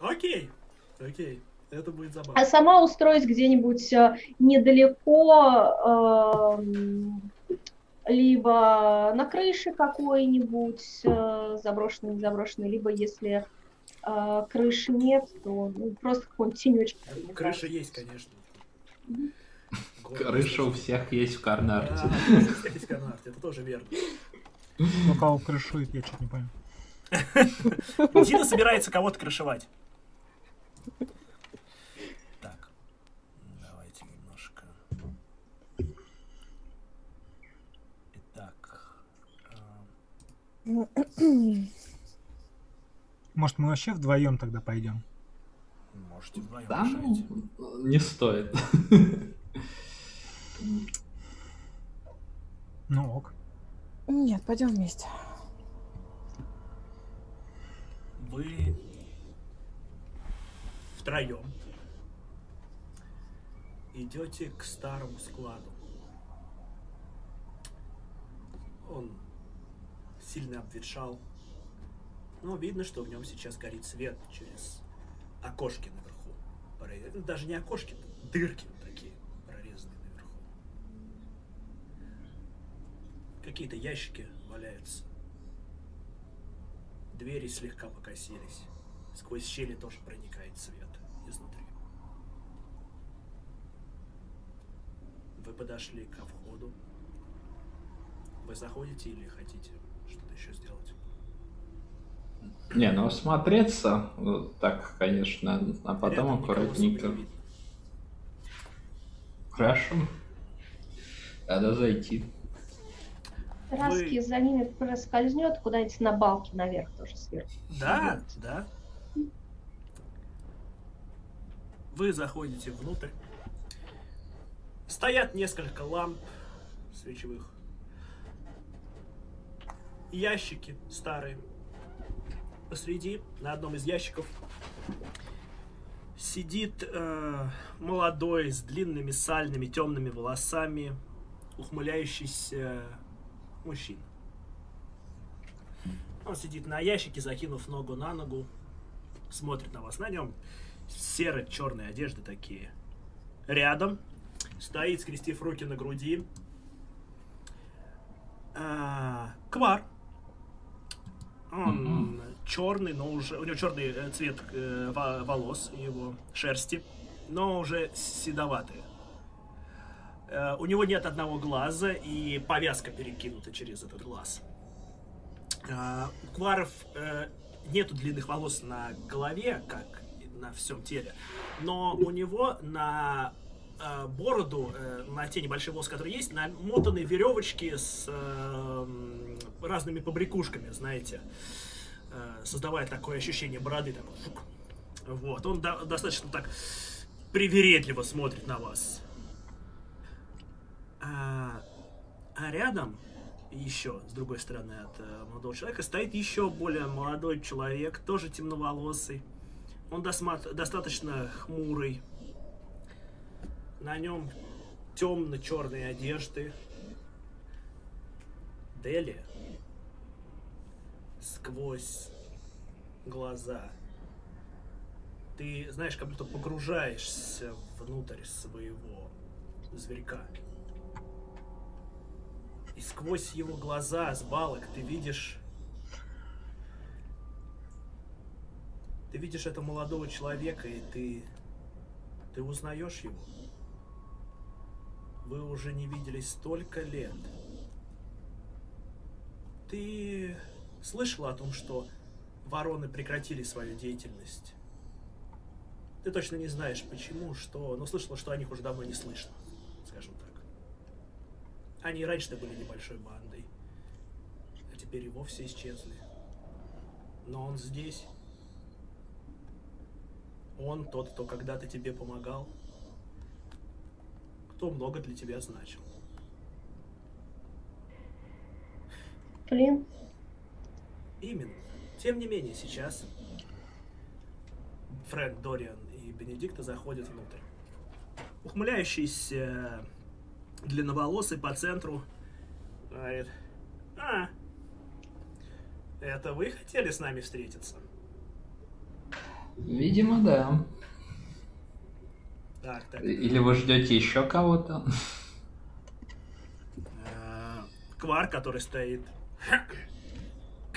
Окей. Окей. Это будет забавно. А сама устроюсь где-нибудь э, недалеко, эм, либо на крыше какой-нибудь, э, заброшенной, заброшенной, либо если э, крыши нет, то ну, просто какой-нибудь тенечек. Крыша есть, конечно. Крыша у всех есть в Карнарте. Да, у всех есть Карнарте, это тоже верно. Ну, кого крышует, я что-то не понял. Дина собирается кого-то крышевать. Так, давайте немножко. Итак, а, Может, мы вообще вдвоем тогда пойдем? можете вдвоем Да, решать. ну, не стоит. Ну, ок. Нет, пойдем вместе. Вы втроем идете к старому складу. Он сильно обветшал, но видно, что в нем сейчас горит свет через окошки наверху. Ну, Даже не окошки, дырки такие прорезанные наверху. Какие-то ящики валяются. Двери слегка покосились. Сквозь щели тоже проникает свет изнутри. Вы подошли ко входу. Вы заходите или хотите что-то еще сделать? Не, ну осмотреться, э, так, конечно, а потом Рядом аккуратненько. Хорошо. Надо зайти. Раски Вы- за ними проскользнет куда-нибудь на балки наверх тоже сверху. Да, да. Вы заходите внутрь. Стоят несколько ламп свечевых. Ящики старые. Посреди, на одном из ящиков, сидит э, молодой с длинными сальными темными волосами, ухмыляющийся мужчина. Он сидит на ящике, закинув ногу на ногу, смотрит на вас. На нем серо-черные одежды такие. Рядом стоит, скрестив руки на груди. А, Квар. Он. Черный, но уже... У него черный э, цвет э, во- волос, его шерсти, но уже седоватый. Э, У него нет одного глаза, и повязка перекинута через этот глаз. А, У Кваров э, нету длинных волос на голове, как на всем теле, но у него на э, бороду, э, на те небольшие волосы, которые есть, намотаны веревочки с э, разными побрякушками, знаете, э, создавая такое ощущение бороды. такой. Вот, он до- достаточно так привередливо смотрит на вас. А, а рядом еще, с другой стороны от э, молодого человека, стоит еще более молодой человек, тоже темноволосый. Он достаточно хмурый. На нем темно-черные одежды. Дели сквозь глаза. Ты, знаешь, как будто погружаешься внутрь своего зверька. И сквозь его глаза с балок ты видишь... Ты видишь этого молодого человека, и ты... Ты узнаешь его. Вы уже не виделись столько лет. Ты слышал о том, что вороны прекратили свою деятельность? Ты точно не знаешь, почему, что, но слышала, что о них уже давно не слышно, скажем так. Они раньше-то были небольшой бандой, а теперь и вовсе исчезли. Но он здесь. Он тот, кто когда-то тебе помогал, кто много для тебя значил. Блин, Именно. Тем не менее, сейчас Фрэнк, Дориан и Бенедикта заходят внутрь. Ухмыляющийся длинноволосый по центру говорит, а, это вы хотели с нами встретиться? Видимо, да. Так, так. Или вы ждете еще кого-то? Э, Квар, который стоит.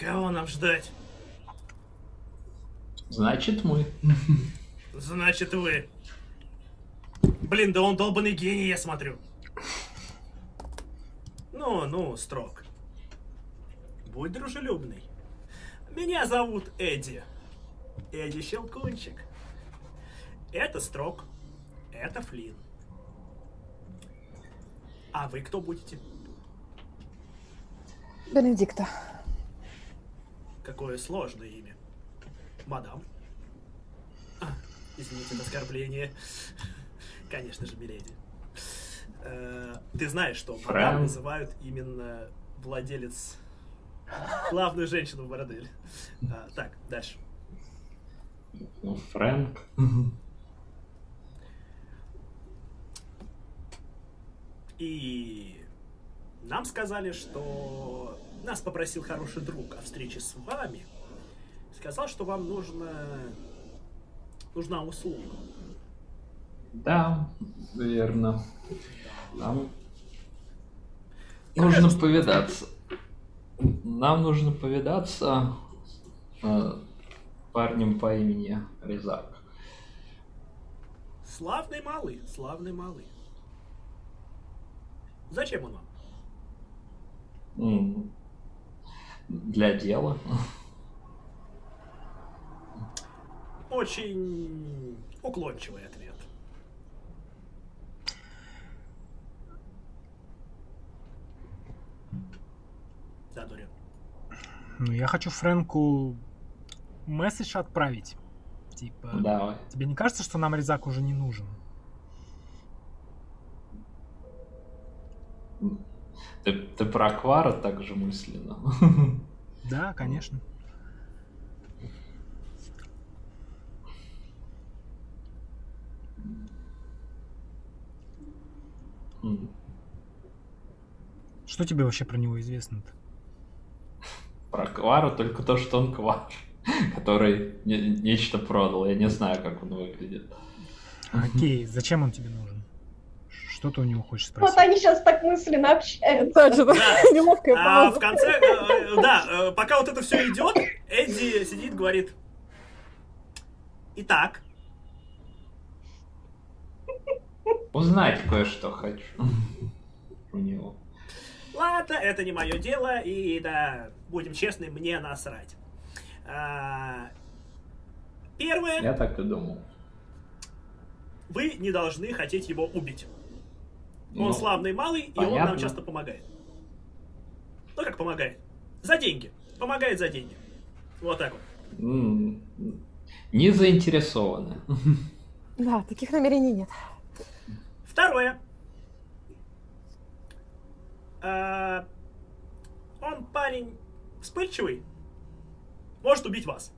Кого нам ждать? Значит, мы. Значит, вы. Блин, да он долбанный гений, я смотрю. Ну, ну, Строк. Будь дружелюбный. Меня зовут Эдди. Эдди Щелкунчик. Это Строк. Это Флин. А вы кто будете? Бенедикта. Какое сложное имя. Мадам. А, извините за оскорбление. Конечно же, миледи. Э, Ты знаешь, что мадам Фрэн. называют именно владелец... Главную женщину в борделе. А, Так, дальше. Ну, Фрэнк. И нам сказали, что нас попросил хороший друг о встрече с вами. Сказал, что вам нужно... нужна услуга. Да, верно. Нам нужно повидаться. Нам нужно повидаться с парнем по имени Резак. Славный малый, славный малый. Зачем он вам? Для дела. Очень уклончивый ответ. Да, Дориан. Ну, я хочу Фрэнку месседж отправить. Типа, Давай. тебе не кажется, что нам резак уже не нужен? Ты, ты про Аквара также мысленно. Да, конечно. Что тебе вообще про него известно-то? Про Квара только то, что он Квар, который не- нечто продал. Я не знаю, как он выглядит. Окей, зачем он тебе нужен? Что ты у него хочешь Вот спросить? они сейчас так мысленно общаются. Да. Неловкая А в конце, э, да, э, пока вот это все идет, Эдди сидит, говорит, итак, Узнать кое-что хочу у него. ладно, это не мое дело, и да, будем честны, мне насрать. А, Первое, Я так и думал. вы не должны хотеть его убить. Он Ну, славный малый, и он нам понятно. часто помогает. Ну как помогает? За деньги. Помогает за деньги. Вот так вот. Не заинтересованы. Да, таких намерений нет. Второе. А, он парень вспыльчивый. Может убить вас.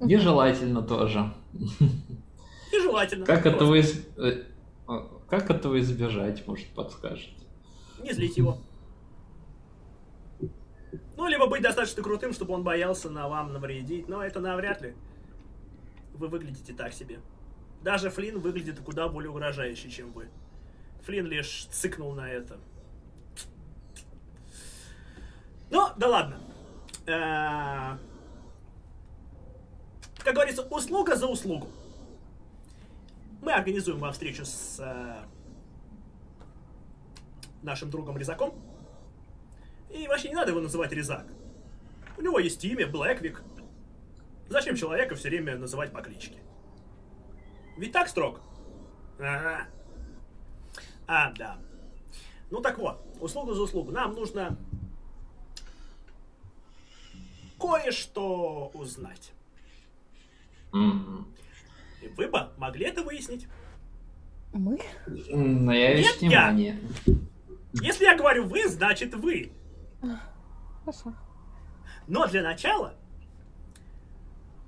Нежелательно тоже. Желательно. Как Просто этого, из- э, э, как этого избежать, может, подскажете? Не злить его. Ну, либо быть достаточно крутым, чтобы он боялся на вам навредить. Но это навряд ли. Вы выглядите так себе. Даже Флинн выглядит куда более угрожающе, чем вы. Флинн лишь цыкнул на это. Ну, да ладно. Э, Как говорится, услуга за услугу. Мы организуем вам встречу с э, нашим другом Резаком. И вообще не надо его называть Резак. У него есть имя, Блэквик. Зачем человека все время называть по кличке? Ведь так строг? Ага. А, да. Ну так вот, услуга за услугу. Нам нужно кое-что узнать. Мгм. Вы бы могли это выяснить. Мы? Но я Нет, я. внимание. Если я говорю вы, значит вы. Хорошо. Но для начала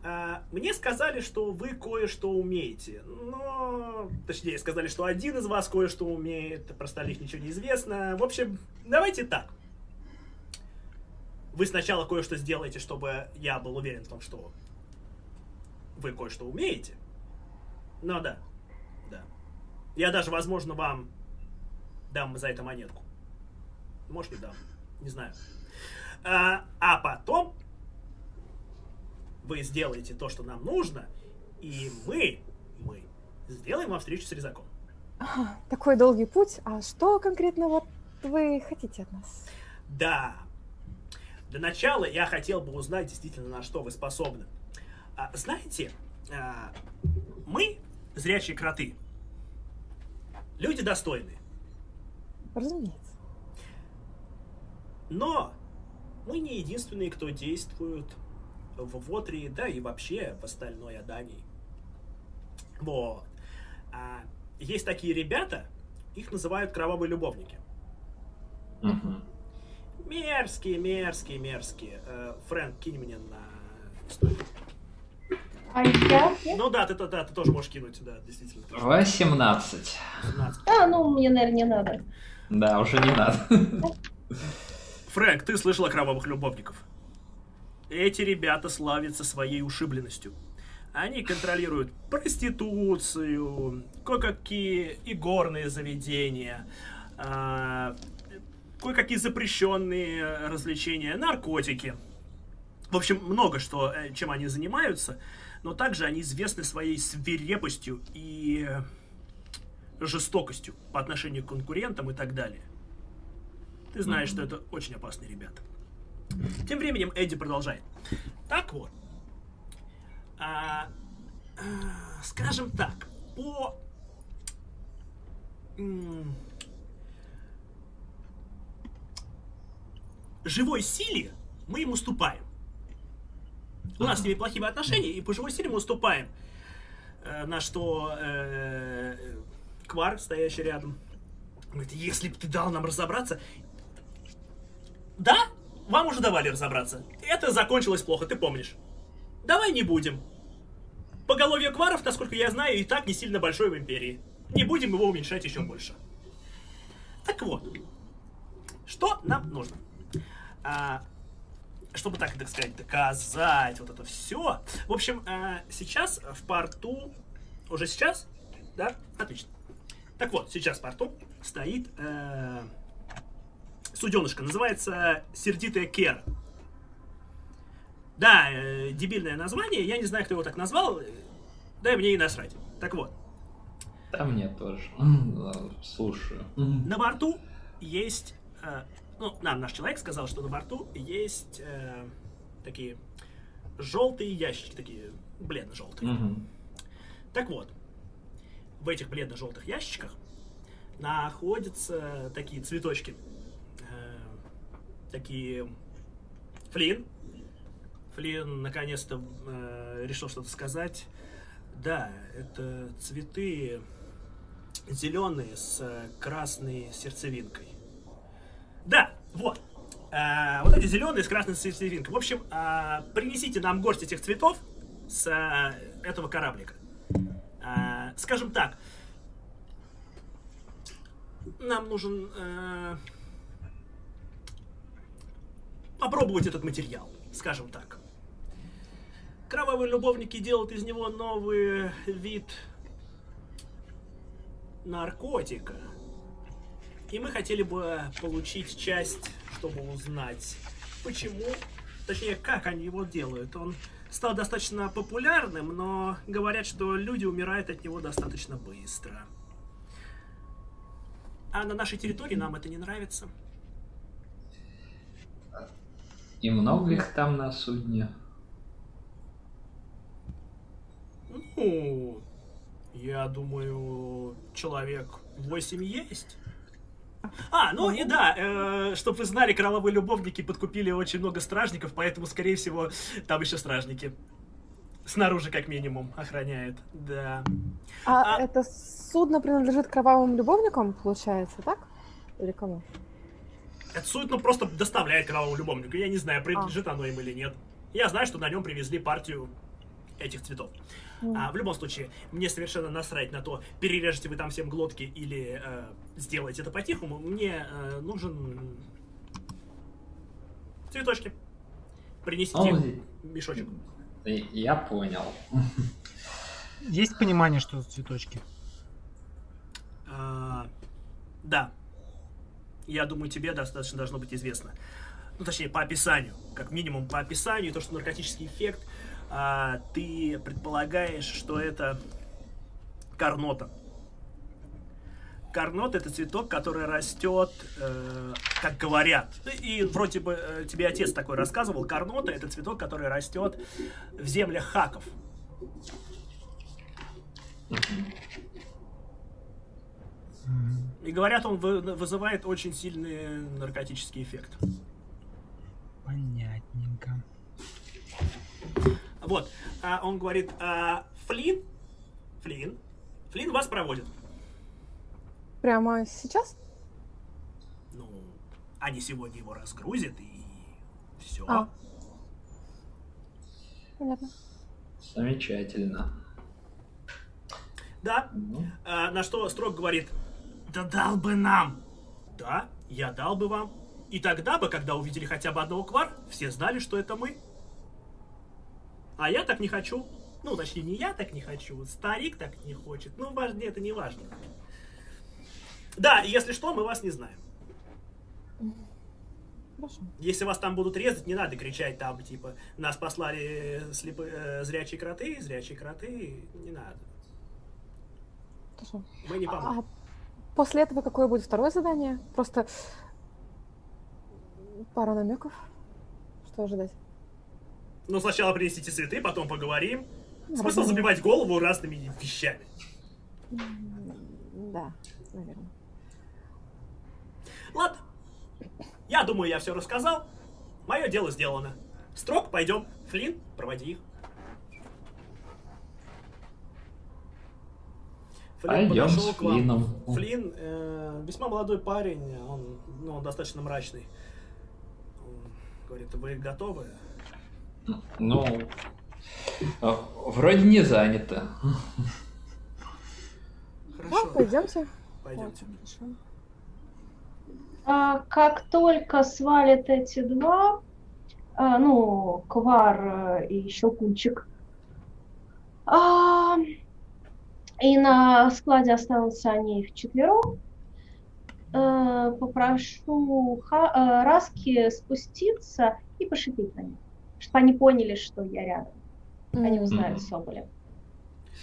а, мне сказали, что вы кое-что умеете. Но, точнее, сказали, что один из вас кое-что умеет, про остальных ничего не известно. В общем, давайте так. Вы сначала кое-что сделаете, чтобы я был уверен в том, что вы кое-что умеете. Ну да, да. Я даже, возможно, вам дам за это монетку. Может, не дам. Не знаю. А, а потом вы сделаете то, что нам нужно, и мы, мы сделаем вам встречу с Резаком. Ага, такой долгий путь. А что конкретно вот вы хотите от нас? Да. Для начала я хотел бы узнать действительно, на что вы способны. А, знаете, а, мы, зрячие кроты, люди достойные. Разумеется. Но мы не единственные, кто действует в Вотрии, да и вообще в остальной Адании. Вот. А, есть такие ребята, их называют кровавые любовники. Мгм. Мерзкие, мерзкие, мерзкие. Э, Фрэнк, кинь мне на историю. А я? Ну да, ты, ты, да, ты тоже можешь кинуть, да, действительно. 18. 17. А, ну, мне, наверное, не надо. Да, уже не надо. Фрэнк, ты слышал о кровавых любовников? Эти ребята славятся своей ушибленностью. Они контролируют проституцию, кое-какие игорные заведения, а, кое-какие запрещенные развлечения, наркотики. В общем, много что, э, чем они занимаются, но также они известны своей свирепостью и жестокостью по отношению к конкурентам и так далее. Ты знаешь, что это очень опасные ребята. Тем временем Эдди продолжает. Так вот. а, а, скажем так, по м, живой силе мы им уступаем. У нас с ними плохие отношения, и по живой силе мы уступаем. Э, на что э, Квар, стоящий рядом, говорит, если бы ты дал нам разобраться... Да, вам уже давали разобраться. Это закончилось плохо, ты помнишь. Давай не будем. Поголовье Кваров, насколько я знаю, и так не сильно большое в Империи. Не будем его уменьшать еще больше. Так вот, что нам нужно? А, чтобы так, так сказать, доказать вот это все. В общем, а, сейчас в порту, уже сейчас, Да? Отлично. Так вот, сейчас в порту стоит э, суденышко. Называется «Сердитая Кера». Да, э, дебильное название. Я не знаю, кто его так назвал. Да, мне и насрать. Так вот. Да, мне тоже. Слушаю. На борту есть... Э, ну, нам наш человек сказал, что на борту есть э, такие желтые ящики, такие бледно-желтые. Мгм. Так вот, в этих бледно-желтых ящиках находятся такие цветочки. Э, такие... Флин. Флин наконец-то э, решил что-то сказать. Да, это цветы зеленые с красной сердцевинкой. Да, вот. Э, вот эти зеленые с красной сердцевинкой. В общем, э, принесите нам горсть этих цветов с э, этого кораблика. Э, скажем так, нам нужен э, попробовать этот материал, скажем так. Кровавые любовники делают из него новый вид наркотика. И мы хотели бы получить часть, чтобы узнать, почему, точнее, как они его делают. Он стал достаточно популярным, но говорят, что люди умирают от него достаточно быстро. А на нашей территории нам это не нравится. И много их там на судне? Ну, я думаю, человек 8 есть. А, ну и да, чтобы вы знали, кровавые любовники подкупили очень много стражников, поэтому, скорее всего, там еще стражники. Снаружи, как минимум, охраняет, да. А, А- это судно принадлежит кровавым любовникам, получается, так? Или кому? Это судно просто доставляет кровавому любовнику. Я не знаю, принадлежит оно им или нет. Я знаю, что на нем привезли партию этих цветов. А, в любом случае, мне совершенно насрать на то, перережете вы там всем глотки или э, сделаете это по-тихому. Мне э, нужен цветочки. Принесите им мешочек. Я понял. Есть понимание, что за цветочки? А, да. Я думаю, тебе достаточно должно быть известно. Ну, точнее, по описанию. Как минимум по описанию, то, что наркотический эффект, а, ты предполагаешь, что это карнота. Карнот это цветок, который растет, э, как говорят. И вроде бы э, тебе отец такой рассказывал. Карнота это цветок, который растет в землях хаков. И говорят, он вы- вызывает очень сильный наркотический эффект. Понятненько. Вот. А он говорит, а, Флин, Флин, Флин вас проводит. Прямо сейчас? Ну, они сегодня его разгрузят и все. А. Понятно. Замечательно. Да. Ну, А, на что Строк говорит, да дал бы нам. Да, я дал бы вам. И тогда бы, когда увидели хотя бы одного квар, все знали, что это мы. А я так не хочу. Ну, точнее, не я так не хочу, старик так не хочет. Ну, важнее, это не важно. Да, и если что, мы вас не знаем. Хорошо. Если вас там будут резать, не надо кричать там, типа, нас послали слепы, э, зрячие кроты, зрячие кроты, не надо. Хорошо. Мы не поможем. А после этого какое будет второе задание? Просто пара намеков. Что ожидать? Ну, сначала принесите цветы, потом поговорим. Смысл Разумеется. забивать голову разными вещами. Да, наверное. Ладно. Я думаю, я все рассказал. Мое дело сделано. Строк, пойдем. Флин, проводи их. Флин Пойдем подошел с к вам. Флином. Флин э, весьма молодой парень, он, ну, он достаточно мрачный. Он говорит, вы готовы? Ну, э, вроде не занято. Да, Хорошо, пойдемте. пойдемте. Хорошо. А, как только свалят эти два, а, ну, Квар э, и Щелкунчик, а, И на складе остался они вчетвером. Э, попрошу Ха- Раски спуститься и пошипеть на них, чтобы они поняли, что я рядом. Они узнают. Соболя.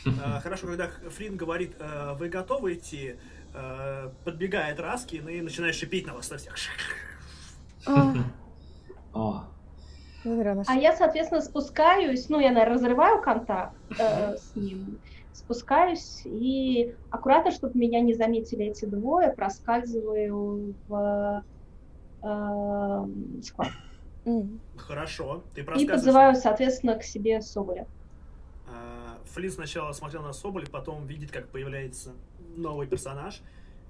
Э, Хорошо, когда Флинн говорит, э, вы готовы идти, э, подбегает Раскин и начинает шипеть на вас на всех. А, ну, А я, соответственно, спускаюсь, ну, я, наверное, разрываю контакт э, с ним, спускаюсь и аккуратно, чтобы меня не заметили эти двое, проскальзываю в э, склад. Хорошо, ты И подзываю, соответственно, к себе Соболя. А, Флинн сначала смотрел на Соболя, потом видит, как появляется новый персонаж.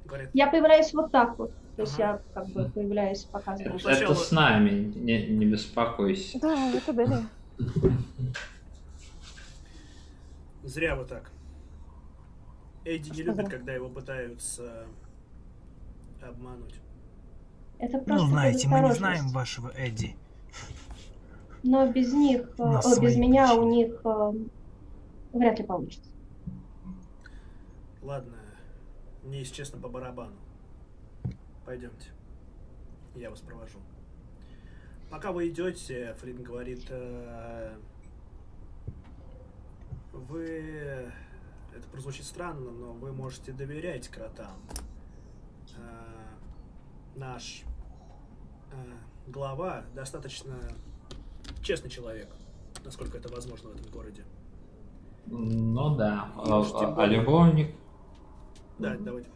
Говорит, Я появляюсь вот так вот. То есть Ага. я как бы появляюсь, Ну, показываю. сначала- это с нами, не, не беспокойся. Да, это Дели. зря вы так. Эдди не любит, когда его пытаются обмануть. Это Ну, просто знаете, мы не знаем вашего Эдди. Но без них, э, У о, без меня у причины. них э, вряд ли получится. Ладно, мне, если честно, по барабану. Пойдемте. Я вас провожу. Пока вы идете, Флинн говорит, э, вы, это прозвучит странно, но вы можете доверять кротам. Э, наш э, глава достаточно честный человек, насколько это возможно в этом городе. Ну да. И А, а любовник, Да, давайте.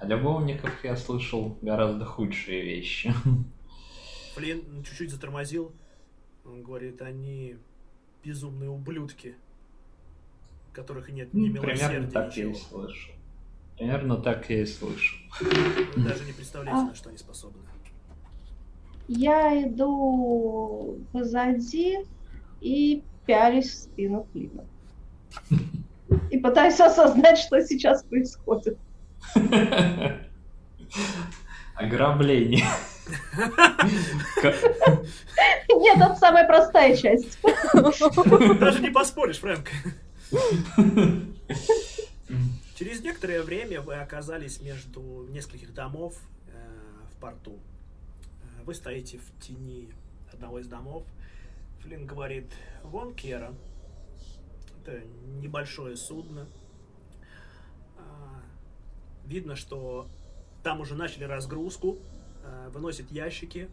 о любовниках я слышал гораздо худшие вещи. Флинн чуть-чуть затормозил. Он говорит, они безумные ублюдки, которых нет ни Ну, Примерно милосердия, так я и ничего. слышу. Примерно так я и слышу. Вы даже не представляете, А. на что они способны. Я иду позади и пялюсь в спину Флина. И пытаюсь осознать, что сейчас происходит. Ограбление. Нет, это самая простая часть. Даже не поспоришь, Фрэнк. Через некоторое время вы оказались между нескольких домов э, в порту. Э, Вы стоите в тени одного из домов. Флинн говорит, вон Кера. Это небольшое судно. А, Видно, что там уже начали разгрузку, э, выносят ящики.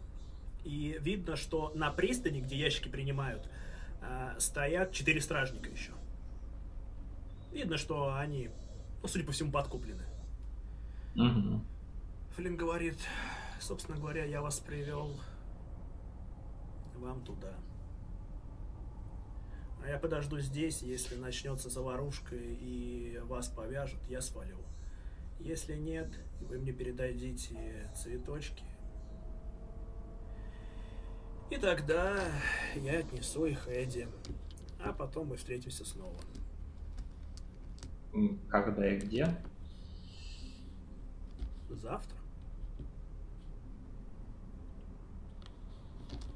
И видно, что на пристани, где ящики принимают, э, стоят четыре стражника еще. Видно, что они, ну, судя по всему, подкуплены. Мгм. Флинн говорит, собственно говоря, я вас привел вам туда. А я подожду здесь, если начнется заварушка и вас повяжут, я свалю. Если нет, вы мне передадите цветочки. И тогда я отнесу их Эдди. А потом мы встретимся снова. Когда и где? Завтра.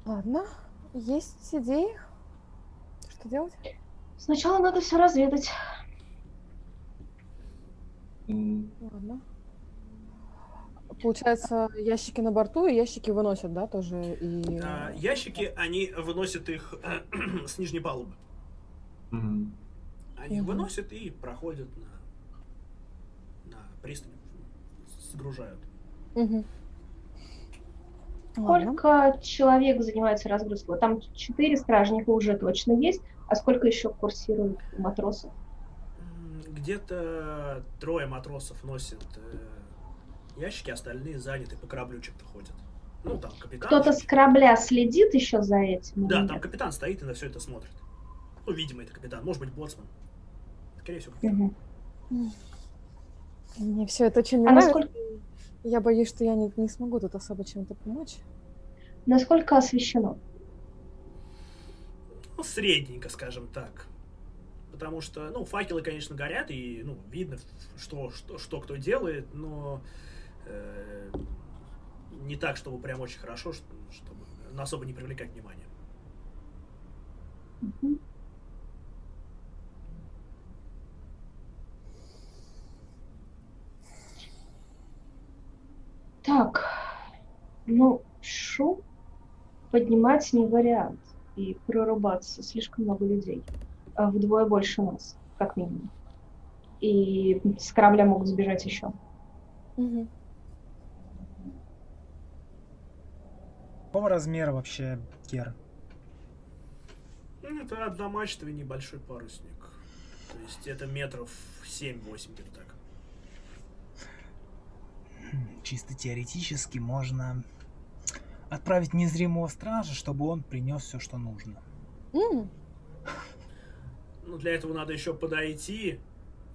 Ладно, есть идеи? Что делать? Сначала надо все разведать. Ладно. Получается, ящики на борту и ящики выносят, да, тоже? И... А, ящики, они выносят их с нижней палубы. м. Они Мгм. выносят и проходят на, на пристань, сгружают. Мгм. Ладно. Сколько человек занимается разгрузкой? Вот Там четыре стражника уже точно есть, а сколько еще курсирует матросов? Где-то трое матросов носят э, ящики, остальные заняты по кораблю чем-то ходят. Ну, там капитан. Кто-то с корабля следит еще за этим? Да, там капитан стоит и на все это смотрит. Ну, видимо, это капитан. Может быть, боцман. Скорее всего, капитан. Мгм. Мне все это очень А нравится. насколько, Я боюсь, что я не, не смогу тут особо чем-то помочь. насколько освещено? Ну, средненько, скажем так. Потому что, ну, факелы, конечно, горят, и, ну, видно, что, что, что кто делает, но э, не так, чтобы прям очень хорошо, чтобы особо не привлекать внимание. Мгм. Ну, шум поднимать не вариант. И прорубаться слишком много людей. А Вдвое больше нас, как минимум. И с корабля могут сбежать еще. Мгм. Какого размера вообще Кер? Ну, это одномачтовый небольшой парусник. То есть это метров 7-8 где-то так. Чисто теоретически можно отправить незримого стража, чтобы он принес все, что нужно. Ну, для этого надо еще подойти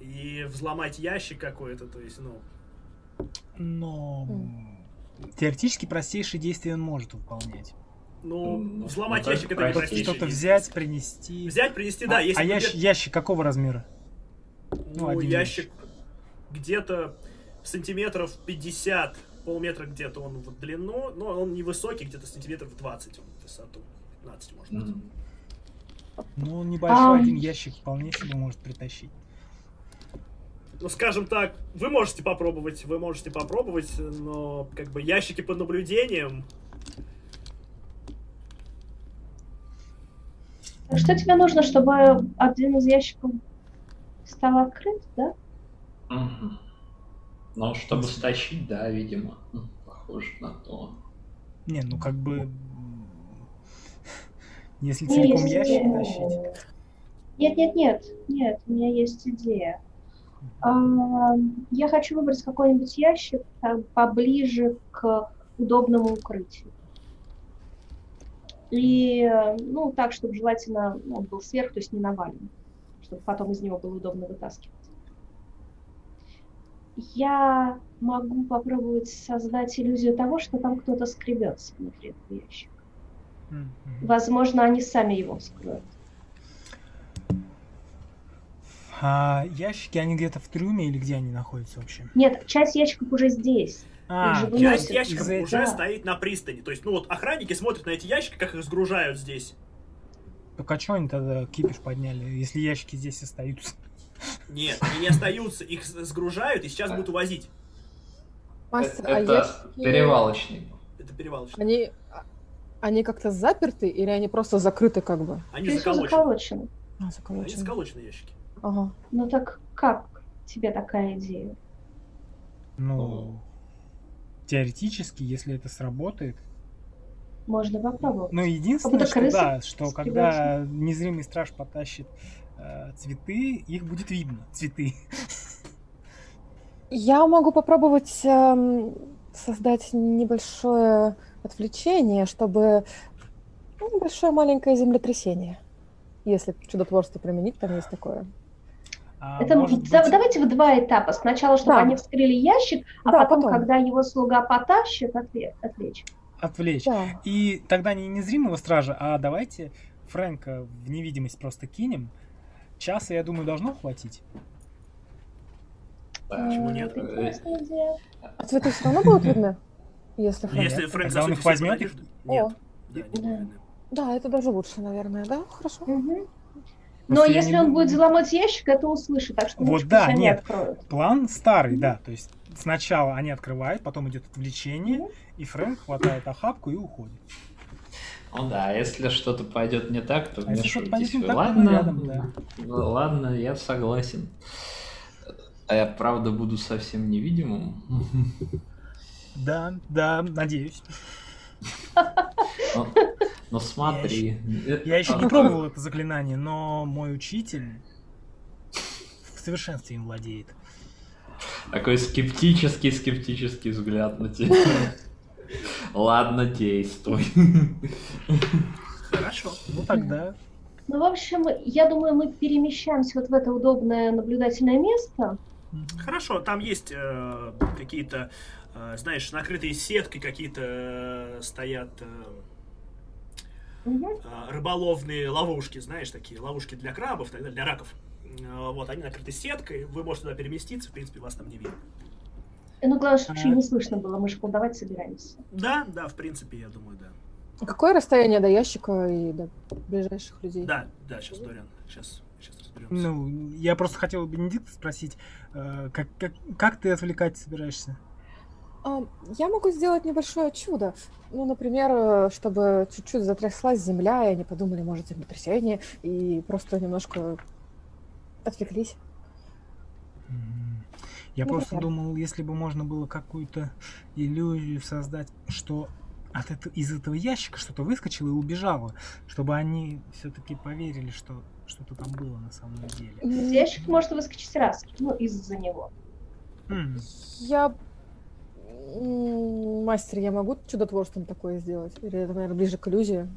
и взломать ящик какой-то, то есть, ну, Но теоретически простейшие действия он может выполнять. ну, Ну, взломать ну, ящик это не простейшее Что-то взять, принести. Взять, принести, А- да, если а ящ- где- ящик какого размера? ну, ну, один ящик где-то сантиметров 50, полметра где-то он в длину, но он невысокий, где-то сантиметров 20 он в высоту, 15 может быть. М. Ну, он небольшой Ам. один ящик вполне себе может притащить. Ну, скажем так, вы можете попробовать, вы можете попробовать, но как бы ящики под наблюдением, А Что тебе нужно, чтобы один из ящиков стал открыт, да? Мгм. Ну, чтобы стащить, да, видимо. М, Похоже на то. Не, ну как бы... Если целиком есть ящик идея. тащить. Нет, нет, нет, нет, у меня есть идея. А, Я хочу выбрать какой-нибудь ящик там, поближе к удобному укрытию. И, э, ну, так, чтобы желательно ну, он был сверху, то есть не навален, чтобы потом из него было удобно вытаскивать. Я могу попробовать создать иллюзию того, что там кто-то скребется внутри этого ящика. М. Возможно, они сами его вскроют. А ящики, они где-то в трюме или где они находятся вообще? Нет, часть ящиков уже здесь. А, часть ящиков из-за уже этого. стоит на пристани. То есть, ну вот охранники смотрят на эти ящики, как их сгружают здесь. так а что они тогда кипиш подняли, если ящики здесь остаются? Нет, они не остаются, их сгружают и сейчас будут увозить. Мастер, а Это ящики, перевалочник. Это перевалочно. Они, а- они как-то заперты или они просто закрыты как бы? Они заколочены. заколочено. А, Они заколочены. заколочены ящики. Ага. Ну так как тебе такая идея? Ну, теоретически, если это сработает. Можно попробовать. Но единственное, будто что да, что когда незримый страж потащит э, цветы, их будет видно. Цветы. Я могу попробовать эм, создать небольшое отвлечение, чтобы ну, небольшое маленькое землетрясение. Если чудотворство применить, там есть такое. А Это быть- давайте в два этапа. Сначала, чтобы Да. они вскрыли ящик, а Да, потом, потом. когда его слуга потащит, отвлечь. отвлечь. Да. И тогда не незримого стража, а давайте Фрэнка в невидимость просто кинем. Часа, я думаю, должно хватить. Да. Почему Э, нет? идея. А цветы все равно будут видны? Если Фрэнк- Если Фрэнк тогда он их возьмет под и- одежду- О. Нет. Да, не Да. это даже лучше, наверное, да? Хорошо. Но Просто если не он будет взломать ящик, это услышит, так что Вот да, они нет. откроют. План старый, да. То есть сначала они открывают, потом идет отвлечение, Мгм. и Фрэнк хватает охапку и уходит. Ну да, если что-то пойдет не так, то А если что-то пойдет не так, то Ладно, мы рядом, да. ну, ладно, я согласен. А я правда буду совсем невидимым. Да, да, надеюсь. Ну, Ну смотри. это- Я еще не пробовал это заклинание, но мой учитель в совершенстве им владеет. Такой скептический, скептический взгляд на тебя. Ладно, действуй. Хорошо. Ну тогда. Ну, в общем, я думаю, мы перемещаемся вот в это удобное наблюдательное место. Хорошо, там есть э, какие-то, э, знаешь, накрытые сеткой какие-то э, стоят э, э, рыболовные ловушки, знаешь, такие ловушки для крабов, так далее, для раков. Э, Вот, они накрыты сеткой, вы можете туда переместиться, в принципе, вас там не видно. Ну, главное, чтобы еще не слышно было, мы же колдовать собираемся. Да, да, в принципе, я думаю, да. Какое расстояние до ящика и до ближайших людей? Да, да, сейчас, Дориан, сейчас, сейчас разберемся. Ну, я просто хотел Бенедикта спросить, э, как, как, как ты отвлекать собираешься? А, Я могу сделать небольшое чудо. Ну, например, э, чтобы чуть-чуть затряслась земля, и они подумали, может, землетрясение, и просто немножко отвлеклись. Я Ну, просто да. думал, если бы можно было какую-то иллюзию создать, что от это- из этого ящика что-то выскочило и убежало, чтобы они все-таки поверили, что что-то там было на самом деле. Из ящика может выскочить раз, ну, из-за него. М, Я... Мастер, я могу чудотворством такое сделать? Или это, наверное, ближе к иллюзии?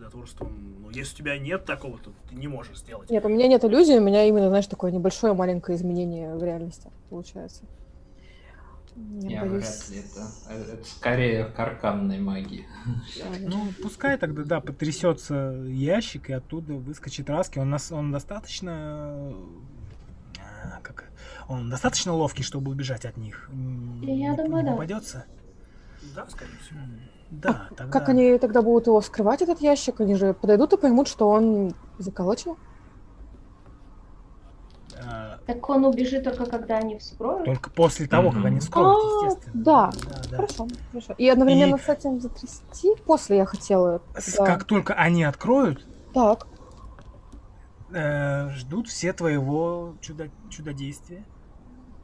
М, Нет, ну, чудотворством... Если у тебя нет такого, то ты не можешь сделать. Нет, у меня нет иллюзии, у меня именно, знаешь, такое небольшое маленькое изменение в реальности получается. Я Я боюсь. вряд ли это. э, Это скорее карканной магии. Да, Ну, пускай тогда, да, потрясется ящик, и оттуда выскочит Раски. Он, нас, он достаточно... а, Как, он достаточно ловкий, чтобы убежать от них. Я не- думаю, не да. попадется? Да, скорее всего. Да, тогда... Как они тогда будут его вскрывать, этот ящик? Они же подойдут и поймут, что он заколочен? а, Так он убежит только когда они вскроют. Только после того, как они скроют, А, естественно. да. да, да. Хорошо, хорошо. И одновременно И- с этим затрясти после я хотела. С- да. Как только они откроют, Так, э, ждут все твоего чудо чудодействия.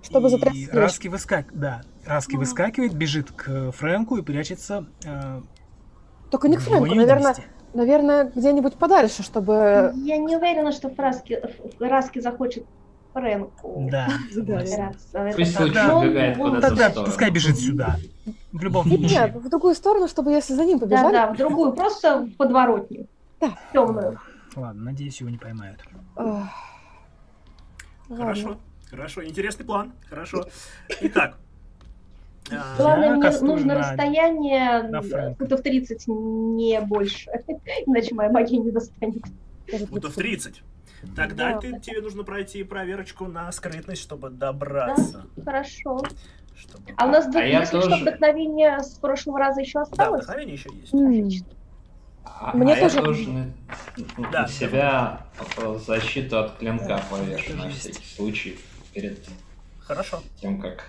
Чтобы ящик. Раски выскак... Да, Раски А. выскакивает, бежит к Фрэнку и прячется э, Только не к Фрэнку, наверное, наверное, где-нибудь подальше, чтобы... Я не уверена, что Фраски, Раски захочет Фрэнку. Да, Да, Пусть он- он- куда-то Тогда пускай бежит сюда. В любом Нет, случае. в другую сторону, чтобы если за ним побежали... Да-да, в другую, просто в подворотню. Да. Темную. Ладно, надеюсь, его не поймают. Хорошо, хорошо. Интересный план. Хорошо. Итак. Главное, мне кастую нужно на- расстояние на Фрэнка. футов 30, не больше. Иначе моя магия не достанет. Футов 30. Тогда Да. ты, тебе нужно пройти проверочку на скрытность, чтобы добраться. Хорошо. Чтобы... А у нас, А я если что, тоже. вдохновение с прошлого раза еще Да, осталось? вдохновение еще есть. Отлично. А, Мне а тоже- я должен на, Да. на себя э, защиту от клинка Да, повешу тоже на всякий случай перед Хорошо, тем, как...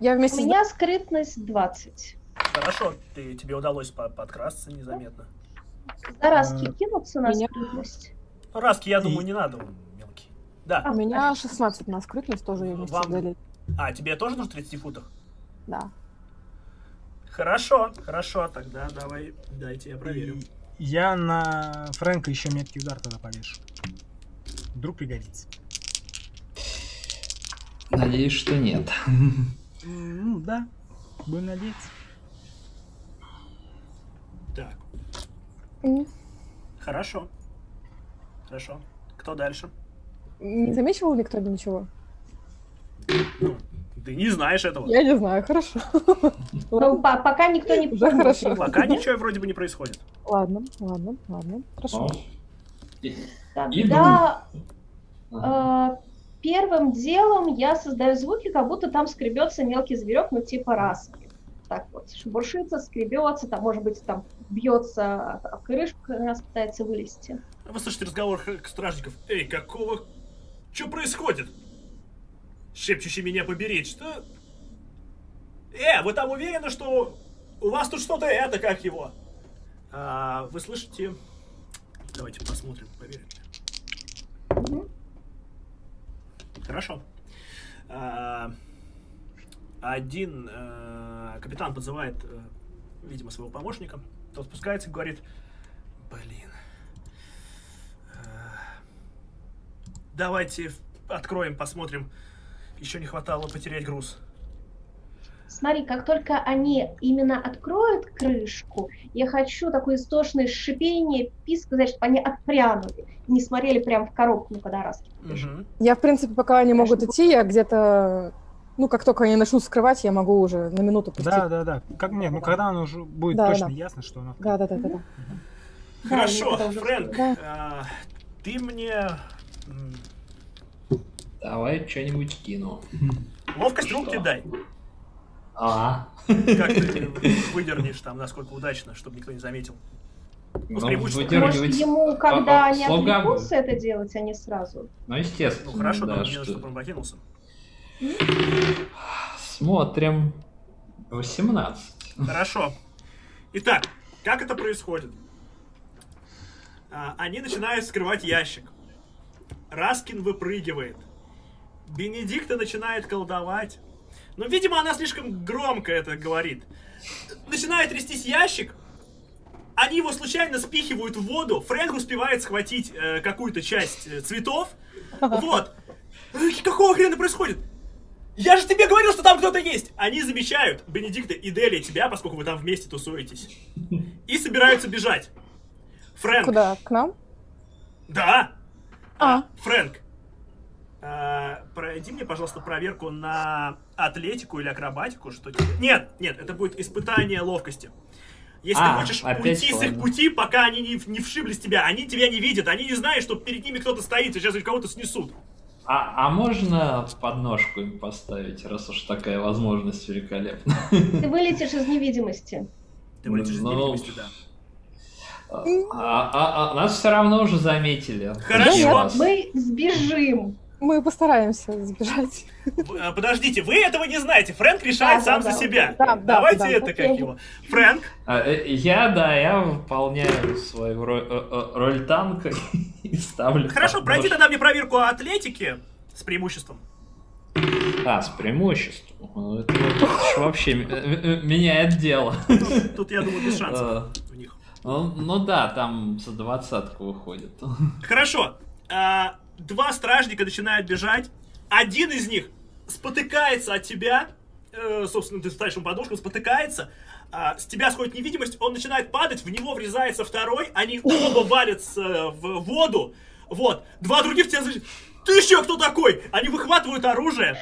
Я У вместе с меня скрытность 20. хорошо. Ты, тебе удалось по- подкрасться незаметно. Заразки А, кинуться на меня- скрытность. Ну, Раски, я И- думаю, не надо, он мелкий. Да. У меня 16 на скрытность тоже я вместе Вам- с Делей. А, тебе тоже нужно в 30 футах? Да. Хорошо, хорошо, тогда давай, дайте я проверю. И я на Фрэнка еще меткий удар тогда повешу. Вдруг пригодится. Надеюсь, что нет. Ну, да. Будем надеяться. Так, хорошо. Хорошо. Кто дальше? Не замечивал ли кто-нибудь ничего? Ну, ты не знаешь этого. Я не знаю, хорошо. Ну, по- пока никто не Уже хорошо. Пока ничего вроде бы не происходит. Ладно, ладно, ладно, хорошо. Тогда э, первым делом я создаю звуки, как будто там скребется мелкий зверек, ну типа раски. Так вот, шебуршится, скребется, там, может быть, там бьется об- об крышку, как раз пытается вылезти. А Вы слышите разговор стражников. Эй, какого... Что происходит? Шепчущий меня поберечь. Что? Э, вы там уверены, что у вас тут что-то это, как его? А, вы слышите... Давайте посмотрим, поверим. Мгм. Хорошо. А, один э, капитан подзывает, э, видимо, своего помощника. Тот спускается и говорит, блин, э, давайте откроем, посмотрим. Еще не хватало потерять груз. Смотри, как только они именно откроют крышку, я хочу такое истошное шипение, писк, сказать, чтобы они отпрянули, не смотрели прямо в коробку, ну, когда. Мгм. Я, в принципе, пока они могут идти, я где-то... Ну, как только они начнут скрывать, я могу уже на минуту пустить. Да, да, да. Как нет, ну когда оно уже будет Да, точно да. ясно, что оно. Да, да, да, да, да. Да, Хорошо, уже Фрэнк, Да. а, ты мне Давай что-нибудь кину. ловкость рук Что? А, Как ты выдернешь там, насколько удачно, чтобы никто не заметил. ну. Может, ему, когда а, они слугам. отвлекутся, это делать, а не сразу? Ну, естественно. Ну хорошо, да, что- чтобы он прокинулся. Смотрим. 18. Хорошо. Итак, как это происходит? А, они начинают скрывать ящик. Раскин выпрыгивает. Бенедикта начинает колдовать. Но, видимо, она слишком громко это говорит. Начинает трястись ящик. Они его случайно спихивают в воду. Фрэнк успевает схватить э, какую-то часть э, цветов. Вот. Э, Какого хрена происходит? Я же тебе говорил, что там кто-то есть! Они замечают Бенедикта и Дели тебя, поскольку вы там вместе тусуетесь. И собираются бежать. Фрэнк. Куда? К нам? Да. А. Фрэнк. А, пройди мне, пожалуйста, проверку на атлетику или акробатику, что тебе... Нет, нет, это будет испытание ловкости. Если А, ты хочешь уйти с их ладно. пути, пока они не, не вшиблись тебя, они тебя не видят, они не знают, что перед ними кто-то стоит, и сейчас их кого-то снесут. А, а можно подножку им поставить, раз уж такая возможность великолепна? Ты вылетишь из невидимости. Ты вылетишь из Ну, невидимости, да. А, а- а нас все равно уже заметили. Хорошо. Нет, Мы сбежим. Мы постараемся сбежать. А, Подождите, вы этого не знаете. Фрэнк решает Да, сам да, за да. себя. Да, да, Давайте да, это как окей. его. Фрэнк, А, э, Я, да, я выполняю свою роль, э, э, роль танка и ставлю. хорошо, пройди тогда мне проверку атлетики с преимуществом. А, с преимуществом. Ну, Это вообще меняет дело. Тут, я думаю, без шансов у них. Ну, ну да, там за двадцатку выходит. Хорошо. А, два стражника начинают бежать. Один из них спотыкается от тебя. э, собственно, ты ставишь ему подушку, спотыкается. а, с тебя сходит невидимость, он начинает падать, в него врезается второй, они оба валятся в воду. Вот. Два других тебя. Ты еще кто такой? Они выхватывают оружие.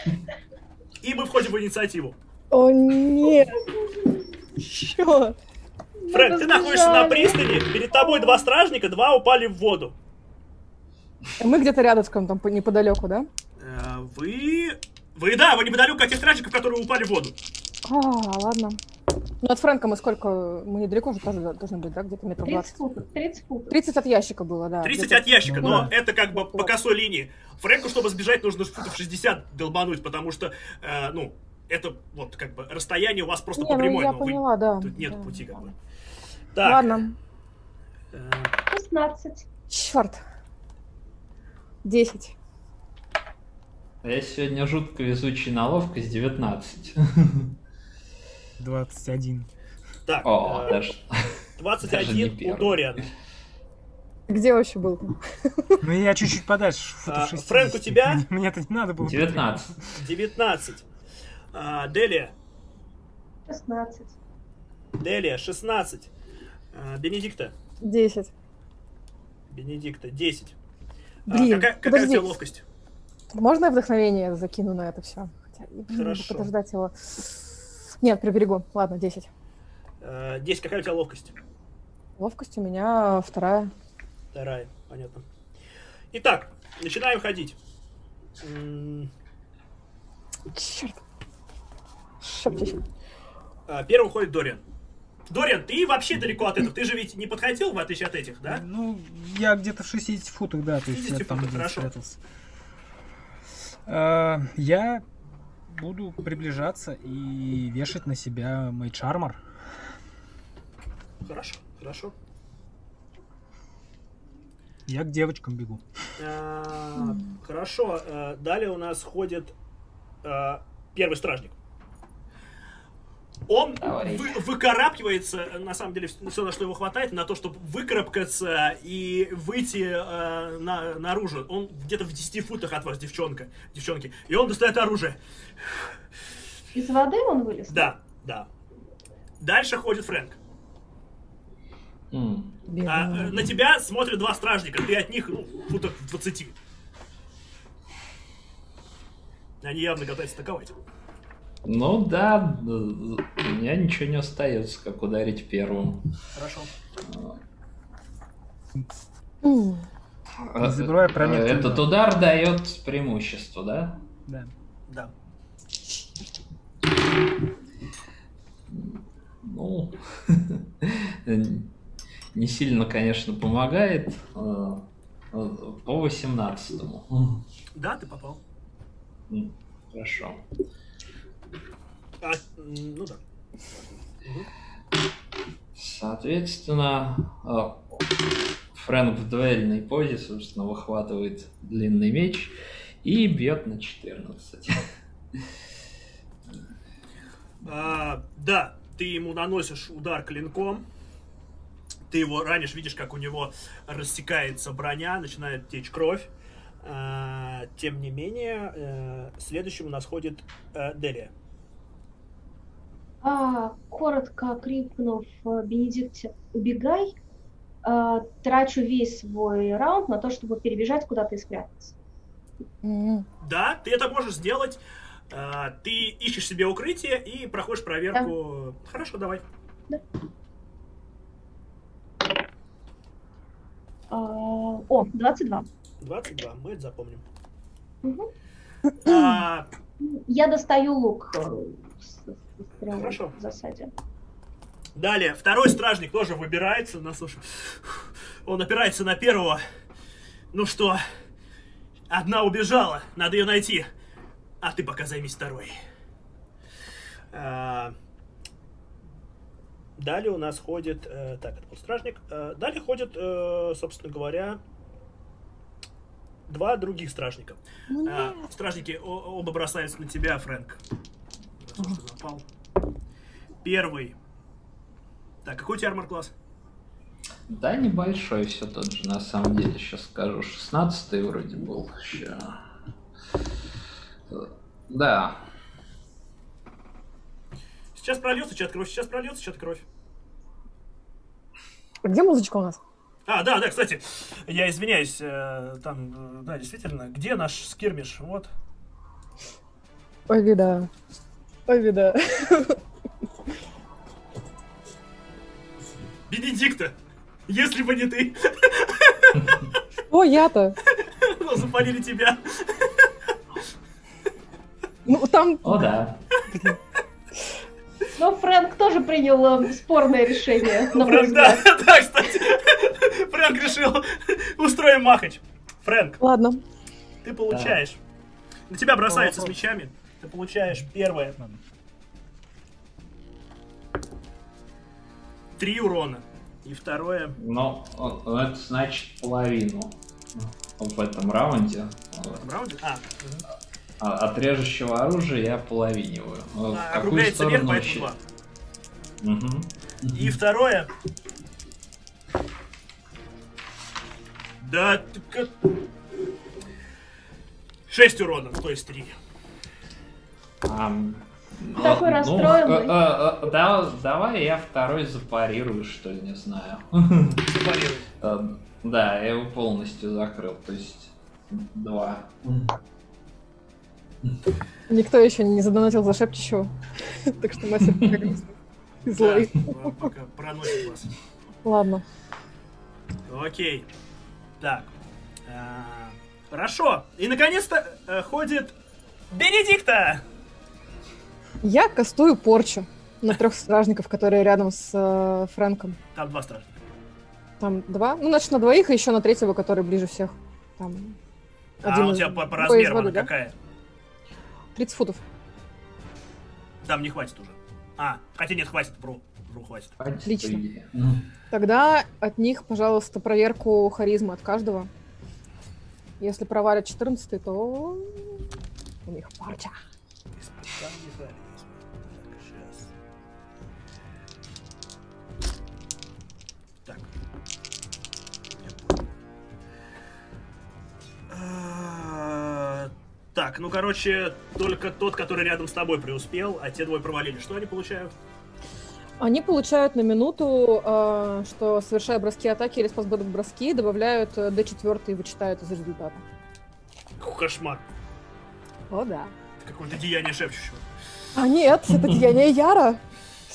И мы входим в инициативу. О, нет. Чё? Фрэнк, ты находишься на пристани, перед тобой два стражника, два упали в воду. Мы где-то рядышком, там по- неподалеку, да? Э, Вы... Вы, да, вы неподалеку от тех стражников, которые упали в воду. А, ладно. Ну, от Фрэнка мы сколько... Мы недалеко же тоже должны быть, да? Где-то метров 30 20. футов. 30 футов. 30 от ящика было, да. 30 где-то. от ящика, Ну но да. это как бы по косой линии. Фрэнку, чтобы сбежать, нужно футов 60 долбануть, потому что, э, ну, это вот как бы расстояние у вас просто Не, по ну, прямой, я вы- поняла, да. тут нет Да, пути как бы. Так, Ладно. э, 16. Черт. 10. А Я сегодня жутко везучий на ловкость 19. 21. так, О, э, даже. даже не 21 у первый. Дориана. Где вообще был? Ну я чуть-чуть подальше, А, 60. Фрэнк, у тебя? Мне это не надо было. 19. 19. А, Делия, 16. Делия, 16. А, Бенедикта, 10. Бенедикта, 10. А, Блин, какая, какая у тебя подожди. ловкость? Можно я вдохновение закину на это все? Хотя, блин, надо Хорошо. подождать его. Нет, приберегу. Ладно, 10. Э, 10, какая у тебя ловкость? Ловкость у меня вторая. Вторая, понятно. Итак, начинаем ходить. Черт. Шептище. а, Первым ходит Дориан. Дориан, ты вообще далеко от этого. Ты же ведь не подходил, в отличие от этих, да? Ну, я где-то в 60 футах, да, то есть 60 я там хорошо. спрятался. А, Я буду приближаться и вешать на себя мой чармор. Хорошо, хорошо. Я к девочкам бегу. А, Хорошо, э, далее у нас ходит э, первый стражник. Он вы- выкарабкивается, на самом деле, все, на что его хватает, на то, чтобы выкарабкаться и выйти э, на- наружу. Он где-то в 10 футах от вас, девчонка, девчонки. И он достает оружие. Из воды он вылез? Да, да. Дальше ходит Фрэнк. М. А, э, на тебя смотрят два стражника. Ты от них ну, футов в 20. Они явно готовятся атаковать. Ну да, у меня ничего не остается, как ударить первым. Хорошо. М, Не забывай про меткий Этот удар. дает преимущество, да? Да. Да. Ну, не сильно, конечно, помогает. э, По 18 Да, ты попал. Хорошо. А, ну да. Соответственно, а, Фрэнк в дуэльной позе, собственно, выхватывает длинный меч и бьет на 14. А, да, ты ему наносишь удар клинком. Ты его ранишь, видишь, как у него рассекается броня, начинает течь кровь. А, тем не менее, э, следующим у нас ходит э, Делия. А, коротко крикнув э, Бенедикте «убегай», а, трачу весь свой раунд на то, чтобы перебежать куда-то и спрятаться. Да, ты это можешь сделать. А, ты ищешь себе укрытие и проходишь проверку. Хорошо, давай. А, о, 22. 22, мы это запомним. Мгм. А, Я достаю лук Хорошо. в засаде. Далее, второй стражник тоже выбирается. Ну, слушай, он опирается на первого. Ну что, одна убежала, надо ее найти. А ты пока займись второй. А, Далее у нас ходит... э, так, это был стражник. Э, далее ходит, э, собственно говоря, два других стражника. ну А, нет. стражники о- оба бросаются на тебя, Фрэнк. Уж ты напал. Первый. Так, какой у тебя армор-класс? Да, небольшой все тот же, на самом деле, сейчас скажу. 16 вроде был. Ща. Да, Сейчас прольется чат кровь, сейчас прольется чат кровь. Где музычка у нас? А, да, да, кстати, я извиняюсь, э, там, э, да, действительно, где наш скирмиш? Вот. Ой, беда. Ой, беда. Бенедикта! Если бы не ты, Что я-то? ну, запалили тебя. Ну, там... о да. Но Фрэнк тоже принял э, спорное решение, на Фрэнк, да, да, кстати. Фрэнк решил, устроим махач. Фрэнк, Ладно. ты получаешь. На тебя бросаются с мечами. Ты получаешь первое Ладно. три урона. И второе. Но это значит половину в этом раунде. В этом раунде. А. А От режущего оружия я половиниваю. А, округляется вверх, поэтому два. Мгм. И второе. Да. Шесть урона, то есть три. Такой ну, расстроенный. э, э, э, да- давай я второй запарирую, что ли, не знаю. Запарируй. Э, Да, я его полностью закрыл, то есть два. Никто еще не задонатил за шепчущего. Так что и злой. Пока проносит вас. Ладно. Окей. Так. А, Хорошо. И наконец-то ходит Бенедикта. Я кастую порчу на трех стражников, которые рядом с э, Фрэнком. Там два стражника. Там два. Ну, значит, на двоих и еще на третьего, который ближе всех. Там А один у тебя по, по размерам воды, она да? какая? 30 футов. Там не хватит уже. А, хотя нет, хватит, вру. Вру, хватит. Отлично. идее. Тогда от них, пожалуйста, проверку харизмы от каждого. Если провалят 14, то у них порча. Испытание Так, ну короче, только тот, который рядом с тобой преуспел, а те двое провалили. Что они получают? Они получают на минуту, э, что совершая броски атаки или спасбэт броски, добавляют э, D4 и вычитают из результата. Какой кошмар. О, да. Это какое-то деяние шепчущего. А нет, это деяние Яра.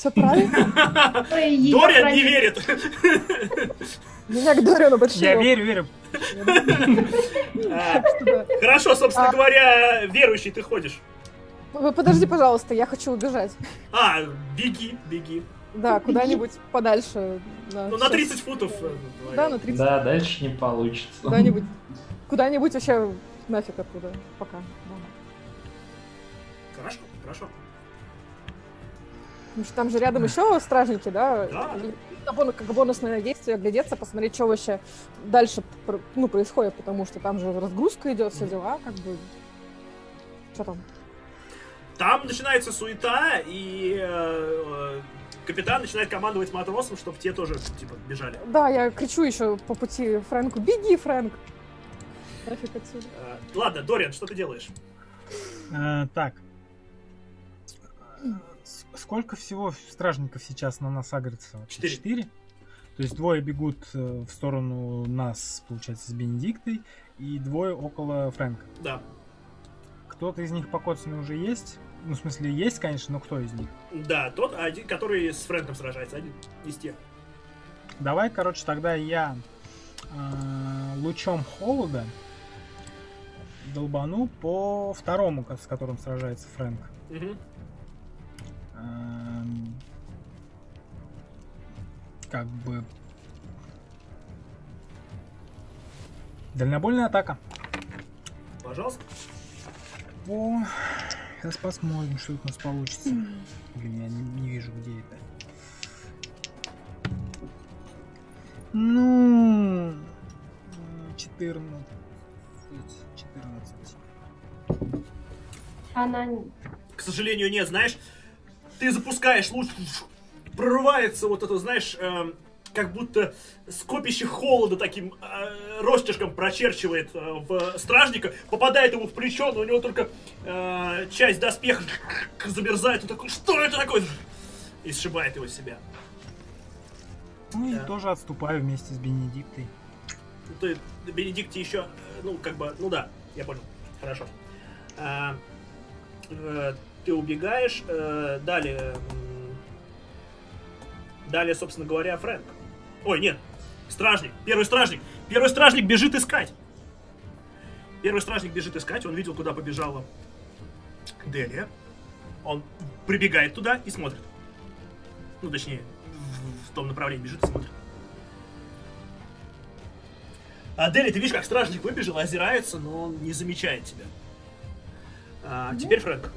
Все правильно. Дориан не верит. Меня к Дориану большие. Я верю, верю. А. Хорошо, собственно А. говоря, верующий ты ходишь. Вы Подожди, пожалуйста, я хочу убежать. А, беги, беги. Да, куда-нибудь подальше. Ну, на всё. 30 футов. э. Да, на 30. Да, дальше не получится. Куда-нибудь. Куда-нибудь вообще нафиг оттуда. Пока. Хорошо, хорошо. Потому что там же рядом еще стражники, да? Да. И бон- как бонусное действие, глядеться, посмотреть, что вообще дальше ну, происходит, потому что там же разгрузка идет, все дела, как бы. Что там? Там начинается суета, и э, э, капитан начинает командовать матросам, чтобы те тоже, типа, бежали. Да, я кричу еще по пути Фрэнку, беги, Фрэнк! Нафиг отсюда. Э, ладно, Дориан, что ты делаешь? Э, так. Сколько всего стражников сейчас на нас агрится? Четыре. Четыре? То есть двое бегут э, в сторону нас, получается, с Бенедиктой, и двое около Фрэнка. Да. Кто-то из них покоцанный уже есть? Ну, в смысле, есть, конечно, но кто из них? Да, тот один, который с Фрэнком сражается, один из тех. Давай, короче, тогда я э, лучом холода долбану по второму, с которым сражается Фрэнк. Мгм. Эм, Как бы... Дальнобойная атака. Пожалуйста. О, сейчас посмотрим, что у нас получится. Блин, я не, не вижу, где это. Ну, м, 14. 14. Она... К сожалению, нет, знаешь, ты запускаешь луч, прорывается вот это, знаешь, эм, как будто скопище холода таким э, ростежком прочерчивает э, в стражника, попадает ему в плечо, но у него только э, часть доспеха замерзает, он такой, что это такое? И сшибает его с себя. Ну и Да. тоже отступаю вместе с Бенедиктой. Ну, ты, Бенедикте еще, э, ну, как бы, ну да, я понял, хорошо. А, э, ты убегаешь, э, далее, далее, собственно говоря, Фрэнк. Ой, нет, стражник, первый стражник, первый стражник бежит искать. Первый стражник бежит искать, он видел, куда побежала Делия. Он прибегает туда и смотрит. Ну, точнее, в, в том направлении бежит и смотрит. А Дели, ты видишь, как стражник выбежал, озирается, но он не замечает тебя. А, теперь Фрэнк.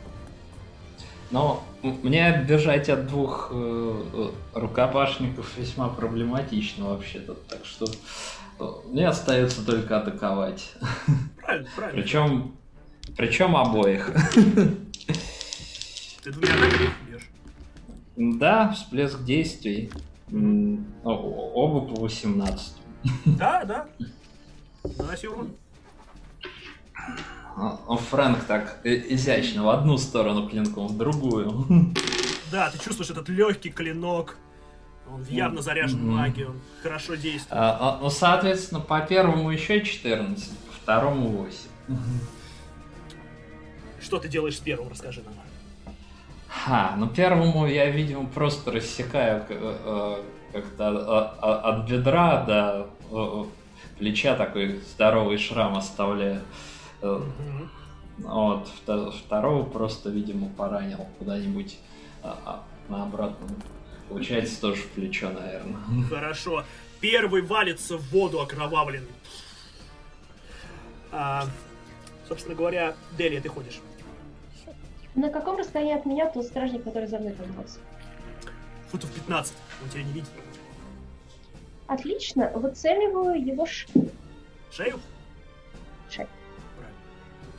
Но мне бежать от двух э, э, рукопашников весьма проблематично вообще-то, так что э, мне остается только атаковать. Правильно, правильно. Причем, причем обоих. Ты двумя атаками бьешь. Да, всплеск действий. О- Оба по 18. Да, да. Наноси урон. А, Фрэнк так э, изящно в одну сторону клинком, в другую. Да, ты чувствуешь этот легкий клинок. Он явно заряжен Мгм. магией, он хорошо действует. А, а, Ну, соответственно, по первому еще 14, по второму 8. Что ты делаешь с первым, расскажи нам. Ха, ну первому я, видимо, просто рассекаю э, э, как-то а- а- от бедра до плеча такой здоровый шрам оставляю. Вот, вто- второго просто, видимо, поранил куда-нибудь а, а, на обратном. Получается тоже в плечо, наверное. Хорошо. Первый валится в воду окровавленный. А, собственно говоря, Делия, ты ходишь. На каком расстоянии от меня тот стражник, который за мной погнался? Футов 15. Он тебя не видит. Отлично, выцеливаю его. Шею? Шею.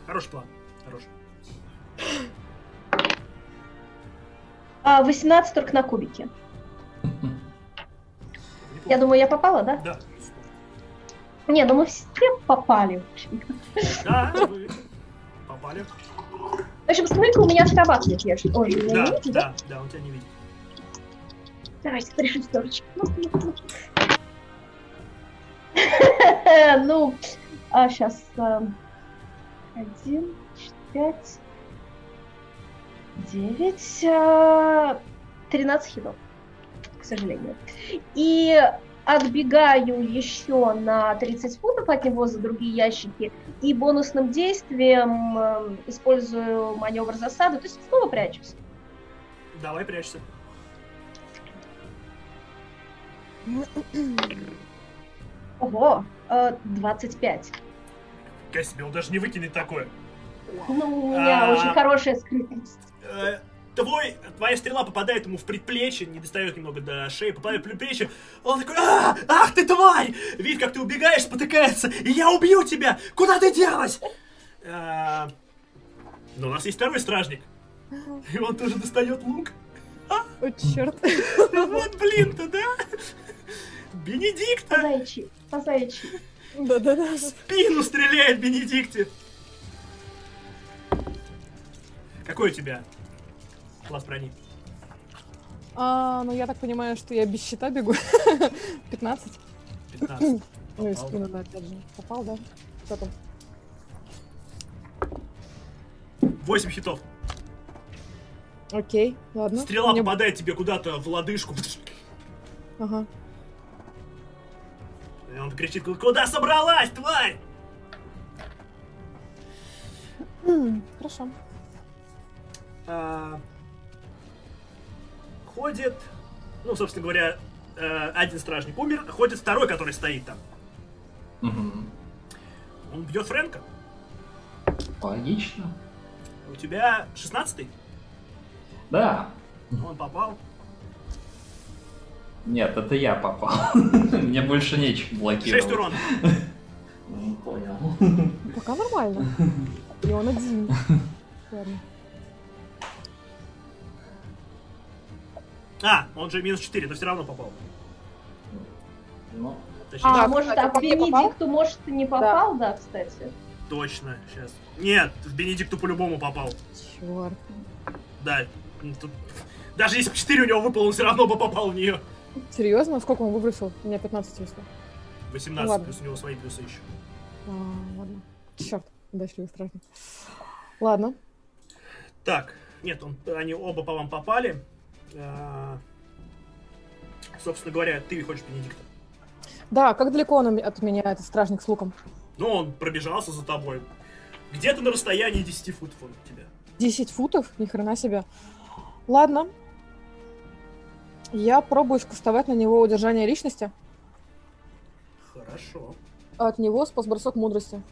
Хороший план. Хороший. А, 18 только на кубике. Я думаю, я попала, да? Да. Не, ну мы все попали. в общем. Да, вы попали. В общем, смотри-ка, у меня акробат нет, я же тоже меня Да, не видите, да? да, да, он тебя не видит. Давайте, три шестерочки. Ну, а сейчас один, пять, девять, а, тринадцать хитов, к сожалению. И отбегаю еще на 30 футов от него за другие ящики и бонусным действием э, использую маневр засады, то есть снова прячусь. Давай прячься. Ого, э, 25. Себе, он даже не выкинет такое. Ну, у меня А. очень хорошая скрытность. Э, Твой, твоя стрела попадает ему в предплечье, не достает немного до шеи, попадает в предплечье. Он такой, а, ах ты тварь! Видит, как ты убегаешь, спотыкается, и я убью тебя! Куда ты делась? А, Но у нас есть второй стражник. И он тоже достает лук. О, черт. Ну вот, блин-то, да? Бенедикта! Позайчи, позайчи. Да-да-да. В спину стреляет Бенедикте. Какой у тебя класс брони? А, ну я так понимаю, что я без щита бегу. 15. 15. Ну и спину, да, опять же. Попал, да? Что там? 8 хитов. Окей, ладно. Стрела попадает тебе куда-то в лодыжку. Ага. И он кричит, куда собралась, тварь? Хорошо. А, ходит, ну, собственно говоря, э, один стражник умер, ходит второй, который стоит там. Мгм. Он бьет Фрэнка. Логично. У тебя 16-й, Да. он попал. Нет, это я попал. Мне больше нечего блокировать. 6 урона. М, Понял. Пока нормально. И он один. Ладно. А, он же минус 4, но все равно попал. Ну, Точнее, А, Да, может, а? Бенедикту, может, и не попал, да, кстати. точно, сейчас. Нет, в Бенедикту по-любому попал. Черт. Да, ну, тут- Даже если бы 4 у него выпало, он все равно бы попал в нее. Серьезно? Сколько он выбросил? У меня 15 вышло. 18, Ладно. плюс у него свои плюсы еще. А, ладно. Черт, удачливый стражник. Ладно. Так, нет, он, они оба по вам попали. А, собственно говоря, ты хочешь Бенедикта. Да, как далеко он от меня, этот стражник с луком? Ну, он пробежался за тобой. Где-то на расстоянии 10 футов он от тебя. 10 футов? Ни хрена себе. Ладно. Я пробую скастовать на него удержание личности. Хорошо. От него спас бросок мудрости.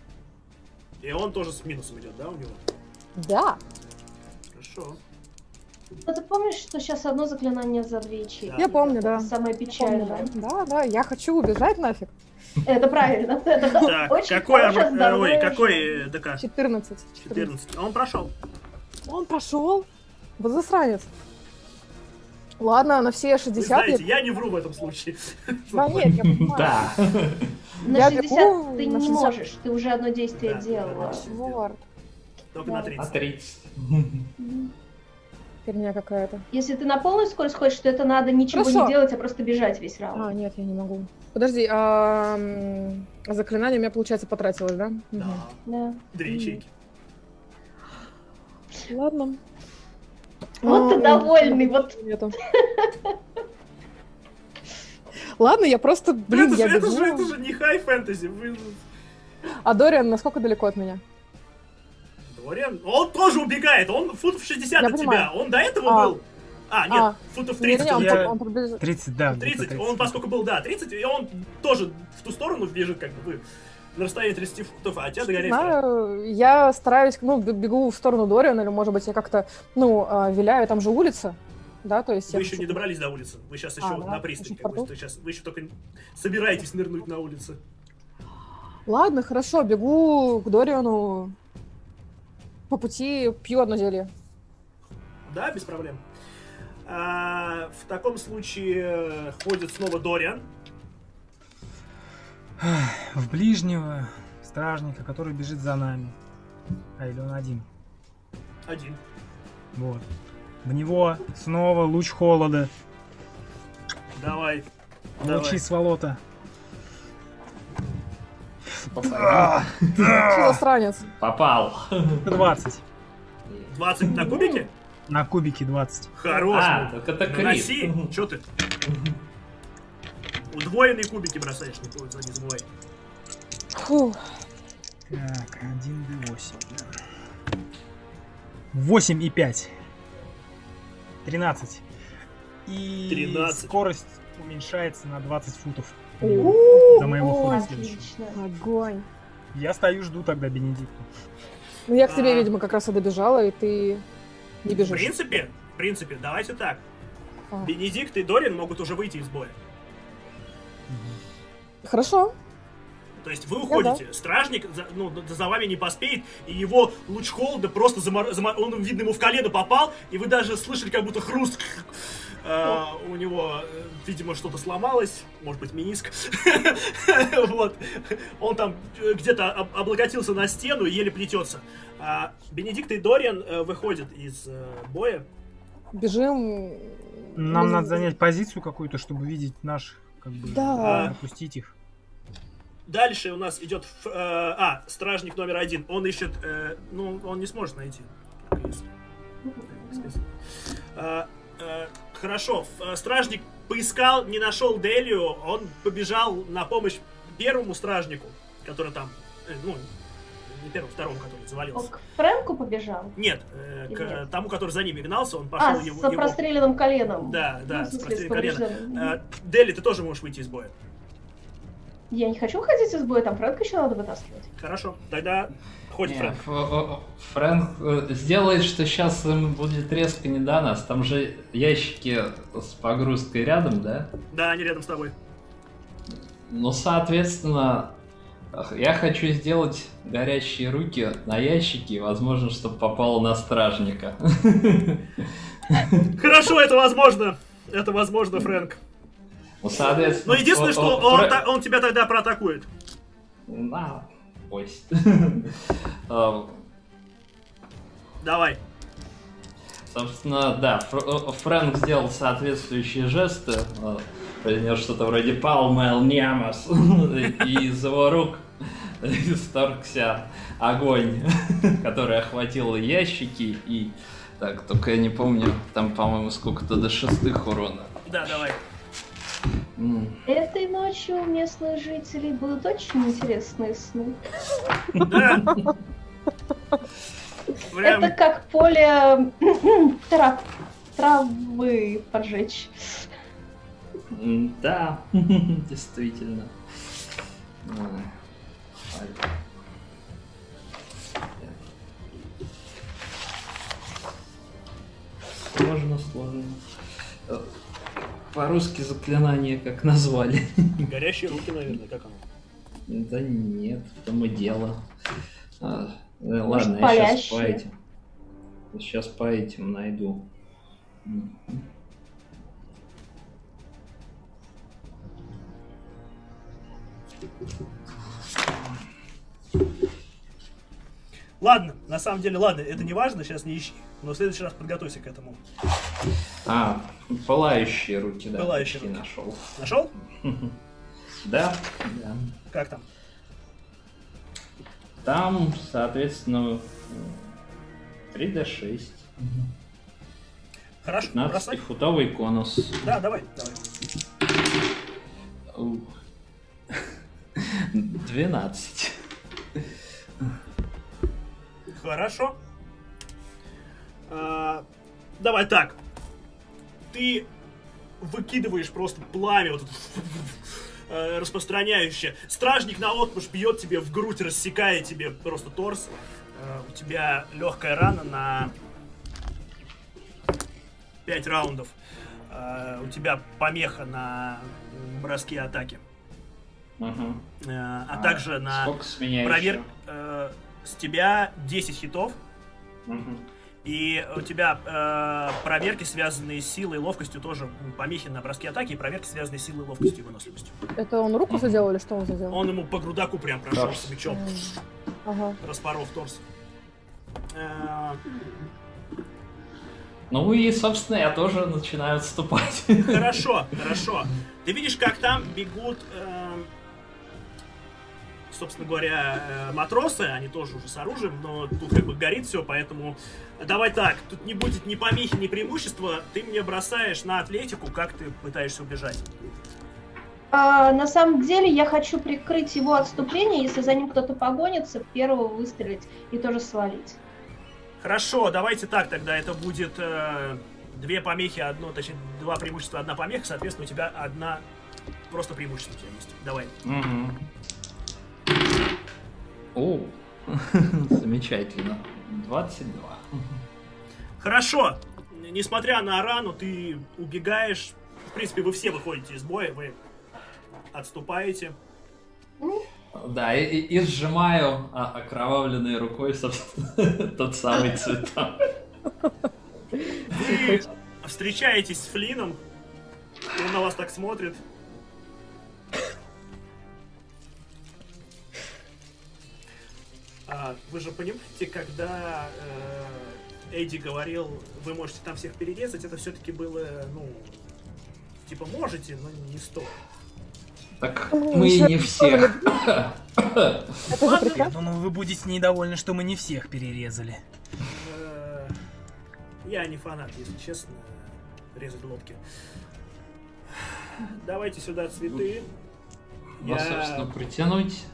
И он тоже с минусом идет, да, у него? Да. Хорошо. Ну, ты помнишь, что сейчас одно заклинание за две ячейки? Да. Я помню, да. Самое Помню, печальное. да. Да, да, я хочу убежать нафиг. Это правильно. Это Так, очень какой, э, ой, какой ДК? 14. 14. Он прошел. Он прошел. Вот засранец. Ладно, на все Вы 60 знаете, я... я не вру в этом случае. Да нет, я понимаю. да. На Я 60 бегу ты на не 60. можешь, ты уже одно действие Да, делала. Вот. Только на Да. А 30. 30. Мгм. Херня какая-то. Если ты на полную скорость ходишь, то это надо ничего Хорошо. не делать, а просто бежать весь А, раунд. нет, я не могу. Подожди, а заклинание у меня, получается, потратилось, да? Да. Да. Две ячейки. Ладно. Вот ты А, довольный, вот. Нету. Ладно, я просто, блин, это, я же, это, бегу. же, это же не хай фэнтези. Вы... А Дориан насколько далеко от меня? Дориан, он тоже убегает. Он футов 60 Я от понимаю. тебя. Он до этого А. был. А, нет, А. футов Не, 30. не, он, он- Я- он приближ- 30, да. где-то 30, он поскольку был, да, 30, и он тоже в ту сторону бежит, как бы. На расстоянии 30 футов, а тебя догоняет. второй. Знаю, я стараюсь, ну, бегу в сторону Дориана, или, может быть, я как-то, ну, а, виляю, там же улица, да, то есть... Вы еще хочу- не добрались до улицы. Вы сейчас еще А, да, на пристани. Как бы, сейчас, вы еще только собираетесь нырнуть на улице. Ладно, хорошо, бегу к Дориану, по пути пью одно зелье. Да, без проблем. А, в таком случае ходит снова Дориан. В ближнего стражника, который бежит за нами. А, или он один. Один. Вот. В него снова луч холода. Давай. Давай. Лучи сволота. Что за сранец? Попал. 20. 20 на кубике? На кубике 20. Хорош. А, так это крит. Наноси. Че ты? Удвоенные кубики бросаешь, не, пол- не забывай. Фу. Так, 1d8. 8 и 5. 13. И 13. скорость уменьшается на 20 футов. До моего хода. Отлично. Огонь. Я стою, жду тогда Бенедикту. Ну, я к тебе, А. видимо, как раз и добежала, и ты не В бежишь. принципе, в принципе, давайте так. А. Бенедикт и Дорин могут уже выйти из боя. Хорошо. То есть вы уходите, стражник за, ну, за вами не поспеет, и его луч холода просто замор... замор- он, видно, ему в колено попал, и вы даже слышали как будто хруст. Э, У него, э, видимо, что-то сломалось, может быть, миниск. Вот. Он там э, где-то об- облокотился на стену и еле плетется. А Бенедикт и Дориан э, выходят из боя. Бежим. Нам Ну, надо занять позицию какую-то, чтобы видеть наших, как бы, Да. опустить их. Дальше у нас идет, ф- э, а, стражник номер один. Он ищет, э, ну, он не сможет найти. Э, э, Хорошо, ф- э, стражник поискал, не нашел Делию, он побежал на помощь первому стражнику, который там, э, ну, не первому, второму, который Он завалился. к Фрэнку побежал? Нет, э, к нет? тому, который за ними гнался, он пошел А, его... с его- простреленным коленом. Да, да, Ну, с простреленным коленом. Э, Дели, ты тоже можешь выйти из боя. Я не хочу уходить из боя, там Фрэнка еще надо вытаскивать. Хорошо, тогда ходит Фрэнк. Фрэнк э, сделает, что сейчас им будет резко не до нас. Там же ящики с погрузкой рядом, да? Да, они рядом с тобой. Ну, соответственно, я хочу сделать горящие руки на ящики, возможно, чтобы попало на стражника. Хорошо, это возможно. Это возможно, Фрэнк. Ну, соответственно... Но единственное, о- что он, Фрэ- та- он тебя тогда проатакует. На, пусть. Э, Давай. Собственно, да, э, Фрэнк сделал соответствующие жесты, э, произнес что-то вроде «Палмел Нямас», и из его рук исторгся огонь, который охватил ящики, и... Так, только я не помню, там, по-моему, сколько-то до шестых урона. Да, давай. Этой ночью у местных жителей будут очень интересные сны. Да. Это как поле трав- травы поджечь. Да, действительно. Сложно, сложно. Э, По-русски заклинание как назвали. горящие руки, наверное, как оно? Да нет, в том и дело. А, э, Может, ладно, я сейчас по этим. Сейчас по этим найду. Мгм. Ладно, на самом деле, ладно, это не важно, сейчас не ищи. Но в следующий раз подготовься к этому. А, пылающие руки, да. Пылающие руки. нашел. Нашел? Да, да. Как там? Там, соответственно, 3D6. Хорошо, бросай. 15-футовый конус. Да, давай, давай. Ух. 12. Хорошо. А, давай так. Ты выкидываешь просто пламя вот это, э, распространяющее. Стражник на отпуск бьет тебе в грудь, рассекая тебе просто торс. Э, у тебя легкая рана на 5 раундов. Э, у тебя помеха на м, броске атаки. Мгм. Э, а, также на Сколько с э, тебя 10 хитов. И у тебя э, проверки, связанные с силой и ловкостью, тоже помехи на броске атаки, и проверки, связанные с силой, ловкостью и выносливостью. Это он руку задел или что он задел? Он ему по грудаку прям прошел с мечом, Ага. распоров торс. Э, Ну и, собственно, я тоже начинаю отступать. Хорошо, хорошо. Ты видишь, как там бегут, эм, собственно говоря, э, матросы, они тоже уже с оружием, но тут как бы горит все, поэтому давай так, тут не будет ни помехи, ни преимущества, ты мне бросаешь на атлетику, как ты пытаешься убежать. А, на самом деле я хочу прикрыть его отступление, если за ним кто-то погонится, первого выстрелить и тоже свалить. Хорошо, давайте так, тогда это будет э, две помехи, одно, точнее, два преимущества, одна помеха, соответственно, у тебя одна просто преимущество у тебя есть. Давай. Мгм. О, Замечательно. 22. Хорошо. Несмотря на рану, ты убегаешь. В принципе, вы все выходите из боя, вы отступаете. Да, и, и, и сжимаю а, окровавленной рукой, собственно, тот самый цветок. Вы встречаетесь с Флином, он на вас так смотрит. А, вы же понимаете, когда э, Эдди говорил, вы можете там всех перерезать, это все-таки было, ну, типа можете, но не стоит. Так Ну, мы и ещё не всех. Это же Ладно. прекрасно. Я думаю, вы будете недовольны, что мы не всех перерезали. Э, Я не фанат, если честно, резать лодки. Давайте сюда цветы. Ну, собственно, притянуть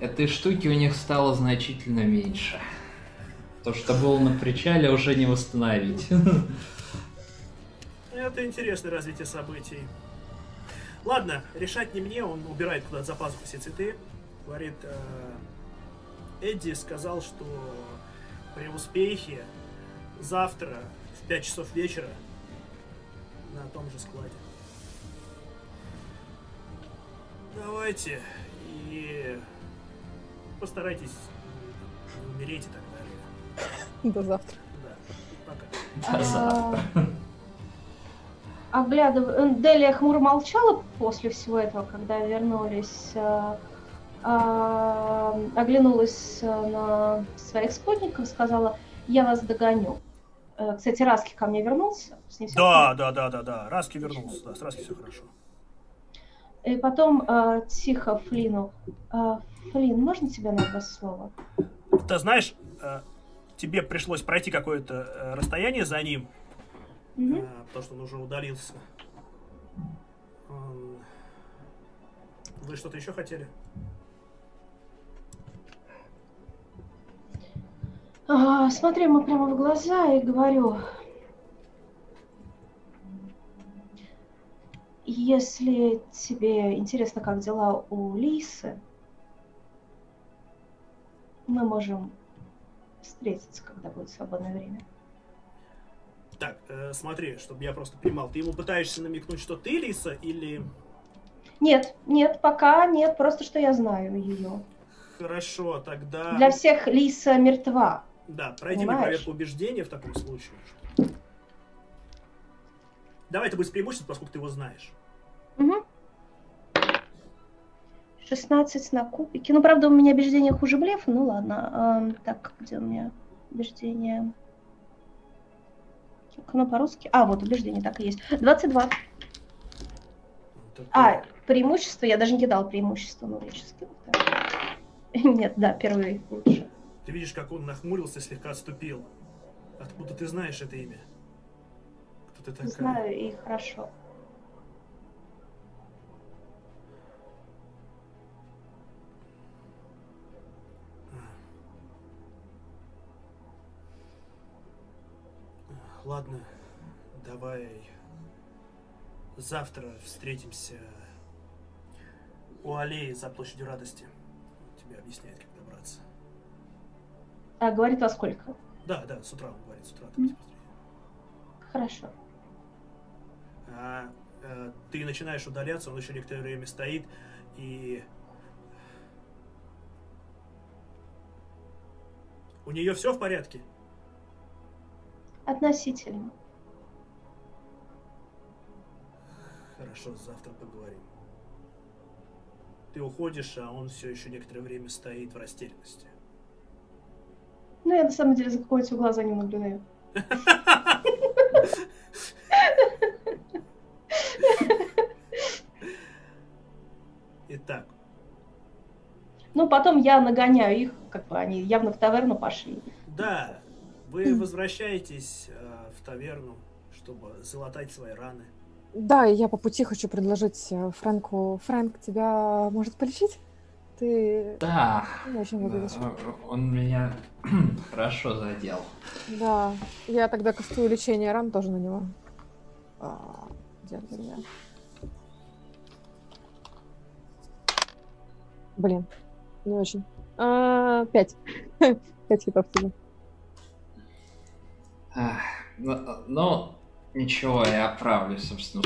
этой штуки у них стало значительно меньше. То, что было на причале, уже не восстановить. Это интересное развитие событий. Ладно, решать не мне, он убирает куда-то за пазуху все цветы. Говорит, э, Эдди сказал, что при успехе завтра в 5 часов вечера на том же складе. Давайте и постарайтесь не умереть и так далее. До завтра. Да, пока. До завтра. Оглядывая... Делия хмуро молчала после всего этого, когда вернулись. а, а, оглянулась а, на своих спутников, сказала, я вас догоню. Э, Кстати, Раски ко мне вернулся. С ним всё Да, да, да, да, да. Раски вернулся. Да, с Раски все хорошо. И потом а, тихо Флину. «А, Флин, можно тебя на два слова? Ты знаешь, э, тебе пришлось пройти какое-то э, расстояние за ним, Мгм. э, потому что он уже удалился. Вы что-то еще хотели? А, смотрю ему прямо в глаза и говорю, если тебе интересно, как дела у Лисы, мы можем встретиться, когда будет свободное время. Так, э, смотри, чтобы я просто понимал, ты ему пытаешься намекнуть, что ты Лиса, или... Нет, нет, пока нет, просто что я знаю ее. Хорошо, тогда... Для всех Лиса мертва. Да, пройди мне проверку убеждения в таком случае. Давай это будет с преимуществом, поскольку ты его знаешь. Мгм. 16 на кубике. Ну, правда, у меня убеждение хуже блефа. Ну, ладно. Ам, так, где у меня убеждение? Так, Ну, по-русски. А, вот убеждение так и есть. 22. Такое. А, преимущество. Я даже не кидал преимущество. Так. Нет, да, первый лучше. Ты видишь, как он нахмурился слегка отступил. Откуда ты знаешь это имя? Ты такая? Знаю и хорошо. Ладно, давай завтра встретимся у аллеи за площадью радости. Тебе объясняет, как добраться. А, говорит во сколько? Да, да, с утра он говорит, с утра. давайте быстрее. Хорошо. А, э, ты начинаешь удаляться, он еще некоторое время стоит, и... У нее все в порядке? Относительно. Хорошо, завтра поговорим. Ты уходишь, а он все еще некоторое время стоит в растерянности. Ну, я на самом деле за какой-то глаза не наблюдаю. Итак, Ну, потом я нагоняю их, как бы они явно в таверну пошли. да, вы возвращаетесь э, в таверну, чтобы залатать свои раны. Да, и я по пути хочу предложить э, Фрэнку. Фрэнк, тебя может полечить? Ты Да, не очень выглядишь. он меня хорошо задел. Да, я тогда кастую лечение ран тоже на него. А, у меня? Блин, не очень. А, Пять. Пять хитов тебе. Ну, ну, ничего, я оправлюсь, собственно,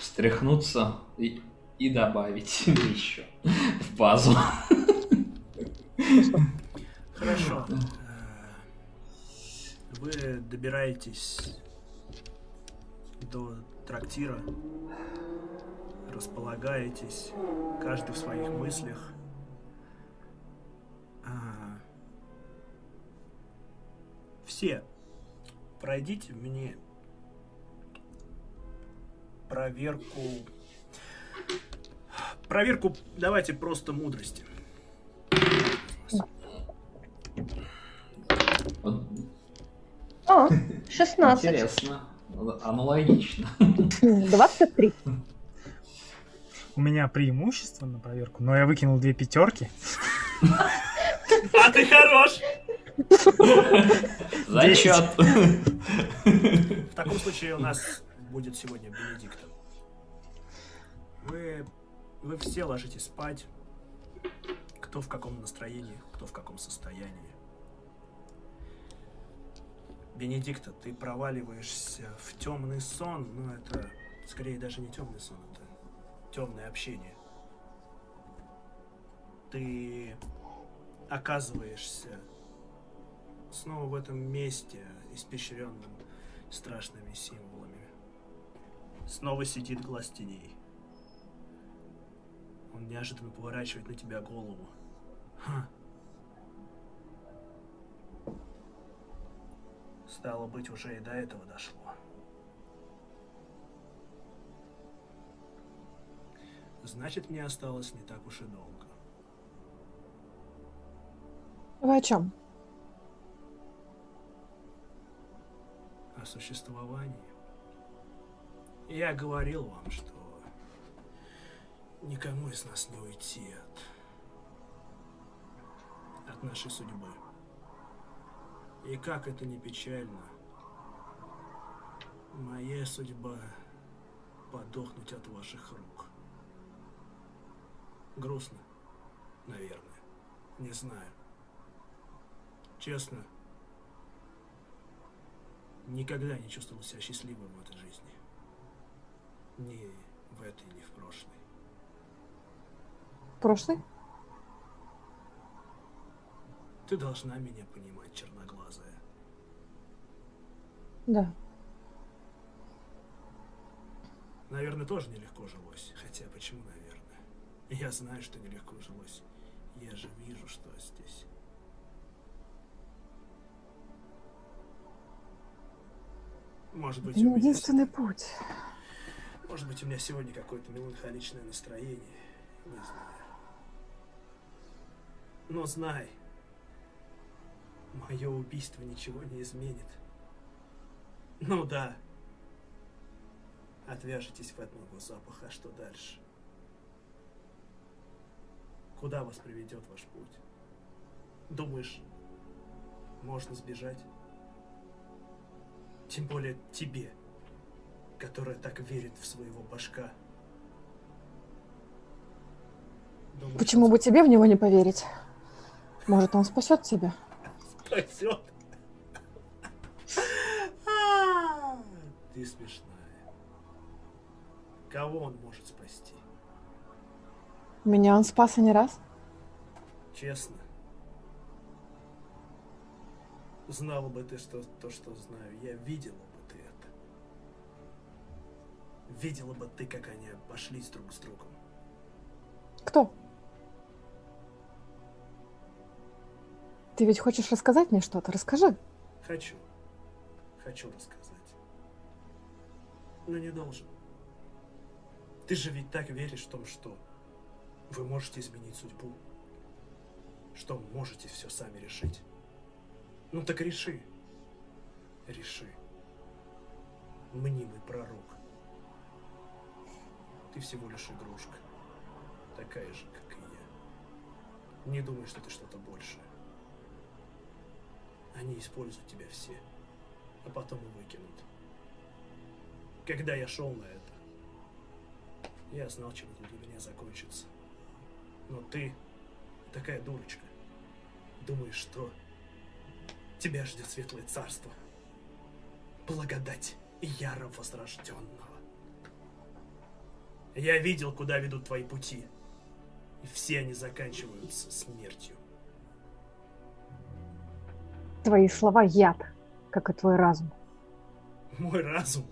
встряхнуться и, и добавить еще в базу. Хорошо. Вы добираетесь до трактира, располагаетесь, каждый в своих мыслях. А, Все пройдите мне проверку. Проверку давайте просто мудрости. О, 16. Интересно. Аналогично. 23. У меня преимущество на проверку, но я выкинул две пятерки. А ты хорош! Зачет. В таком случае у нас будет сегодня Бенедикта. Вы, вы все ложитесь спать. Кто в каком настроении, кто в каком состоянии. Бенедикта, ты проваливаешься в темный сон, но это скорее даже не темный сон, это темное общение. Ты оказываешься снова в этом месте, испещренном страшными символами. Снова сидит глаз теней. Он неожиданно поворачивает на тебя голову. Ха. Стало быть, уже и до этого дошло. Значит, мне осталось не так уж и долго. Вы о чем? о существовании. Я говорил вам, что никому из нас не уйти от, от нашей судьбы. И как это не печально, моя судьба подохнуть от ваших рук. Грустно, наверное, не знаю. Честно, никогда не чувствовал себя счастливым в этой жизни. Ни в этой, ни в прошлой. Прошлый? Ты должна меня понимать, черноглазая. Да. Наверное, тоже нелегко жилось. Хотя, почему наверное? Я знаю, что нелегко жилось. Я же вижу, что здесь. Может быть, у меня единственный путь. Может быть, у меня сегодня какое-то меланхоличное настроение. Не знаю. Но знай, мое убийство ничего не изменит. Ну да. Отвяжетесь вы от моего запаха, а что дальше? Куда вас приведет ваш путь? Думаешь, можно сбежать? Тем более тебе которая так верит в своего башка. Думаю, Почему бы тебе в него не поверить? Может, он спасет тебя? Спасет? А, Ты смешная. Кого он может спасти? Меня он спас и не раз. Честно. Знала бы ты что, то, что знаю, я видела бы ты это. Видела бы ты, как они обошлись друг с другом. Кто? Ты ведь хочешь рассказать мне что-то? Расскажи. Хочу. Хочу рассказать. Но не должен. Ты же ведь так веришь в том, что вы можете изменить судьбу. Что можете все сами решить. Ну так реши. Реши. Мнимый пророк. Ты всего лишь игрушка. Такая же, как и я. Не думай, что ты что-то большее. Они используют тебя все, а потом и выкинут. Когда я шел на это, я знал, чем это для меня закончится. Но ты такая дурочка. думаешь, что тебя ждет светлое царство. Благодать яро возрожденного. Я видел, куда ведут твои пути. И все они заканчиваются смертью. Твои слова яд, как и твой разум. Мой разум.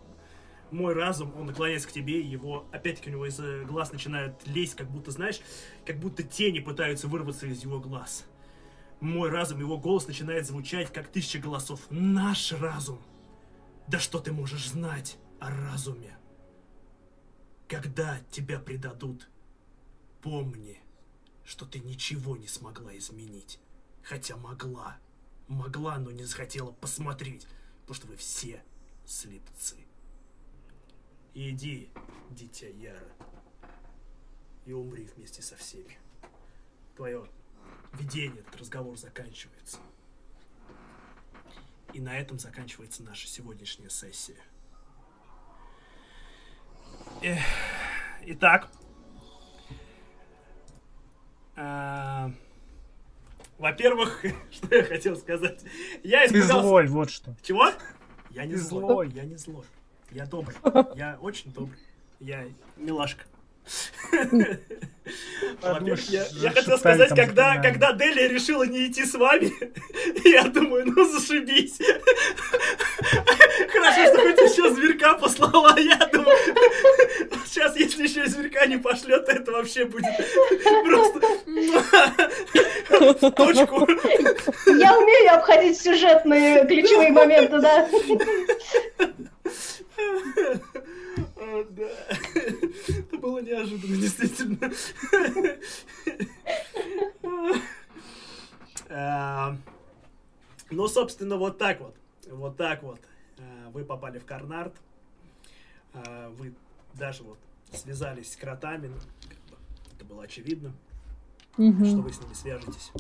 Мой разум, он наклоняется к тебе, его, опять-таки, у него из глаз начинают лезть, как будто, знаешь, как будто тени пытаются вырваться из его глаз. Мой разум, его голос начинает звучать, как тысяча голосов. Наш разум. Да что ты можешь знать о разуме? Когда тебя предадут, помни, что ты ничего не смогла изменить. Хотя могла. Могла, но не захотела посмотреть, потому что вы все слепцы. Иди, дитя Яра, и умри вместе со всеми. Твое видение, этот разговор заканчивается. И на этом заканчивается наша сегодняшняя сессия. Эх, Итак, а, во-первых, что я хотел сказать? Я Ты испугался. злой, вот что. Чего? Я не Ты злой. злой. Я не злой. Я добрый. Я очень добрый. Я милашка. Во-первых, я, я хотел сказать, когда, когда Делия решила не идти с вами, я думаю, ну зашибись. Хорошо, что хоть еще зверька послала, а я думаю, сейчас, если еще зверька не пошлет, то это вообще будет просто в точку. Я умею обходить сюжетные ключевые моменты, да. О, да. Это было неожиданно, действительно. А, Ну, собственно, вот так вот. Вот так вот. А, Вы попали в Карнард. А, Вы даже вот связались с кротами. ну, Это было очевидно, что вы с ними свяжетесь.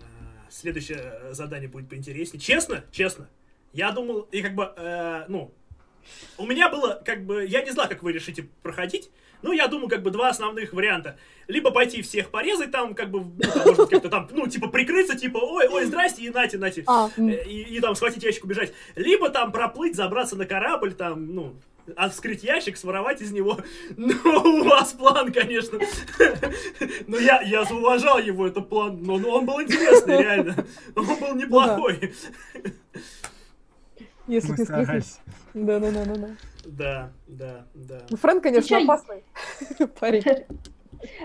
А, Следующее э, задание будет поинтереснее. Честно, честно, я думал, и как бы, э, ну, у меня было, как бы, я не знал, как вы решите проходить, но я думаю, как бы, два основных варианта. Либо пойти всех порезать там, как бы, ну, там, может как-то там, ну, типа, прикрыться, типа, ой, ой, здрасте, и нате, нате. А. Э, И, и там схватить ящик, убежать. Либо там проплыть, забраться на корабль, там, ну, а вскрыть ящик, своровать из него. Ну, у вас план, конечно. Но я, я зауважал его, это план. Но, но он был интересный, реально. Он был неплохой. Если Мы ты скрипишь. Да, да, да. Ну, Фрэнк, конечно, чё- опасный парень.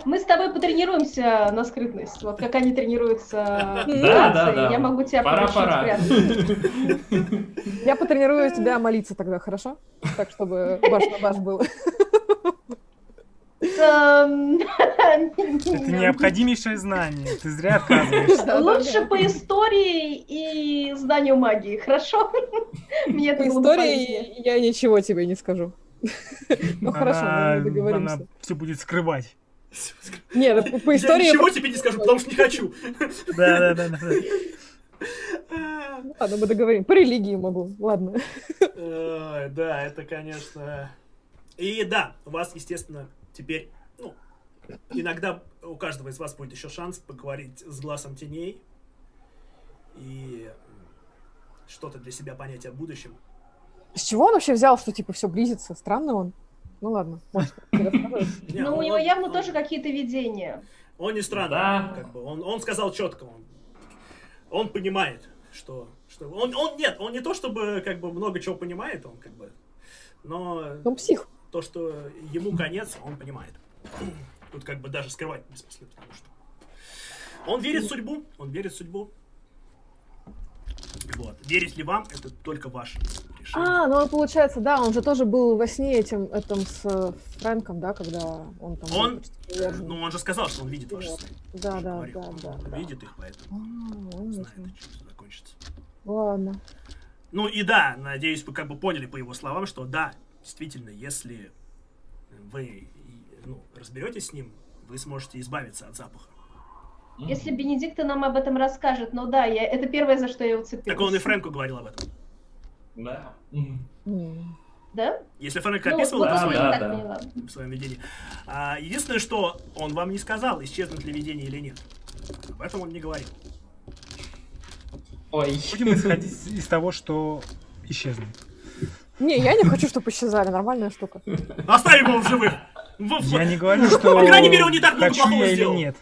Мы с тобой потренируемся на скрытность. Вот как они тренируются Да, да, да. я могу тебя Пора, поручить пора. Я потренирую тебя молиться тогда, хорошо? Так, чтобы баш на баш был. Эм, Это необходимейшее знание. Ты зря отказываешься. Лучше по истории и знанию магии, хорошо? Мне это По истории я ничего тебе не скажу. Ну хорошо, мы договоримся. Она все будет скрывать. Нет, по- по Я истории... ничего тебе не скажу, потому что не хочу. Да, да, да, да. Ладно, мы договорим. По религии могу, ладно. Да, это, конечно... И да, у вас, естественно, теперь, ну, иногда у каждого из вас будет еще шанс поговорить с глазом теней и что-то для себя понять о будущем. С чего он вообще взял, что типа все близится? Странно он. Ну ладно, может, Ну, у него явно тоже какие-то видения. Он не странный, Да. как бы. Он, сказал четко, он, он понимает, что, что он, он нет, он не то чтобы как бы много чего понимает, он как бы, но Он псих. То, что ему конец, он понимает. Тут как бы даже скрывать бессмысленно, потому что он верит в судьбу, он верит в судьбу. Вот. Верить ли вам, это только ваше решение. А, ну получается, да, он же тоже был во сне этим, этом с э, Фрэнком, да, когда он там... Он, ну, он же сказал, что он видит ваши Вот. сны. Да, да, да, он да, да. видит их, поэтому А, знает, понятно. чем все закончится. Ладно. Ну и да, надеюсь, вы как бы поняли по его словам, что да, действительно, если вы ну, разберетесь с ним, вы сможете избавиться от запаха. Если Бенедикта нам об этом расскажет, ну да, я, это первое, за что я уцепилась. Так он и Фрэнку говорил об этом. Да. Да? Если Фрэнк Ну, описывал вот да, так да. поняла. в своем видении. А, единственное, что он вам не сказал, исчезнут ли видение или нет. Об этом он не говорил. Ой. Будем исходить из того, что исчезнут. Не, я не хочу, чтобы исчезали. Нормальная штука. Оставим его в живых. Я не говорю, что По крайней мере, он не так много плохого я сделал. нет.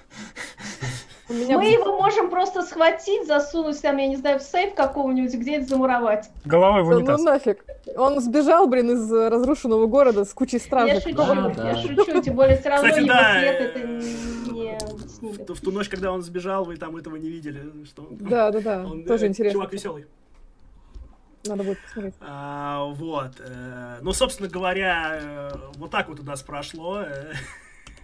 Мы его можем просто схватить, засунуть там, я не знаю, в сейф какого-нибудь, где-нибудь замуровать. Головой в Да унитаз. ну нафиг. Он сбежал, блин, из э, разрушенного города с кучей Я стражей. шучу, Да, да. я шучу, тем более все равно Кстати, его да, след э, это не снимет. В ту ночь, когда он сбежал, вы там этого не видели. Что Да, да, да. он, Тоже э, интересно. Чувак веселый. Надо будет посмотреть. А, вот. э, ну, собственно говоря, э, вот так вот у нас прошло.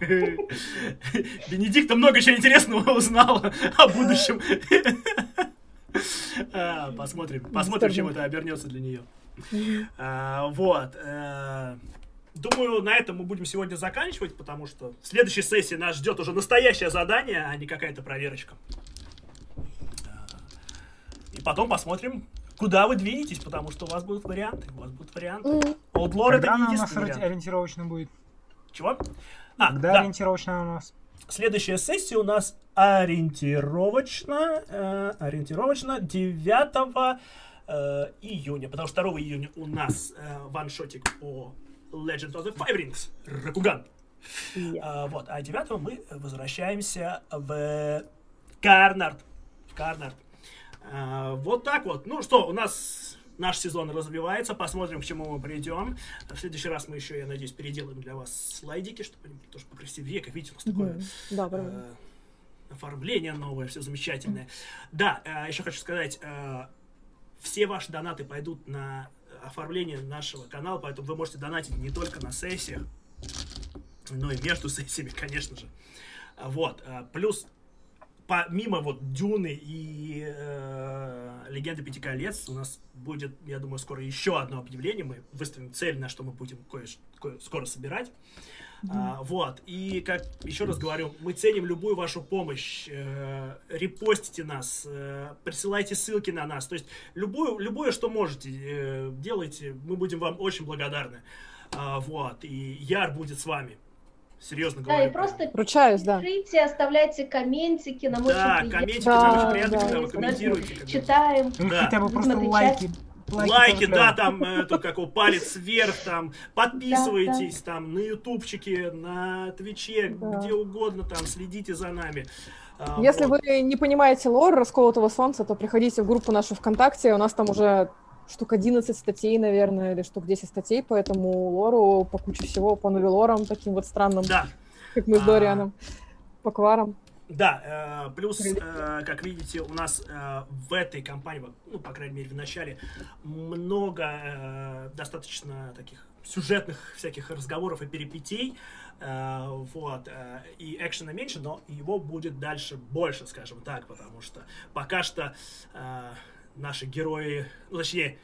Бенедикта много чего интересного узнала о будущем. А, Посмотрим, посмотрим, чем это обернется для нее. А, Вот. э, Думаю, на этом мы будем сегодня заканчивать, потому что в следующей сессии нас ждет уже настоящее задание, а не какая-то проверочка. А, И потом посмотрим, куда вы двинетесь, потому что у вас будут варианты. У вас будут варианты. М, Outlaw это не она у нас вариант. ориентировочно будет? Чего? А, Когда да. ориентировочно у нас? Следующая сессия у нас ориентировочно, э, ориентировочно 9 э, июня, потому что 2 июня у нас э, ваншотик по Legend of the Five Rings, Ракуган. я. А, вот, а 9 мы возвращаемся в Карнард. В Карнард. А, вот так вот. Ну что, у нас наш сезон развивается, посмотрим, к чему мы придем. В следующий раз мы еще, я надеюсь, переделаем для вас слайдики, чтобы они были тоже покрасивее. Как видите, у нас такое. Да, правильно. э, оформление новое, все замечательное. Да, э, еще хочу сказать, э, все ваши донаты пойдут на оформление нашего канала, поэтому вы можете донатить не только на сессиях, но и между сессиями, конечно же. Вот. Плюс помимо вот Дюны и э, Легенды Пяти Колец, у нас будет, я думаю, скоро еще одно объявление. Мы выставим цель, на что мы будем кое, кое- скоро собирать. А, вот. И как еще раз говорю, мы ценим любую вашу помощь. Э, репостите нас, э, присылайте ссылки на нас. То есть любую, любое, что можете, э, делайте. Мы будем вам очень благодарны. А, вот. И Яр будет с вами. Серьезно Да, говорю. и просто Ручаюсь, да. пишите, оставляйте комментики, нам Да, очень комментики Да, нам очень приятно, да. когда вы комментируете. когда- Читаем. Ну, Да. хотя бы просто лайки. Лайки, тоже да, там, э, тут как у палец вверх, там, подписывайтесь, там, на ютубчике, на твиче, Да. где угодно, там, следите за нами. А, Если вот. вы не понимаете лор расколотого солнца, то приходите в группу нашу ВКонтакте. У нас там уже штук 11 статей, наверное, или штук 10 статей по этому лору, по куче всего, по новелорам таким вот странным, Да, как мы с А. Дорианом, по кварам. да, э, плюс, э, как видите, у нас э, в этой компании, ну, по крайней мере, в начале, много э, достаточно таких сюжетных всяких разговоров и перипетий, Э, вот, э, и экшена меньше, но его будет дальше больше, скажем так, потому что пока что э, наши герои, ну, точнее,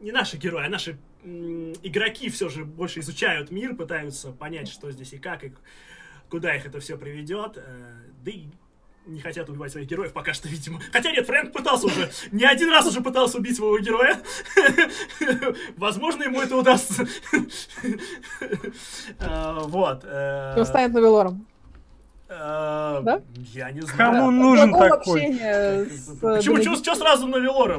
не наши герои, а наши игроки все же больше изучают мир, пытаются понять, что здесь и как, и куда их это все приведет, э, да и не хотят убивать своих героев пока что, видимо. Хотя нет, Фрэнк пытался уже, не один раз уже пытался убить своего героя. Возможно, ему это удастся. Э, Вот. э, он станет новелором. Э, Да? Я не знаю. Кому нужен такой? э, Почему? Что сразу на Велора?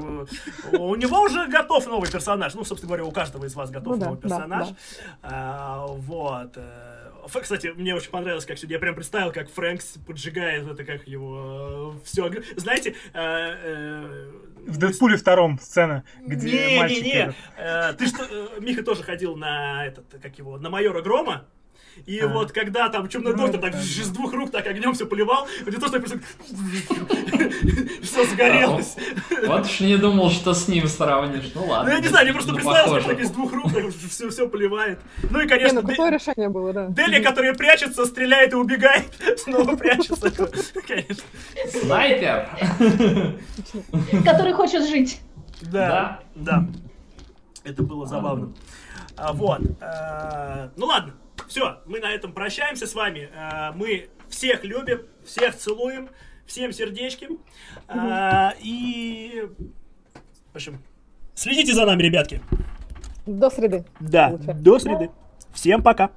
У него уже готов новый персонаж. Ну, собственно говоря, у каждого из вас готов Ну новый да, персонаж. да. А, Вот. э, Кстати, мне очень понравилось, как сегодня я прям представил, как Фрэнк поджигает это, как его все. Знаете, э, э, В Дэдпуле втором сцена, где не, мальчик... не, не. Э, Ты что, э, Миха тоже ходил на этот, как его, на майора Грома. И А. вот когда там чумный Ну, доктор так из двух рук так огнем все поливал, него тоже так все загорелось. Вот уж не думал, что с ним сравнишь. Ну ладно. Ну я не знаю, мне просто Ну, представилось, как из двух рук все, все поливает. Ну и, Не, конечно, ну какое решение было, да. Дели, которая прячется, стреляет и убегает, снова прячется. Конечно. Снайпер! Который хочет жить. Да, да. Это было забавно. А, вот. а, ну ладно, все, мы на этом прощаемся с вами. А, мы всех любим, всех целуем, всем сердечки. А, и, в общем, следите за нами, ребятки. До среды. Да, Получается. до среды. Всем пока.